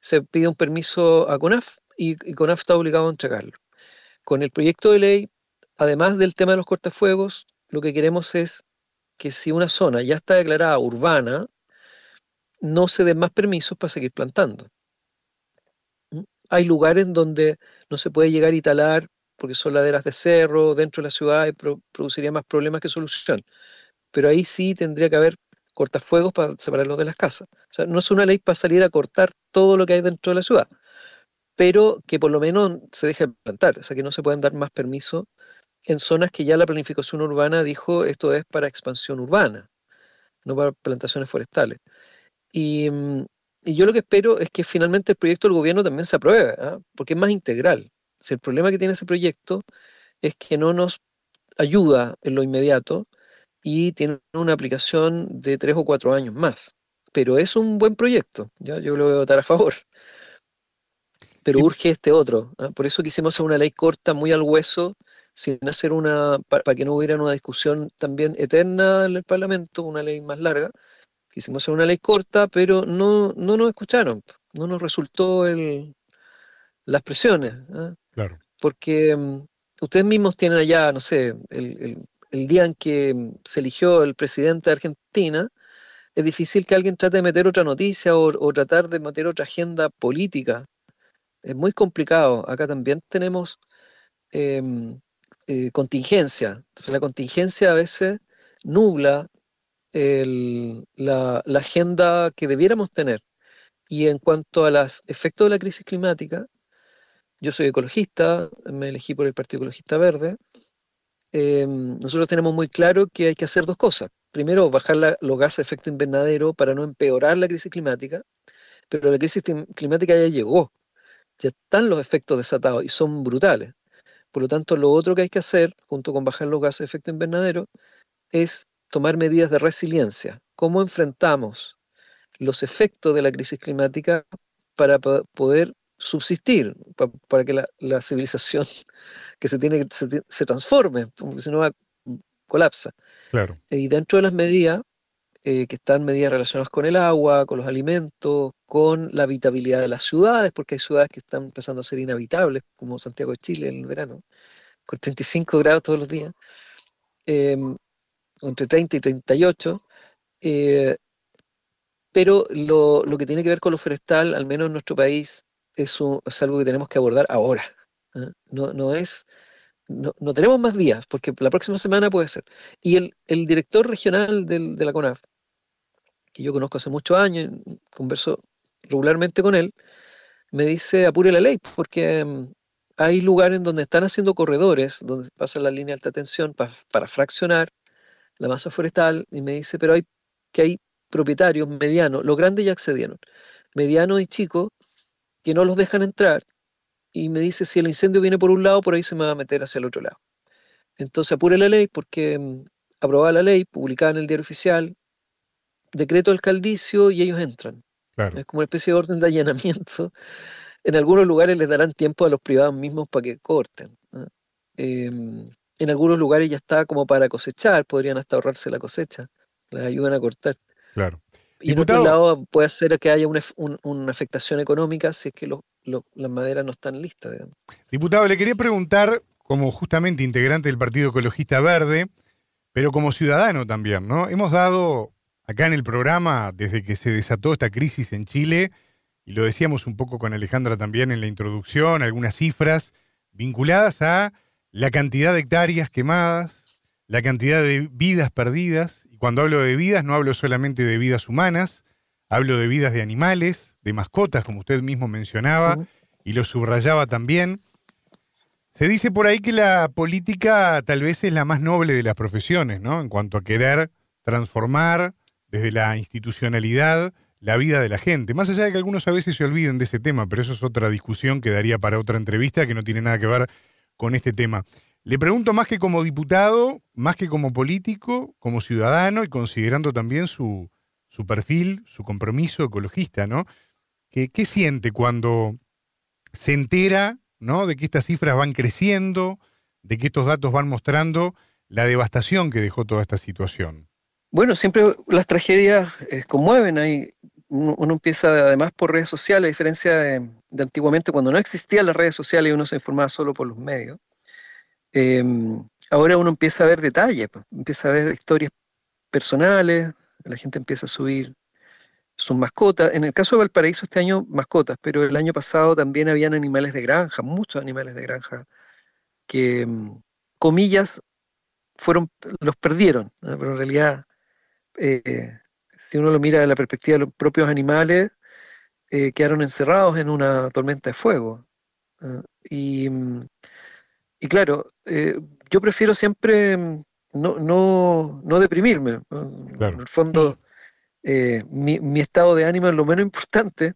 S11: Se pide un permiso a CONAF y, CONAF está obligado a entregarlo. Con el proyecto de ley, además del tema de los cortafuegos, lo que queremos es que si una zona ya está declarada urbana, no se den más permisos para seguir plantando. Hay lugares donde no se puede llegar y talar porque son laderas de cerro dentro de la ciudad y produciría más problemas que solución. Pero ahí sí tendría que haber cortafuegos para separarlos de las casas. O sea, no es una ley para salir a cortar todo lo que hay dentro de la ciudad, pero que por lo menos se deje plantar, o sea, que no se pueden dar más permisos en zonas que ya la planificación urbana dijo esto es para expansión urbana, no para plantaciones forestales. Y, mm, y yo lo que espero es que finalmente el proyecto del gobierno también se apruebe, ¿ah? porque es más integral. Si el problema que tiene ese proyecto es que no nos ayuda en lo inmediato y tiene una aplicación de tres o cuatro años más. Pero es un buen proyecto, yo lo voy a votar a favor. Pero urge este otro. ¿ah? Por eso quisimos hacer una ley corta, muy al hueso, sin hacer una, para que no hubiera una discusión también eterna en el Parlamento, una ley más larga, Quisimos hacer una ley corta, pero no, no nos escucharon, no nos resultó el, las presiones. ¿ah?
S2: Claro.
S11: Porque mm, ustedes mismos tienen allá, no sé, el, día en que se eligió el presidente de Argentina, es difícil que alguien trate de meter otra noticia o, tratar de meter otra agenda política. Es muy complicado. Acá también tenemos em, eh, contingencia. Entonces la contingencia a veces nubla la, agenda que debiéramos tener. Y en cuanto a los efectos de la crisis climática, yo soy ecologista, me elegí por el Partido Ecologista Verde. Em, nosotros tenemos muy claro que hay que hacer dos cosas. Primero, bajar los gases de efecto invernadero para no empeorar la crisis climática, pero la crisis climática ya llegó, ya están los efectos desatados y son brutales. Por lo tanto, lo otro que hay que hacer, junto con bajar los gases de efecto invernadero, es tomar medidas de resiliencia. ¿Cómo enfrentamos los efectos de la crisis climática para poder subsistir, para, que la, civilización *laughs* que se tiene se, se transforme, porque si no colapsa.
S2: Claro.
S11: Y dentro de las medidas, eh, que están medidas relacionadas con el agua, con los alimentos, con la habitabilidad de las ciudades, porque hay ciudades que están empezando a ser inhabitables, como Santiago de Chile en el verano, con 35 grados todos los días. Em, entre 30 y 38, eh, pero lo, que tiene que ver con lo forestal, al menos en nuestro país, es, algo que tenemos que abordar ahora. ¿eh? No, es, no, tenemos más días, porque la próxima semana puede ser. Y el, el director regional de la CONAF, que yo conozco hace muchos años, converso regularmente con él, me dice apure la ley, porque mm, hay lugares en donde están haciendo corredores, donde pasa la línea de alta tensión para fraccionar la masa forestal, y me dice, pero hay que hay propietarios medianos, los grandes ya accedieron, medianos y chicos, que no los dejan entrar, y me dice, si el incendio viene por un lado, por ahí se me va a meter hacia el otro lado. Entonces apure la ley, porque mm, aprobada la ley, publicada en el diario oficial, decreto alcaldicio y ellos entran. Es como una especie de orden de allanamiento. En algunos lugares les darán tiempo a los privados mismos para que corten. Em, en algunos lugares ya está como para cosechar, podrían hasta ahorrarse la cosecha, les ayudan a cortar.
S2: Claro.
S11: Y en otro lado puede ser que haya una, afectación económica si es que las maderas no están listas.
S2: Diputado, le quería preguntar, como justamente integrante del Partido Ecologista Verde, pero como ciudadano también, ¿no? Hemos dado acá en el programa, desde que se desató esta crisis en Chile, y lo decíamos un poco con Alejandra también en la introducción, algunas cifras vinculadas a la cantidad de hectáreas quemadas, la cantidad de vidas perdidas, y cuando hablo de vidas no hablo solamente de vidas humanas, hablo de vidas de animales, de mascotas, como usted mismo mencionaba, y lo subrayaba también. Se dice por ahí que la política tal vez es la más noble de las profesiones, ¿no? En cuanto a querer transformar desde la institucionalidad, la vida de la gente. Más allá de que algunos a veces se olviden de ese tema, pero eso es otra discusión que daría para otra entrevista que no tiene nada que ver con este tema. Le pregunto más que como diputado, más que como político, como ciudadano y considerando también su, perfil, su compromiso ecologista, ¿no? ¿Qué, ¿Qué, siente cuando se entera ¿no? de que estas cifras van creciendo, de que estos datos van mostrando la devastación que dejó toda esta situación?
S11: Bueno, siempre las tragedias eh, conmueven. Ahí uno, empieza además por redes sociales, a diferencia de, antiguamente cuando no existían las redes sociales y uno se informaba solo por los medios. Em, ahora uno empieza a ver detalles, pues, empieza a ver historias personales, la gente empieza a subir sus mascotas. En el caso de Valparaíso este año mascotas, pero el año pasado también habían animales de granja, muchos animales de granja, que, em, comillas, fueron, los perdieron, pero en realidad eh, si uno lo mira desde la perspectiva de los propios animales, eh, quedaron encerrados en una tormenta de fuego. y, y, claro, eh, yo prefiero siempre mm, no, no, no deprimirme. En el fondo, mi, mi, estado de ánimo es lo menos *laughs* importante,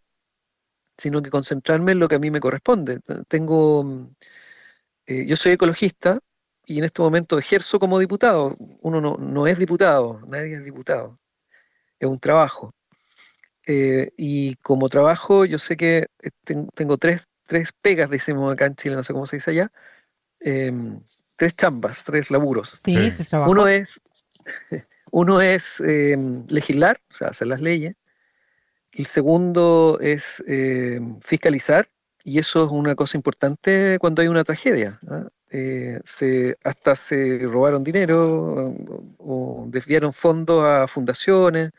S11: sino que concentrarme en lo que a mí me corresponde. Tengo, mm, yo soy ecologista y en este momento ejerzo como diputado. Uno no, no es diputado, nadie es diputado. Es un trabajo. Eh, y como trabajo, yo sé que eh, tengo tres, tres pegas, decimos acá en Chile, no sé cómo se dice allá. Em, tres chambas, tres laburos.
S3: Sí,
S11: uno es, *laughs* uno es em, legislar, o sea, hacer las leyes. El segundo es em, fiscalizar, y eso es una cosa importante cuando hay una tragedia. ¿ah? Eh, hasta se robaron dinero o, desviaron fondos a fundaciones,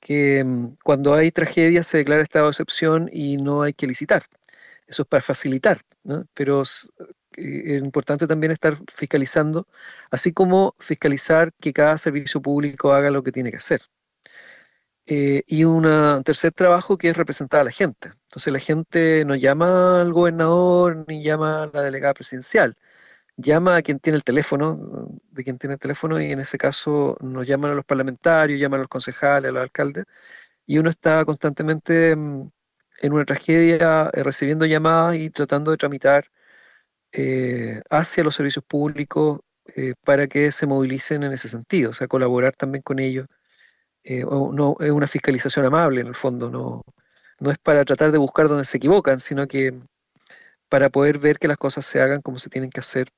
S11: que mm, cuando hay tragedia se declara estado de excepción y no hay que licitar. Eso es para facilitar, pero eh, es importante también estar fiscalizando, así como fiscalizar que cada servicio público haga lo que tiene que hacer. Eh, y un tercer trabajo que es representar a la gente. Entonces la gente no llama al gobernador ni llama a la delegada presidencial, llama a quien tiene el teléfono, de quien tiene el teléfono, y en ese caso nos llaman a los parlamentarios, llaman a los concejales, a los alcaldes, y uno está constantemente mm, en una tragedia eh, recibiendo llamadas y tratando de tramitar eh, hacia los servicios públicos para que se movilicen en ese sentido, o sea, colaborar también con ellos. No, es una fiscalización amable en el fondo, no, no es para tratar de buscar donde se equivocan, sino que para poder ver que las cosas se hagan como se tienen que hacer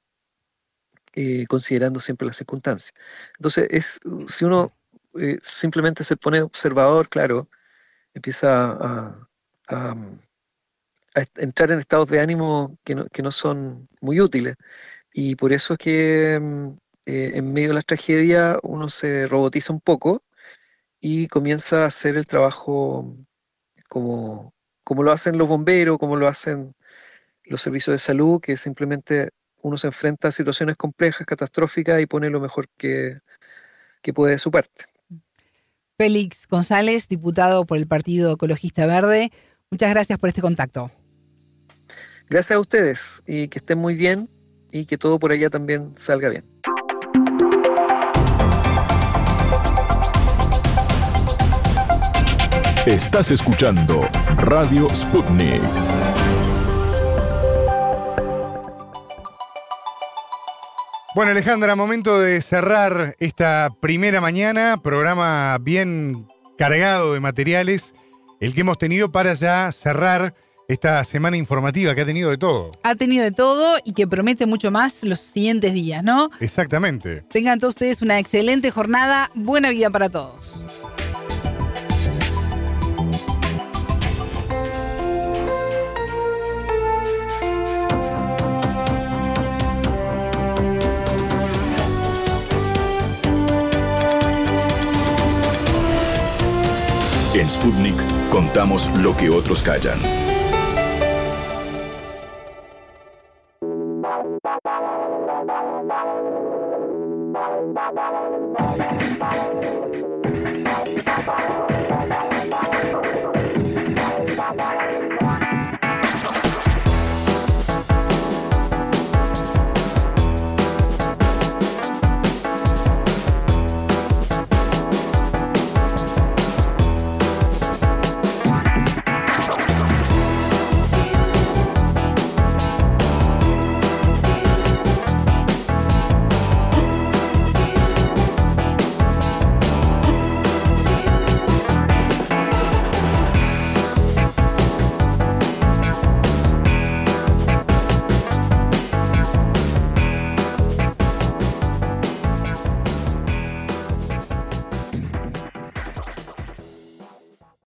S11: eh, considerando siempre las circunstancias. Entonces, es, si uno eh, simplemente se pone observador, claro, empieza a, entrar en estados de ánimo que no, que no, son muy útiles. Y por eso es que mm, eh, en medio de la tragedia uno se robotiza un poco y comienza a hacer el trabajo como, como lo hacen los bomberos, como lo hacen los servicios de salud, que simplemente uno se enfrenta a situaciones complejas, catastróficas y pone lo mejor que, que puede de su parte.
S3: Félix González, diputado por el Partido Ecologista Verde, muchas gracias por este contacto.
S11: Gracias a ustedes y que estén muy bien y que todo por allá también salga bien.
S1: Estás escuchando Radio Sputnik.
S2: Bueno, Alejandra, momento de cerrar esta primera mañana, programa bien cargado de materiales, el que hemos tenido para ya cerrar esta semana informativa que ha tenido de todo.
S3: Ha tenido de todo y que promete mucho más los siguientes días, ¿no?
S2: Exactamente.
S3: Tengan todos ustedes una excelente jornada, buena vida para todos.
S1: En Sputnik contamos lo que otros callan.